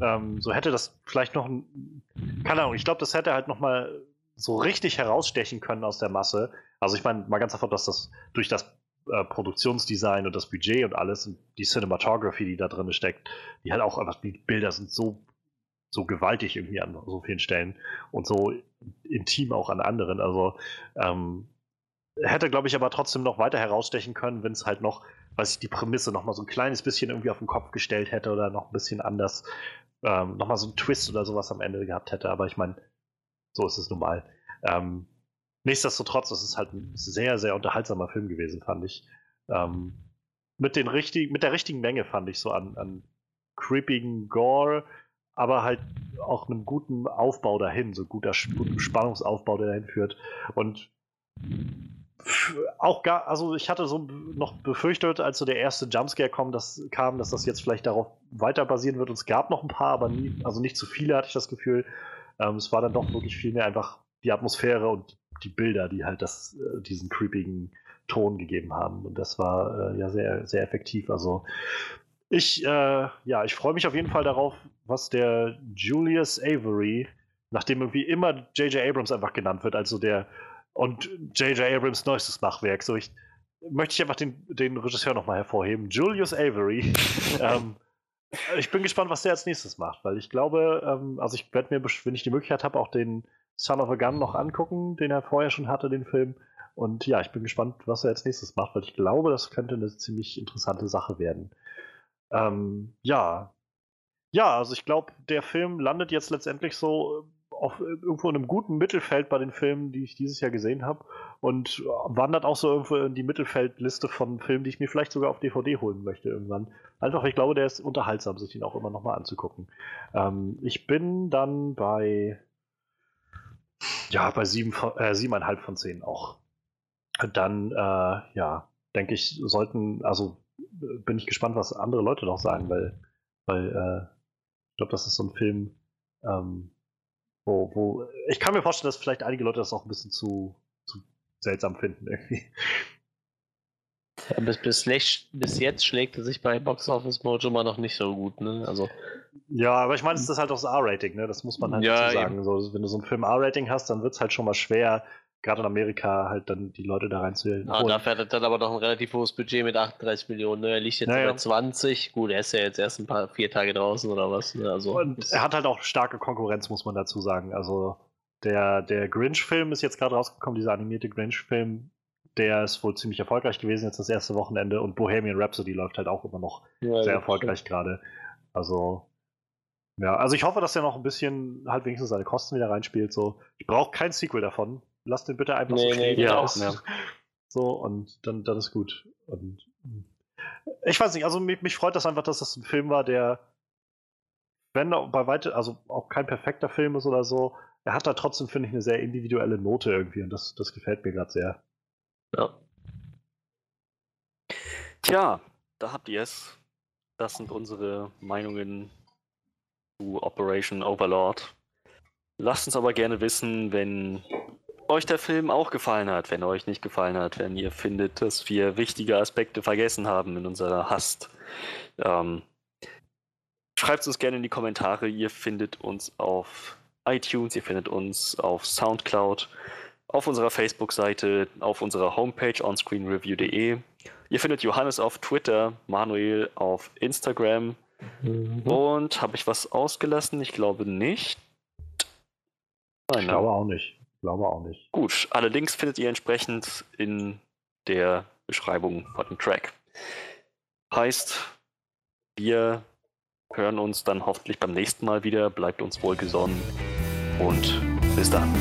Speaker 2: Ähm, so hätte das vielleicht noch ein, keine Ahnung, ich glaube, das hätte halt nochmal so richtig herausstechen können aus der Masse. Also ich meine, mal ganz davon, dass das durch das äh, Produktionsdesign und das Budget und alles und die Cinematography, die da drin steckt, die halt auch einfach, die Bilder sind so, so gewaltig irgendwie an so vielen Stellen und so intim auch an anderen. Also ähm, hätte, glaube ich, aber trotzdem noch weiter herausstechen können, wenn es halt noch, weiß ich, die Prämisse noch mal so ein kleines bisschen irgendwie auf den Kopf gestellt hätte oder noch ein bisschen anders, ähm, noch mal so ein Twist oder sowas am Ende gehabt hätte. Aber ich meine, so ist es nun mal. Ähm, nichtsdestotrotz, es ist halt ein sehr, sehr unterhaltsamer Film gewesen, fand ich. Ähm, mit, den richtig, mit der richtigen Menge, fand ich, so an, an creepigen Gore, aber halt auch einem guten Aufbau dahin, so guter guten Spannungsaufbau, der dahin führt. Und auch gar, also ich hatte so noch befürchtet, als so der erste Jumpscare kam, dass, kam, dass das jetzt vielleicht darauf weiter basieren wird. Und es gab noch ein paar, aber nie, also nicht zu viele, hatte ich das Gefühl. Ähm, es war dann doch wirklich viel mehr einfach die Atmosphäre und die Bilder, die halt das, äh, diesen creepigen Ton gegeben haben. Und das war äh, ja sehr, sehr effektiv. Also ich, äh, ja, ich freue mich auf jeden Fall darauf, was der Julius Avery, nachdem irgendwie immer J.J. Abrams einfach genannt wird, also der und J.J. Abrams neuestes Machwerk. So, ich möchte ich einfach den, den Regisseur nochmal hervorheben. Julius Avery. ähm, ich bin gespannt, was der als nächstes macht, weil ich glaube, ähm, also ich werde mir, wenn ich die Möglichkeit habe, auch den Son of a Gun noch angucken, den er vorher schon hatte, den Film. Und ja, ich bin gespannt, was er als nächstes macht, weil ich glaube, das könnte eine ziemlich interessante Sache werden. Ähm, ja. Ja, also ich glaube, der Film landet jetzt letztendlich so auf irgendwo in einem guten Mittelfeld bei den Filmen, die ich dieses Jahr gesehen habe und wandert auch so irgendwo in die Mittelfeldliste von Filmen, die ich mir vielleicht sogar auf DVD holen möchte irgendwann. Einfach, ich glaube, der ist unterhaltsam, sich den auch immer nochmal anzugucken. Ähm, ich bin dann bei ja, bei sieben, äh, siebeneinhalb von zehn auch. Dann, äh, ja, denke ich, sollten, also bin ich gespannt, was andere Leute noch sagen, weil, weil äh, ich glaube, das ist so ein Film, ähm, wo, wo, ich kann mir vorstellen, dass vielleicht einige Leute das auch ein bisschen zu, zu seltsam finden irgendwie.
Speaker 3: Ja, bis, bis, bis, jetzt schlägt er sich bei Box Office Mojo mal noch nicht so gut, ne? Also.
Speaker 2: Ja, aber ich meine, es ist halt auch das R-Rating, ne? Das muss man halt ja, dazu sagen. So, wenn du so ein Film R-Rating hast, dann wird es halt schon mal schwer, gerade in Amerika halt dann die Leute da reinzuholen.
Speaker 3: Ah, dafür hat er dann aber noch ein relativ hohes Budget mit 38 Millionen. Ne? Er liegt jetzt naja. bei 20. Gut, er ist ja jetzt erst ein paar vier Tage draußen oder was. Ne? Also,
Speaker 2: Und er hat halt auch starke Konkurrenz, muss man dazu sagen. Also der, der Grinch-Film ist jetzt gerade rausgekommen, dieser animierte Grinch-Film. Der ist wohl ziemlich erfolgreich gewesen jetzt das erste Wochenende und Bohemian Rhapsody läuft halt auch immer noch ja, sehr erfolgreich gerade. Also ja, also ich hoffe, dass er noch ein bisschen halt wenigstens seine Kosten wieder reinspielt. So, ich brauche kein Sequel davon lass den bitte einfach nee, so stehen. Nee, ja, ja. So, und dann, dann ist gut. Und ich weiß nicht, also mich, mich freut das einfach, dass das ein Film war, der, wenn bei weitem, also auch kein perfekter Film ist oder so, er hat da trotzdem, finde ich, eine sehr individuelle Note irgendwie und das, das gefällt mir gerade sehr. Ja.
Speaker 1: Tja, da habt ihr es. Das sind unsere Meinungen zu Operation Overlord. Lasst uns aber gerne wissen, wenn euch der Film auch gefallen hat, wenn er euch nicht gefallen hat, wenn ihr findet, dass wir wichtige Aspekte vergessen haben in unserer Hast. Ähm, schreibt es uns gerne in die Kommentare. Ihr findet uns auf iTunes, ihr findet uns auf Soundcloud, auf unserer Facebook-Seite, auf unserer Homepage onscreenreview.de. Ihr findet Johannes auf Twitter, Manuel auf Instagram. Mhm. Und habe ich was ausgelassen? Ich glaube nicht.
Speaker 2: Nein, ich glaube auch nicht. Glaube auch nicht.
Speaker 1: Gut, alle Links findet ihr entsprechend in der Beschreibung von dem Track. Heißt, wir hören uns dann hoffentlich beim nächsten Mal wieder. Bleibt uns wohlgesonnen und bis dann.